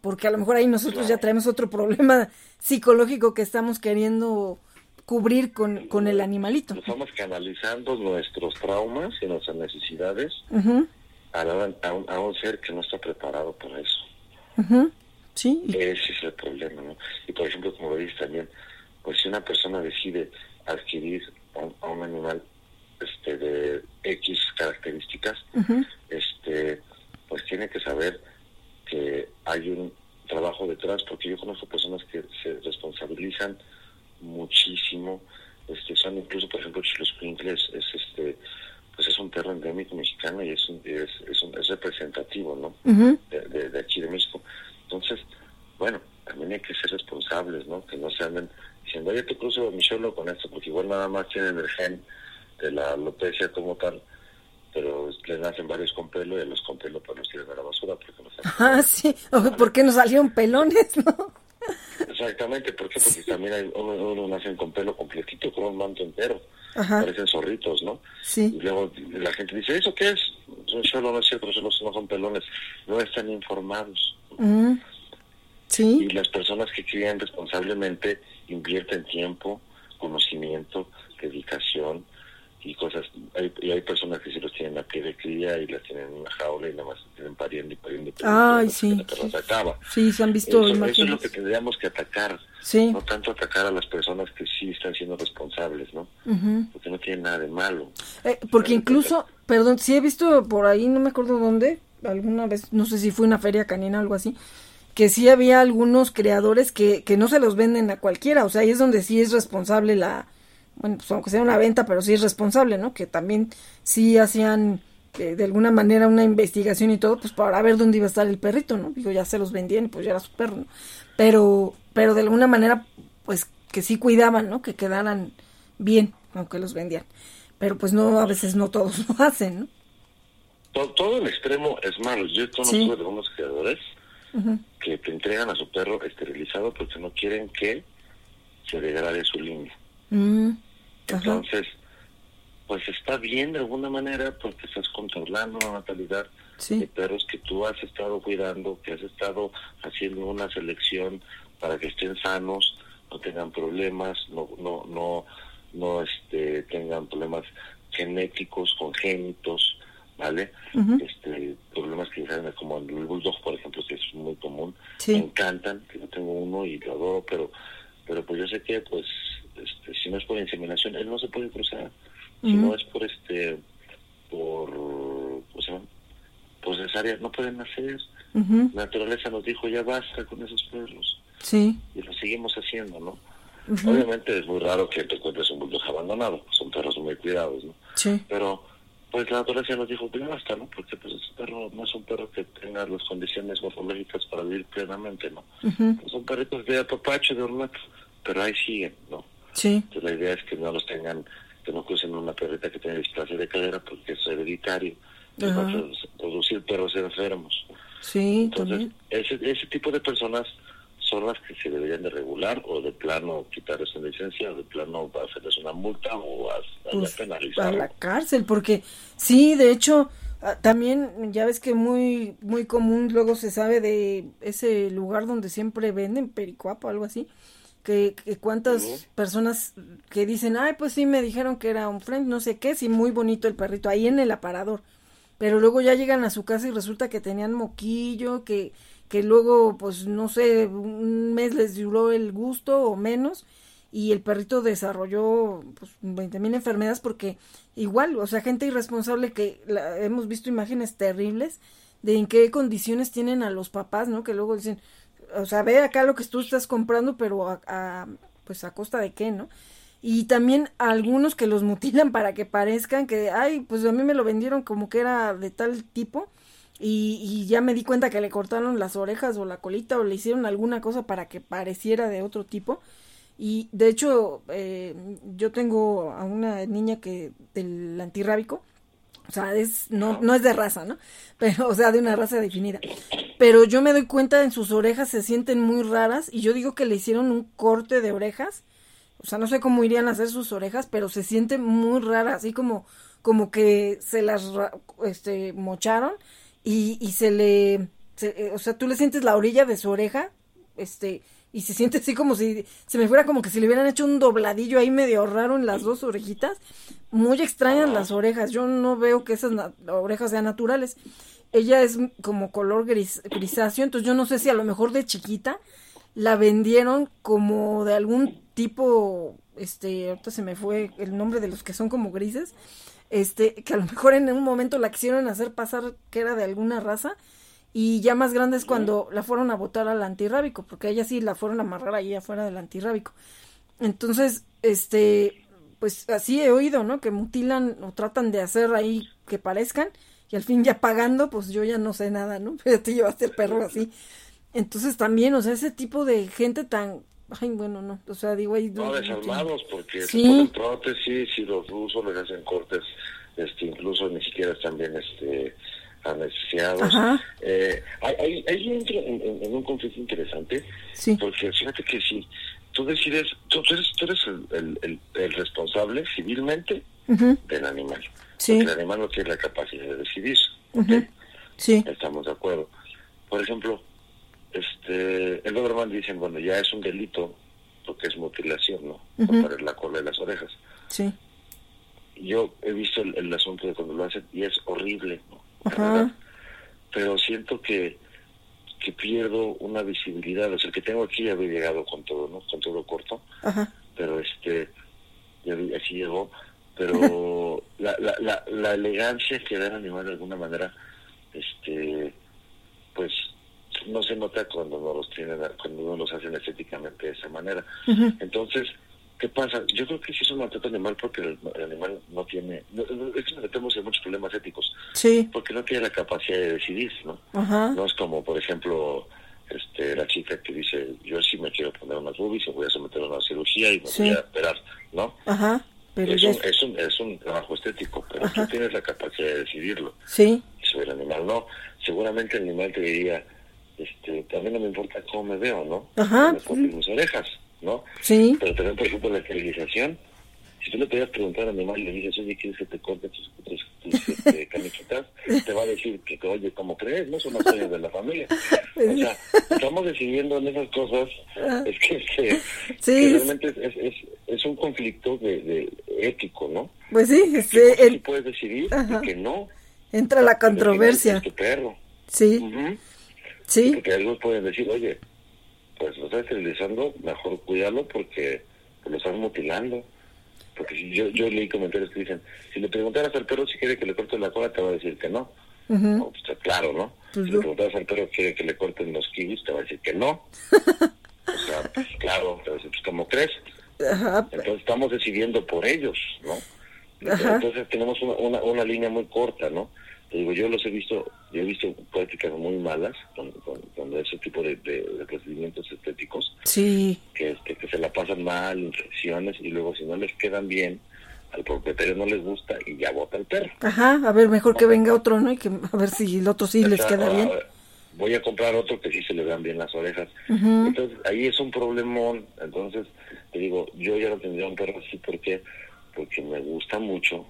porque a lo mejor ahí nosotros ya traemos otro problema psicológico que estamos queriendo cubrir con, con el animalito. Estamos canalizando nuestros traumas y nuestras necesidades a, un, a, un, ser que no está preparado para eso. Sí. Ese es el problema, ¿no? Y por ejemplo, como lo dices también, pues si una persona decide adquirir a un, animal este de X características, este pues tiene que saber que hay un trabajo detrás, porque yo conozco personas que se responsabilizan muchísimo, este son incluso por ejemplo los Quinkles es este pues es un perro endémico mexicano y es es, es, representativo no de, de, aquí de México. Entonces, bueno, también hay que ser responsables, ¿no? Que no se anden diciendo, oye, te cruzo mi solo con esto, porque igual nada más tienen el gen de la alopecia como tal, pero le nacen varios con pelo y a los con pelo pues los tiran a la basura porque no Ah, sí, ¿por qué no salieron pelones, [laughs] no? Exactamente, ¿por qué? Porque también hay, uno, nacen con pelo completito, con un manto entero. Parecen zorritos, ¿no? Sí. Y luego la gente dice, ¿eso qué es? Solo no es cierto, los no son pelones. No están informados. Mm. Sí. Y las personas que crían responsablemente invierten tiempo, conocimiento, dedicación y cosas. Hay, y hay personas que sí los tienen a pie de cría y las tienen en una jaula y nada más tienen pariendo y pariendo. Y Ay, sí. Sí, se han visto eso, eso, es lo que tendríamos que atacar. Sí. No tanto atacar a las personas que sí están siendo responsables, ¿no? Porque no tienen nada de malo. Eh, porque incluso, perdón, sí he visto por ahí, no me acuerdo dónde, alguna vez, no sé si fue una feria canina o algo así, que sí había algunos creadores que, que no se los venden a cualquiera, o sea, ahí es donde sí es responsable la, bueno, pues aunque sea una venta, pero sí es responsable, ¿no? Que también sí hacían de alguna manera una investigación y todo, pues para ver dónde iba a estar el perrito, ¿no? Digo, ya se los vendían y pues ya era su perro, ¿no? Pero, pero de alguna manera, pues que sí cuidaban, ¿no? Que quedaran bien, aunque los vendían. Pero pues no, a veces no todos [laughs] lo hacen, ¿no? Todo, el extremo es malo. Yo conozco de algunos creadores que te entregan a su perro esterilizado porque no quieren que se degrade su línea. Mm, Entonces, pues está bien de alguna manera porque estás controlando la natalidad de perros que tú has estado cuidando, que has estado haciendo una selección para que estén sanos, no tengan problemas, no no no no este tengan problemas genéticos congénitos, ¿vale? Este problemas que ya como el bulldog, por ejemplo, que es muy común, me encantan, que yo tengo uno y lo adoro, pero pero pues yo sé que pues este, si no es por inseminación, él no se puede cruzar si no es por este, por, ¿cómo se llama? Por cesárea, no pueden nacer. La naturaleza nos dijo, ya basta con esos perros. Sí. Y lo seguimos haciendo, ¿no? Obviamente es muy raro que te encuentres un bulldog abandonado, son perros muy cuidados, ¿no? Sí. Pero, pues la naturaleza nos dijo, ya basta, ¿no? Porque pues ese perro no es un perro que tenga las condiciones morfológicas para vivir plenamente, ¿no? son perritos de apapacho, de ornato, pero ahí siguen, ¿no? Sí. Entonces la idea es que no los tengan que no crucen una perrita que tiene displasia de cadera porque es hereditario y va a producir perros enfermos. Sí, Entonces, ese, ese tipo de personas son las que se deberían de regular o de plano quitar esa licencia o de plano hacerles una multa o hasta pues, penalizar. A la cárcel, porque sí, de hecho, ah, también ya ves que muy muy común luego se sabe de ese lugar donde siempre venden pericuapo, algo así que, cuántas personas que dicen, ay, pues sí, me dijeron que era un friend, no sé qué, sí, muy bonito el perrito, ahí en el aparador. Pero luego ya llegan a su casa y resulta que tenían moquillo, que, que luego, pues no sé, un mes les duró el gusto o menos, y el perrito desarrolló pues 20 mil enfermedades porque igual, o sea, gente irresponsable que hemos visto imágenes terribles de en qué condiciones tienen a los papás, ¿no? Que luego dicen, o sea, ve acá lo que tú estás comprando, pero a, pues a costa de qué, ¿no? Y también algunos que los mutilan para que parezcan que, ay, pues a mí me lo vendieron como que era de tal tipo y, y ya me di cuenta que le cortaron las orejas o la colita o le hicieron alguna cosa para que pareciera de otro tipo. Y de hecho, eh, yo tengo a una niña que del antirrábico o sea, es, no, no es de raza, ¿no? Pero, o sea, de una raza definida. Pero yo me doy cuenta en sus orejas se sienten muy raras y yo digo que le hicieron un corte de orejas. O sea, no sé cómo irían a hacer sus orejas, pero se siente muy rara, así como, como que se las este, mocharon y, y se le, eh, o sea, tú le sientes la orilla de su oreja, este, y se siente así como si se me fuera como que si le hubieran hecho un dobladillo ahí medio raro en las dos orejitas. Muy extrañas las orejas. Yo no veo que esas orejas sean naturales. Ella es como color gris grisáceo, entonces yo no sé si a lo mejor de chiquita la vendieron como de algún tipo, este, ahorita se me fue el nombre de los que son como grises, este, que a lo mejor en un momento la quisieron hacer pasar que era de alguna raza y ya más grande es cuando la fueron a votar al antirrábico, porque ella sí la fueron a amarrar ahí afuera del antirrábico. Entonces, este, pues así he oído, ¿no? Que mutilan o tratan de hacer ahí que parezcan y al fin ya pagando, pues yo ya no sé nada, ¿no? [laughs] Pero te llevaste el perro así. Entonces también, o sea, ese tipo de gente tan, ay, bueno, no, o sea, digo ahí... No, desarmados, porque ¿Sí? ponen prótesis y los rusos les hacen cortes, este, incluso ni siquiera están bien, este anestesiados. Eh, ahí, en, un conflicto interesante, porque fíjate que si tú decides, tú, eres, tú eres el, el, responsable civilmente del animal. el animal no tiene la capacidad de decidir. Sí. Estamos de acuerdo. Por ejemplo, este, el Doberman dicen, bueno, ya es un delito porque es mutilación, ¿no? Uh la cola y las orejas. Sí. Yo he visto el, el asunto de cuando lo hacen y es horrible, ¿no? Pero siento que que pierdo una visibilidad, o sea, que tengo aquí ya había llegado con todo, ¿no? Con todo corto, pero este, ya así llegó, pero la, la, la, la, elegancia que da el animal de alguna manera, este, pues no se nota cuando no los tienen, cuando no los hacen estéticamente de esa manera. Entonces, ¿Qué pasa? Yo creo que sí es un maltrato animal porque el, animal no tiene... No, es que nos metemos en muchos problemas éticos. Sí. Porque no tiene la capacidad de decidir, ¿no? Ajá. No es como, por ejemplo, este, la chica que dice, yo sí me quiero poner unas boobies, voy a someter a una cirugía y me Sí. voy a esperar, ¿no? Ajá. Pero es, un, es- es, un, es un trabajo estético, pero Ajá. tú tienes la capacidad de decidirlo. Sí. Sobre el animal no. Seguramente el animal te diría, este, también no me importa cómo me veo, ¿no? Ajá, Me mis orejas, ¿no? Sí. Pero también, por ejemplo, la esterilización. Si tú le pudieras preguntar al animal y le dices, oye, ¿quieres que te corte tus, tus, tus, este, [laughs] caniquitas? Te va a decir que, oye, ¿cómo crees? No son las cosas de la familia. [laughs] O sea, estamos decidiendo en esas cosas. Es que, este, Sí, que realmente es, es, es, es un conflicto de, de ético, ¿no? Pues sí, Que cosas sí el- puedes decidir Ajá. y que no. entra la controversia. Es tu perro. Sí, sí, Porque algunos pueden decir, oye, pues lo estás esterilizando, mejor cuídalo porque lo estás mutilando. Porque yo, yo leí comentarios que dicen, si le preguntaras al perro si quiere que le corten la cola, te va a decir que no. Pues, está claro, ¿no? Pues si le preguntaras al perro si quiere que le corten los kiwis, te va a decir que no. [laughs] o sea, pues claro, te va a decir, pues ¿cómo crees? Ajá. Entonces estamos decidiendo por ellos, ¿no? Entonces tenemos una, una, una línea muy corta, ¿no? Te digo, yo los he visto, yo he visto prácticas muy malas con, con, con ese tipo de, de- de procedimientos estéticos Sí, que, este, que se la pasan mal, infecciones, y luego si no les quedan bien, al propietario no les gusta y ya bota el perro. ajá, a ver, mejor que venga otro, ¿no? Y que a ver si el otro sí les queda bien. Voy a comprar otro que sí se le vean bien las orejas. Entonces, ahí es un problemón. Entonces, te digo, yo ya no tendría un perro así porque porque me gusta mucho,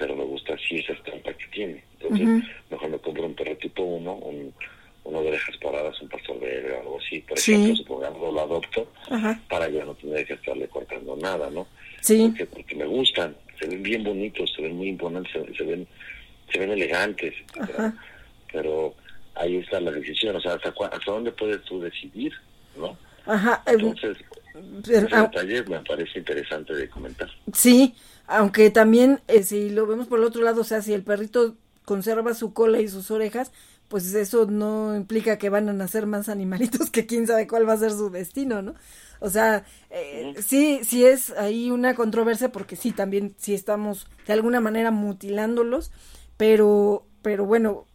pero me gusta así esa estampa que tiene. Entonces, mejor me compro un perro tipo uno, un, uno de orejas paradas, un pastor belga o algo así, por Sí. ejemplo, supongamos lo adopto, para ya no tener que estarle cortando nada, ¿no? Sí, Porque, porque me gustan, se ven bien bonitos, se ven muy imponentes, se, se ven se ven elegantes. Ajá. pero ahí está la decisión, o sea, hasta, hasta dónde puedes tú decidir, ¿no? ajá. eh, Entonces, ese ah, detalle me parece interesante de comentar. Sí, aunque también eh, si lo vemos por el otro lado, o sea, si el perrito conserva su cola y sus orejas, pues eso no implica que van a nacer más animalitos que quién sabe cuál va a ser su destino, ¿no? O sea, eh, sí, sí es ahí una controversia porque sí, también sí estamos de alguna manera mutilándolos, pero, pero bueno,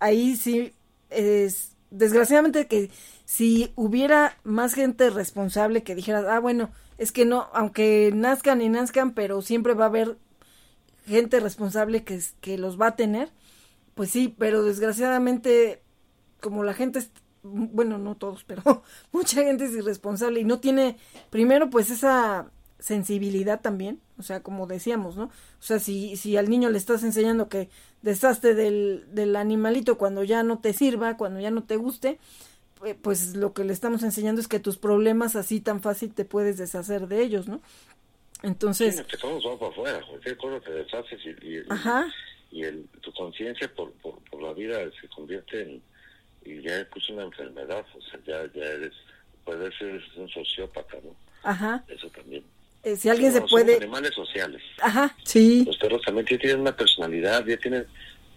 ahí sí es desgraciadamente que si hubiera más gente responsable que dijera, ah, bueno, es que no, aunque nazcan y nazcan, pero siempre va a haber gente responsable que, que los va a tener, pues sí, pero desgraciadamente, como la gente, es, bueno, no todos, [laughs] pero mucha gente es irresponsable y no tiene, primero, pues esa sensibilidad también, o sea, como decíamos, ¿no? O sea, si, si al niño le estás enseñando que deshazte del, del animalito cuando ya no te sirva, cuando ya no te guste, pues lo que le estamos enseñando es que tus problemas así tan fácil te puedes deshacer de ellos, ¿no? Entonces, Sí, que todos para afuera, cualquier cosa te deshaces y, y, Ajá. y el, tu conciencia por, por, por la vida se convierte en, y ya es pues, una enfermedad, o sea, ya, ya eres, puede ser un sociópata, ¿no? ajá, Eso también. eh, si alguien se No, puede, animales sociales. ajá, sí, Los perros también ya tienen una personalidad, ya tienen,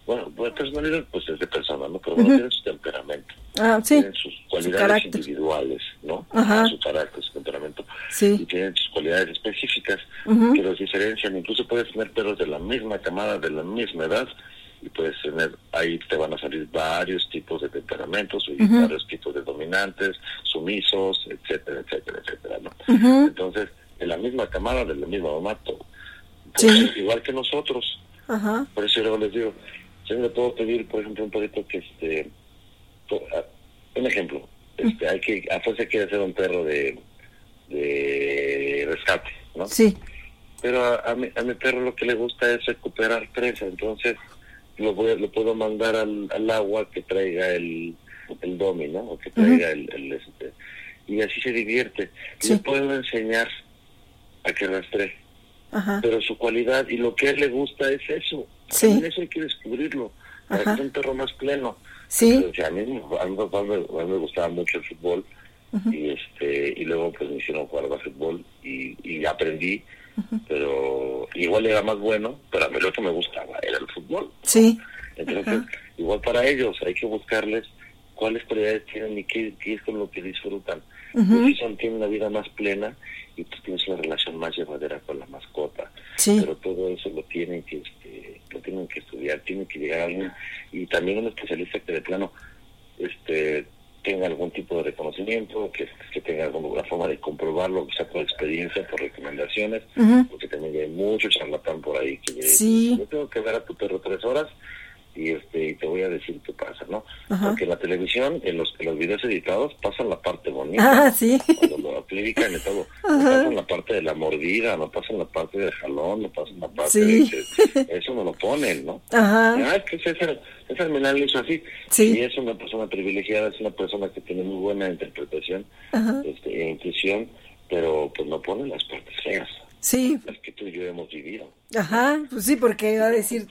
bueno, pues personalidad pues es de persona, ¿no? Pero bueno, tienen su temperamento, ah, sí, tienen sus cualidades individuales, ¿no? Ajá. Su carácter, su temperamento. Y sí, tienen sus cualidades específicas que los diferencian. Incluso puedes tener perros de la misma camada, de la misma edad, y puedes tener, ahí te van a salir varios tipos de temperamentos, y varios tipos de dominantes, sumisos, etcétera, etcétera, etcétera, ¿no? Entonces, de la misma camada, de la misma mamá, todo. Sí. Igual que nosotros. ajá, Por eso yo les digo, yo le puedo pedir, por ejemplo, un perrito que, este, un ejemplo, este, hay que, a fuerza quiere hacer un perro de, de rescate, ¿no? sí, Pero a, a mi, a mi perro lo que le gusta es recuperar presa, entonces lo, voy, lo puedo mandar al, al agua que traiga el, el domi, ¿no? O que traiga el, el, este, y así se divierte. Sí. Le puedo enseñar a que rastree ajá, pero su cualidad y lo que a él le gusta es eso. Sí. También eso hay que descubrirlo, para Ajá. que sea un perro más pleno. sí, Entonces, a, mí, a, mí, a mí- a mí me gustaba mucho el fútbol y este y luego pues me hicieron jugar básquetbol y, y aprendí, pero igual era más bueno, pero a mí lo que me gustaba era el fútbol. sí, Entonces, Ajá. igual para ellos hay que buscarles cuáles cualidades tienen y qué, qué es con lo que disfrutan. Pues sí son, tienen una vida más plena y tú tienes una relación más llevadera con la mascota. Sí. Pero todo eso lo tienen que tienen que estudiar, tiene que llegar a alguien y también un especialista que de plano este tenga algún tipo de reconocimiento, que, que tenga alguna forma de comprobarlo, que sea por experiencia, por recomendaciones, porque también hay mucho charlatán por ahí que sí. yo tengo que ver a tu perro tres horas y este y te voy a decir qué pasa, ¿no? Porque en la televisión, en los, en los videos editados, pasan la parte bonita. Ah, sí. Cuando aplican y todo. [laughs] No pasan la parte de la mordida, no pasan la parte del jalón, no pasan la parte Sí. de que eso no lo ponen, ¿no? Ajá. Ah, es que César, César Menal lo hizo así. Sí. Y es una persona privilegiada, es una persona que tiene muy buena interpretación Ajá. este, e intuición, pero pues no pone las partes feas, Sí, las que tú y yo hemos vivido. Ajá, pues sí, porque va a decir,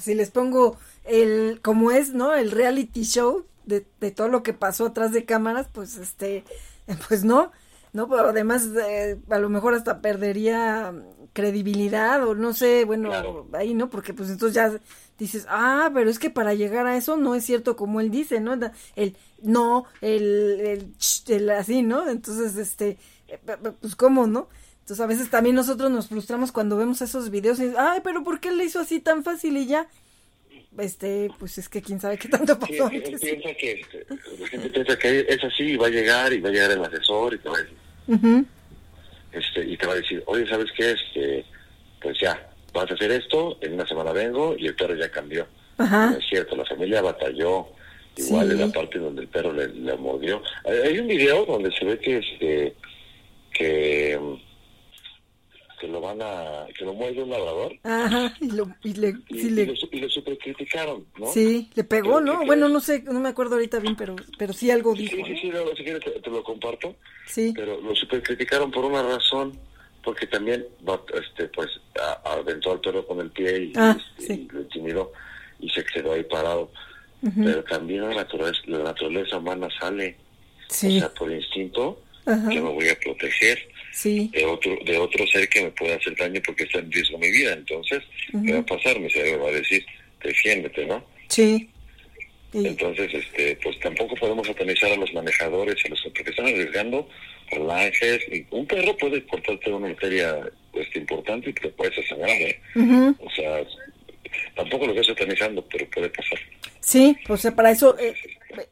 si les pongo el, como es, ¿no? El reality show de, de todo lo que pasó atrás de cámaras, pues este, [laughs] pues no, ¿no? Pero además, eh, a lo mejor hasta perdería credibilidad o no sé, bueno, Claro. ahí, ¿no? Porque pues entonces ya dices, ah, pero es que para llegar a eso no es cierto como él dice, ¿no? El no, el, el, el así, ¿no? Entonces, este, eh, pues cómo, ¿no? Entonces a veces también nosotros nos frustramos cuando vemos esos videos y ay, pero ¿por qué le hizo así tan fácil y ya? Este, pues es que quién sabe qué tanto Sí, pasó él antes. piensa que, este, la gente piensa que es así y va a llegar y va a llegar el asesor y te va este, y te va a decir, oye, ¿sabes qué? Este, pues ya, vas a hacer esto, en una semana vengo y el perro ya cambió. Ajá. No es cierto, la familia batalló, igual Sí. en la parte donde el perro le, le mordió. Hay, hay un video donde se ve que este, que, que lo van a, que lo muerde un labrador Ajá, y, lo, y le, y, sí, y le, lo, su- y lo super criticaron, ¿no? sí, le pegó, ¿no? ¿qué Bueno, no sé, no me acuerdo ahorita bien, pero, pero sí algo Sí, dijo, sí, ¿no? sí, luego, si quieres te, te lo comparto. Sí, pero lo super criticaron por una razón porque también este pues a- aventó al perro con el pie y, Ah, este, sí. lo intimidó y se quedó ahí parado pero también la naturaleza, la naturaleza humana sale sí, o sea por instinto Ajá. que me voy a proteger sí, de otro de otro ser que me puede hacer daño porque está en riesgo mi vida entonces qué va a pasar mi cerebro va a decir defiéndete no sí. Entonces, este, pues tampoco podemos satanizar a los manejadores y a los que están arriesgando relajes. Y un perro puede cortarte una arteria este, importante y te puedes sangrar, ¿eh? O sea, tampoco lo estoy satanizando, pero puede pasar. Sí, sea, para eso eh,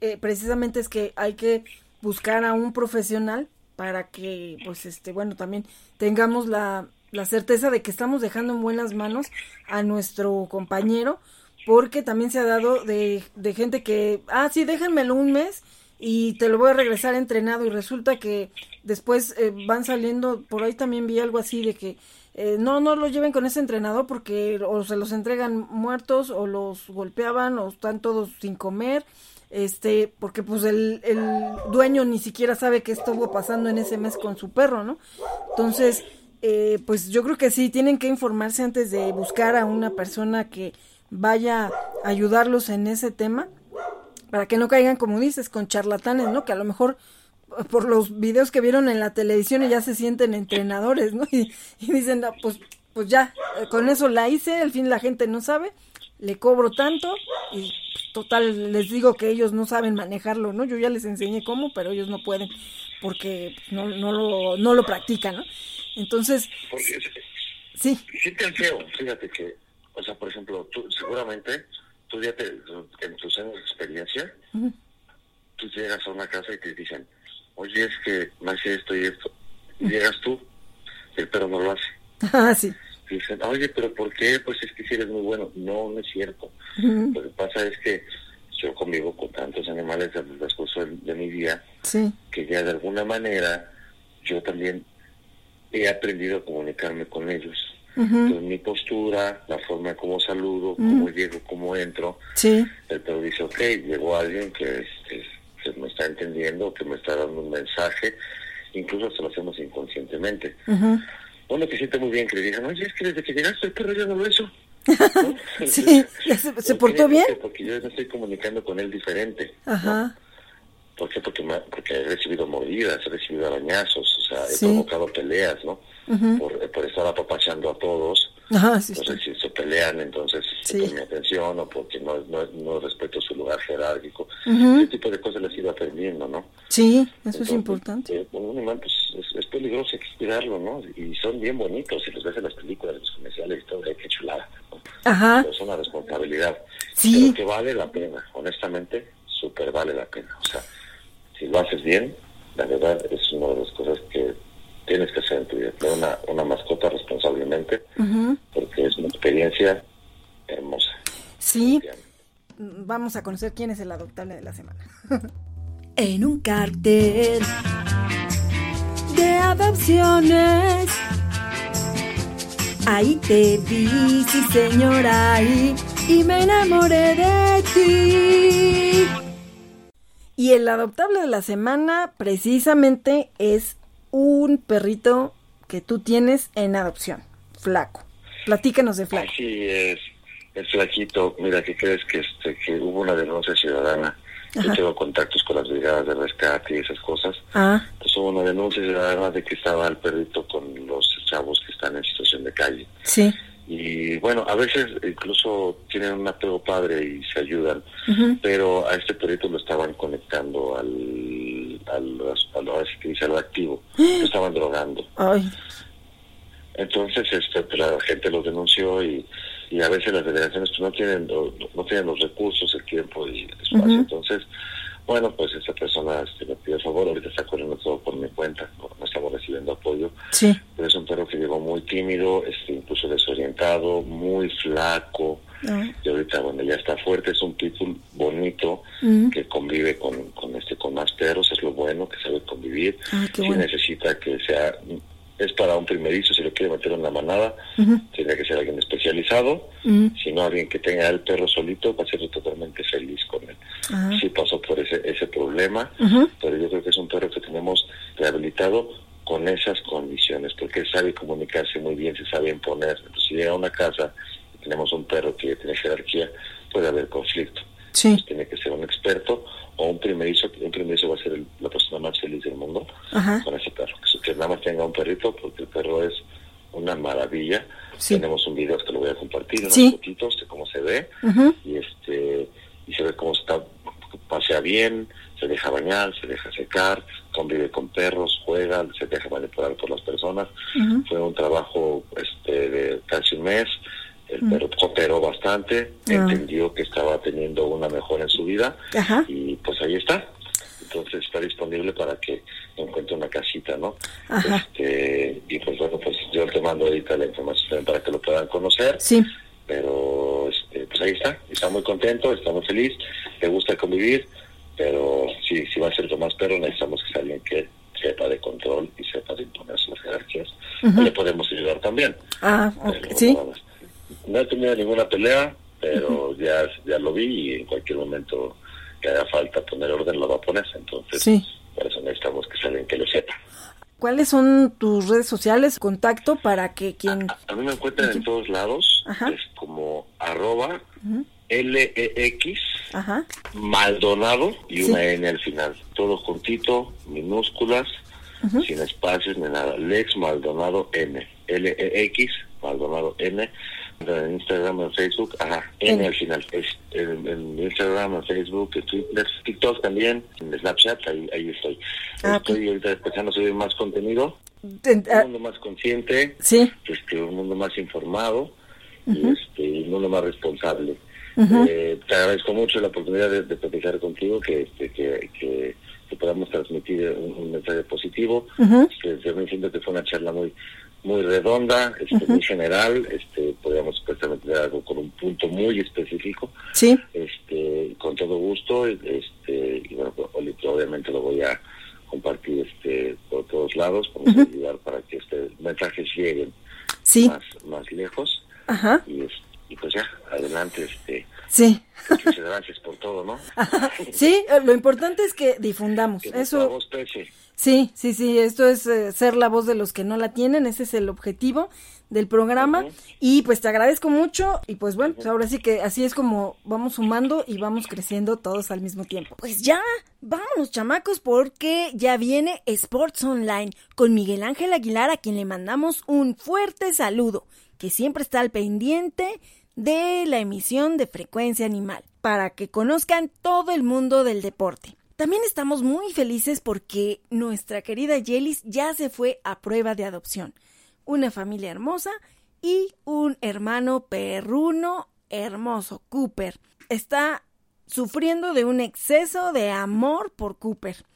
eh, precisamente es que hay que buscar a un profesional para que, pues, este, bueno, también tengamos la, la certeza de que estamos dejando en buenas manos a nuestro compañero, porque también se ha dado de, de gente que, ah, sí, déjenmelo un mes y te lo voy a regresar entrenado y resulta que después eh, van saliendo, por ahí también vi algo así de que eh, no, no lo lleven con ese entrenador porque o se los entregan muertos o los golpeaban o están todos sin comer, este, porque pues el, el dueño ni siquiera sabe qué estuvo pasando en ese mes con su perro, ¿no? Entonces, eh, pues yo creo que sí, tienen que informarse antes de buscar a una persona que vaya a ayudarlos en ese tema para que no caigan, como dices, con charlatanes, ¿no? Que a lo mejor por los videos que vieron en la televisión y ya se sienten entrenadores, ¿no? Y, y dicen, "No, pues, pues ya, eh, con eso la hice, al fin la gente no sabe, le cobro tanto y total, les digo que ellos no saben manejarlo, ¿no? Yo ya les enseñé cómo, pero ellos no pueden porque no, no, lo, no lo practican, ¿no? Entonces, Porque sí, sienten feo, fíjate que, o sea, por ejemplo, tú seguramente, tú ya te, en tus años de experiencia, tú llegas a una casa y te dicen, oye, es que me hace esto y esto. Y llegas tú, el perro no lo hace. [laughs] ah, sí, Dicen, oye, pero ¿por qué? Pues es que si eres muy bueno. No, no es cierto. Lo que pasa es que yo convivo con tantos animales desde el transcurso de, de mi vida sí, que ya de alguna manera yo también he aprendido a comunicarme con ellos. Entonces, mi postura, la forma como saludo, cómo llego, cómo entro, sí, el perro dice, ok, llegó alguien que, este, que me está entendiendo, que me está dando un mensaje, incluso se lo hacemos inconscientemente. ujú. Uno que siente muy bien que le digan, oye, es que desde que llegaste el perro ya no lo hizo. ¿No? [laughs] Sí, se, portó bien. Porque, yo me estoy comunicando con él diferente. ¿no? ¿Por qué? Porque, me- porque he recibido mordidas, he recibido arañazos, o sea, he Sí. provocado peleas, ¿no? por, por estar apapachando a todos. ajá, sí, Entonces, sí. si ese pelean, entonces sí. mi atención o porque no, no, no, respeto su lugar jerárquico. Ese tipo de cosas las iba aprendiendo, ¿no? Sí, eso es importante. Eh, un animal pues, es, peligroso, hay que cuidarlo, ¿no? Y son bien bonitos, si los ves en las películas, en los comerciales y todo, hay que chulada. Ajá. es una responsabilidad. Sí. Pero que vale la pena, honestamente, súper vale la pena. O sea, si lo haces bien, la verdad es una de las cosas que tienes que hacer en tu vida, tener una, una mascota responsablemente, porque es una experiencia hermosa. Sí. Vamos a conocer quién es el adoptable de la semana. [laughs] en un cartel de adopciones. Ahí te vi, sí señora, ahí, y me enamoré de ti. Y el adoptable de la semana precisamente es un perrito que tú tienes en adopción, Flaco. Platícanos de Flaco. Así es, Flaquito. Mira, ¿qué crees que, este, que hubo una denuncia ciudadana? Yo tengo contactos con las brigadas de rescate y esas cosas. Ah. Entonces hubo una denuncia ciudadana de que estaba el perrito con los chavos que están en situación de calle. Sí. Y bueno, a veces incluso tienen un apego padre y se ayudan, pero a este perrito lo estaban conectando al, al, al, al activo, lo estaban drogando. Ay. Entonces este, pues, la gente lo denunció y, y a veces las federaciones pues, no tienen no, tienen los recursos, el tiempo y el espacio. Entonces, bueno, pues esa persona este, me pide favor, ahorita está corriendo todo por mi cuenta, no, estamos recibiendo apoyo. Sí. Pero es un perro que llegó muy tímido, este, incluso desorientado, muy flaco. Ah. Y ahorita, bueno, ya está fuerte, es un pitbull bonito que convive con, con, este, con más perros, es lo bueno, que sabe convivir. Ah, si necesita que sea es para un primerizo, si lo quiere meter en la manada, tiene que ser alguien especializado, si no alguien que tenga el perro solito, va a ser totalmente feliz con él. Ah. Sí pasó por ese, ese problema, pero yo creo que es un perro que tenemos rehabilitado con esas condiciones, porque sabe comunicarse muy bien, se sabe imponer. Entonces, si llega a una casa y tenemos un perro que tiene jerarquía, puede haber conflicto. Sí. tiene que ser un experto o un primerizo, un primerizo va a ser la persona más feliz del mundo con ese perro. Nada más tenga un perrito, porque el perro es una maravilla. Tenemos un video que lo voy a compartir, unos fotitos de cómo se ve, y este y se ve cómo está, pasea bien, se deja bañar, se deja secar, convive con perros, juega, se deja manipular por las personas. Fue un trabajo este de casi un mes el perro cooperó bastante, Ah. entendió que estaba teniendo una mejora en su vida y pues ahí está. Entonces está disponible para que una casita, ¿no? Ajá. Este, y pues bueno, pues yo te mando ahorita la información para que lo puedan conocer. Sí. Pero este, pues ahí está, está muy contento, está muy feliz, le gusta convivir, pero si, si va a ser más perro necesitamos que sea alguien que sepa de control y sepa de imponer sus jerarquías. Le podemos ayudar también. Ah, ok. Pero, Sí. no he tenido ninguna pelea, pero ya, ya lo vi y en cualquier momento que haga falta poner orden lo va a poner. Entonces, Sí. Necesitamos que lo sepa. ¿Cuáles son tus redes sociales, contacto para que quien... A mí me encuentran en todos lados, Ajá. es como arroba LEX Ajá. Maldonado y Sí. una N al final. Todo juntito, minúsculas, sin espacios ni nada. Lex Maldonado N. L-E-X Maldonado N. En Instagram, en Facebook, ajá, N, al final. Es en, en Instagram, en Facebook, en Twitter, TikTok también, en Snapchat, ahí, ahí estoy. Ah, estoy ahorita empezando a subir más contenido, Ten- un ah, mundo más consciente, Sí. este, un mundo más informado y este, un mundo más responsable. Eh, te agradezco mucho la oportunidad de, de platicar contigo, que, este, que, que, que podamos transmitir un, un mensaje positivo. Yo me siento que fue una charla muy muy redonda, este, muy general, este, podríamos supuestamente dar algo con un punto muy específico, Sí. este, con todo gusto, este, y bueno, obviamente lo voy a compartir este por todos lados, vamos a ayudar para que este mensajes lleguen Sí. más, más lejos Ajá. y, es- y pues ya, adelante, este, Sí. muchas gracias por todo, ¿no? [laughs] Sí, lo importante es que difundamos. Que Eso, voz pese. Sí, sí, sí, esto es eh, ser la voz de los que no la tienen, ese es el objetivo del programa y pues te agradezco mucho y pues bueno, pues ahora sí que así es como vamos sumando y vamos creciendo todos al mismo tiempo. Pues ya, vámonos chamacos porque ya viene Sports Online con Miguel Ángel Aguilar a quien le mandamos un fuerte saludo, que siempre está al pendiente de la emisión de frecuencia animal, para que conozcan todo el mundo del deporte. También estamos muy felices porque nuestra querida Yelis ya se fue a prueba de adopción una familia hermosa y un hermano perruno hermoso, Cooper. Está sufriendo de un exceso de amor por Cooper.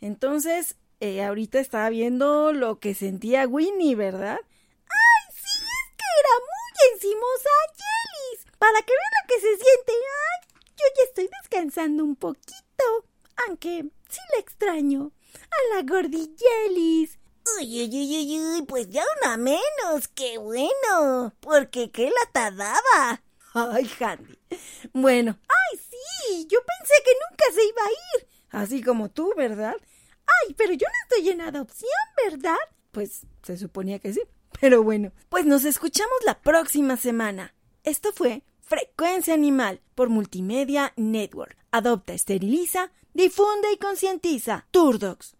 Entonces, eh, ahorita estaba viendo lo que sentía Winnie, ¿verdad? ¡Ay, sí! Es que era muy encimosa Jellis. Para que vean lo que se siente. ¡Ay! Yo ya estoy descansando un poquito. Aunque sí la extraño. A la gordillelis. Uy, uy, uy, uy, pues ya una menos, qué bueno, porque qué lata daba. Ay, Handy. Bueno, ay, sí, yo pensé que nunca se iba a ir. Así como tú, ¿verdad? Ay, pero yo no estoy en adopción, ¿verdad? Pues se suponía que sí. Pero bueno, pues nos escuchamos la próxima semana. Esto fue Frecuencia Animal por Multimedia Network. Adopta, esteriliza, difunde y concientiza. Turdox.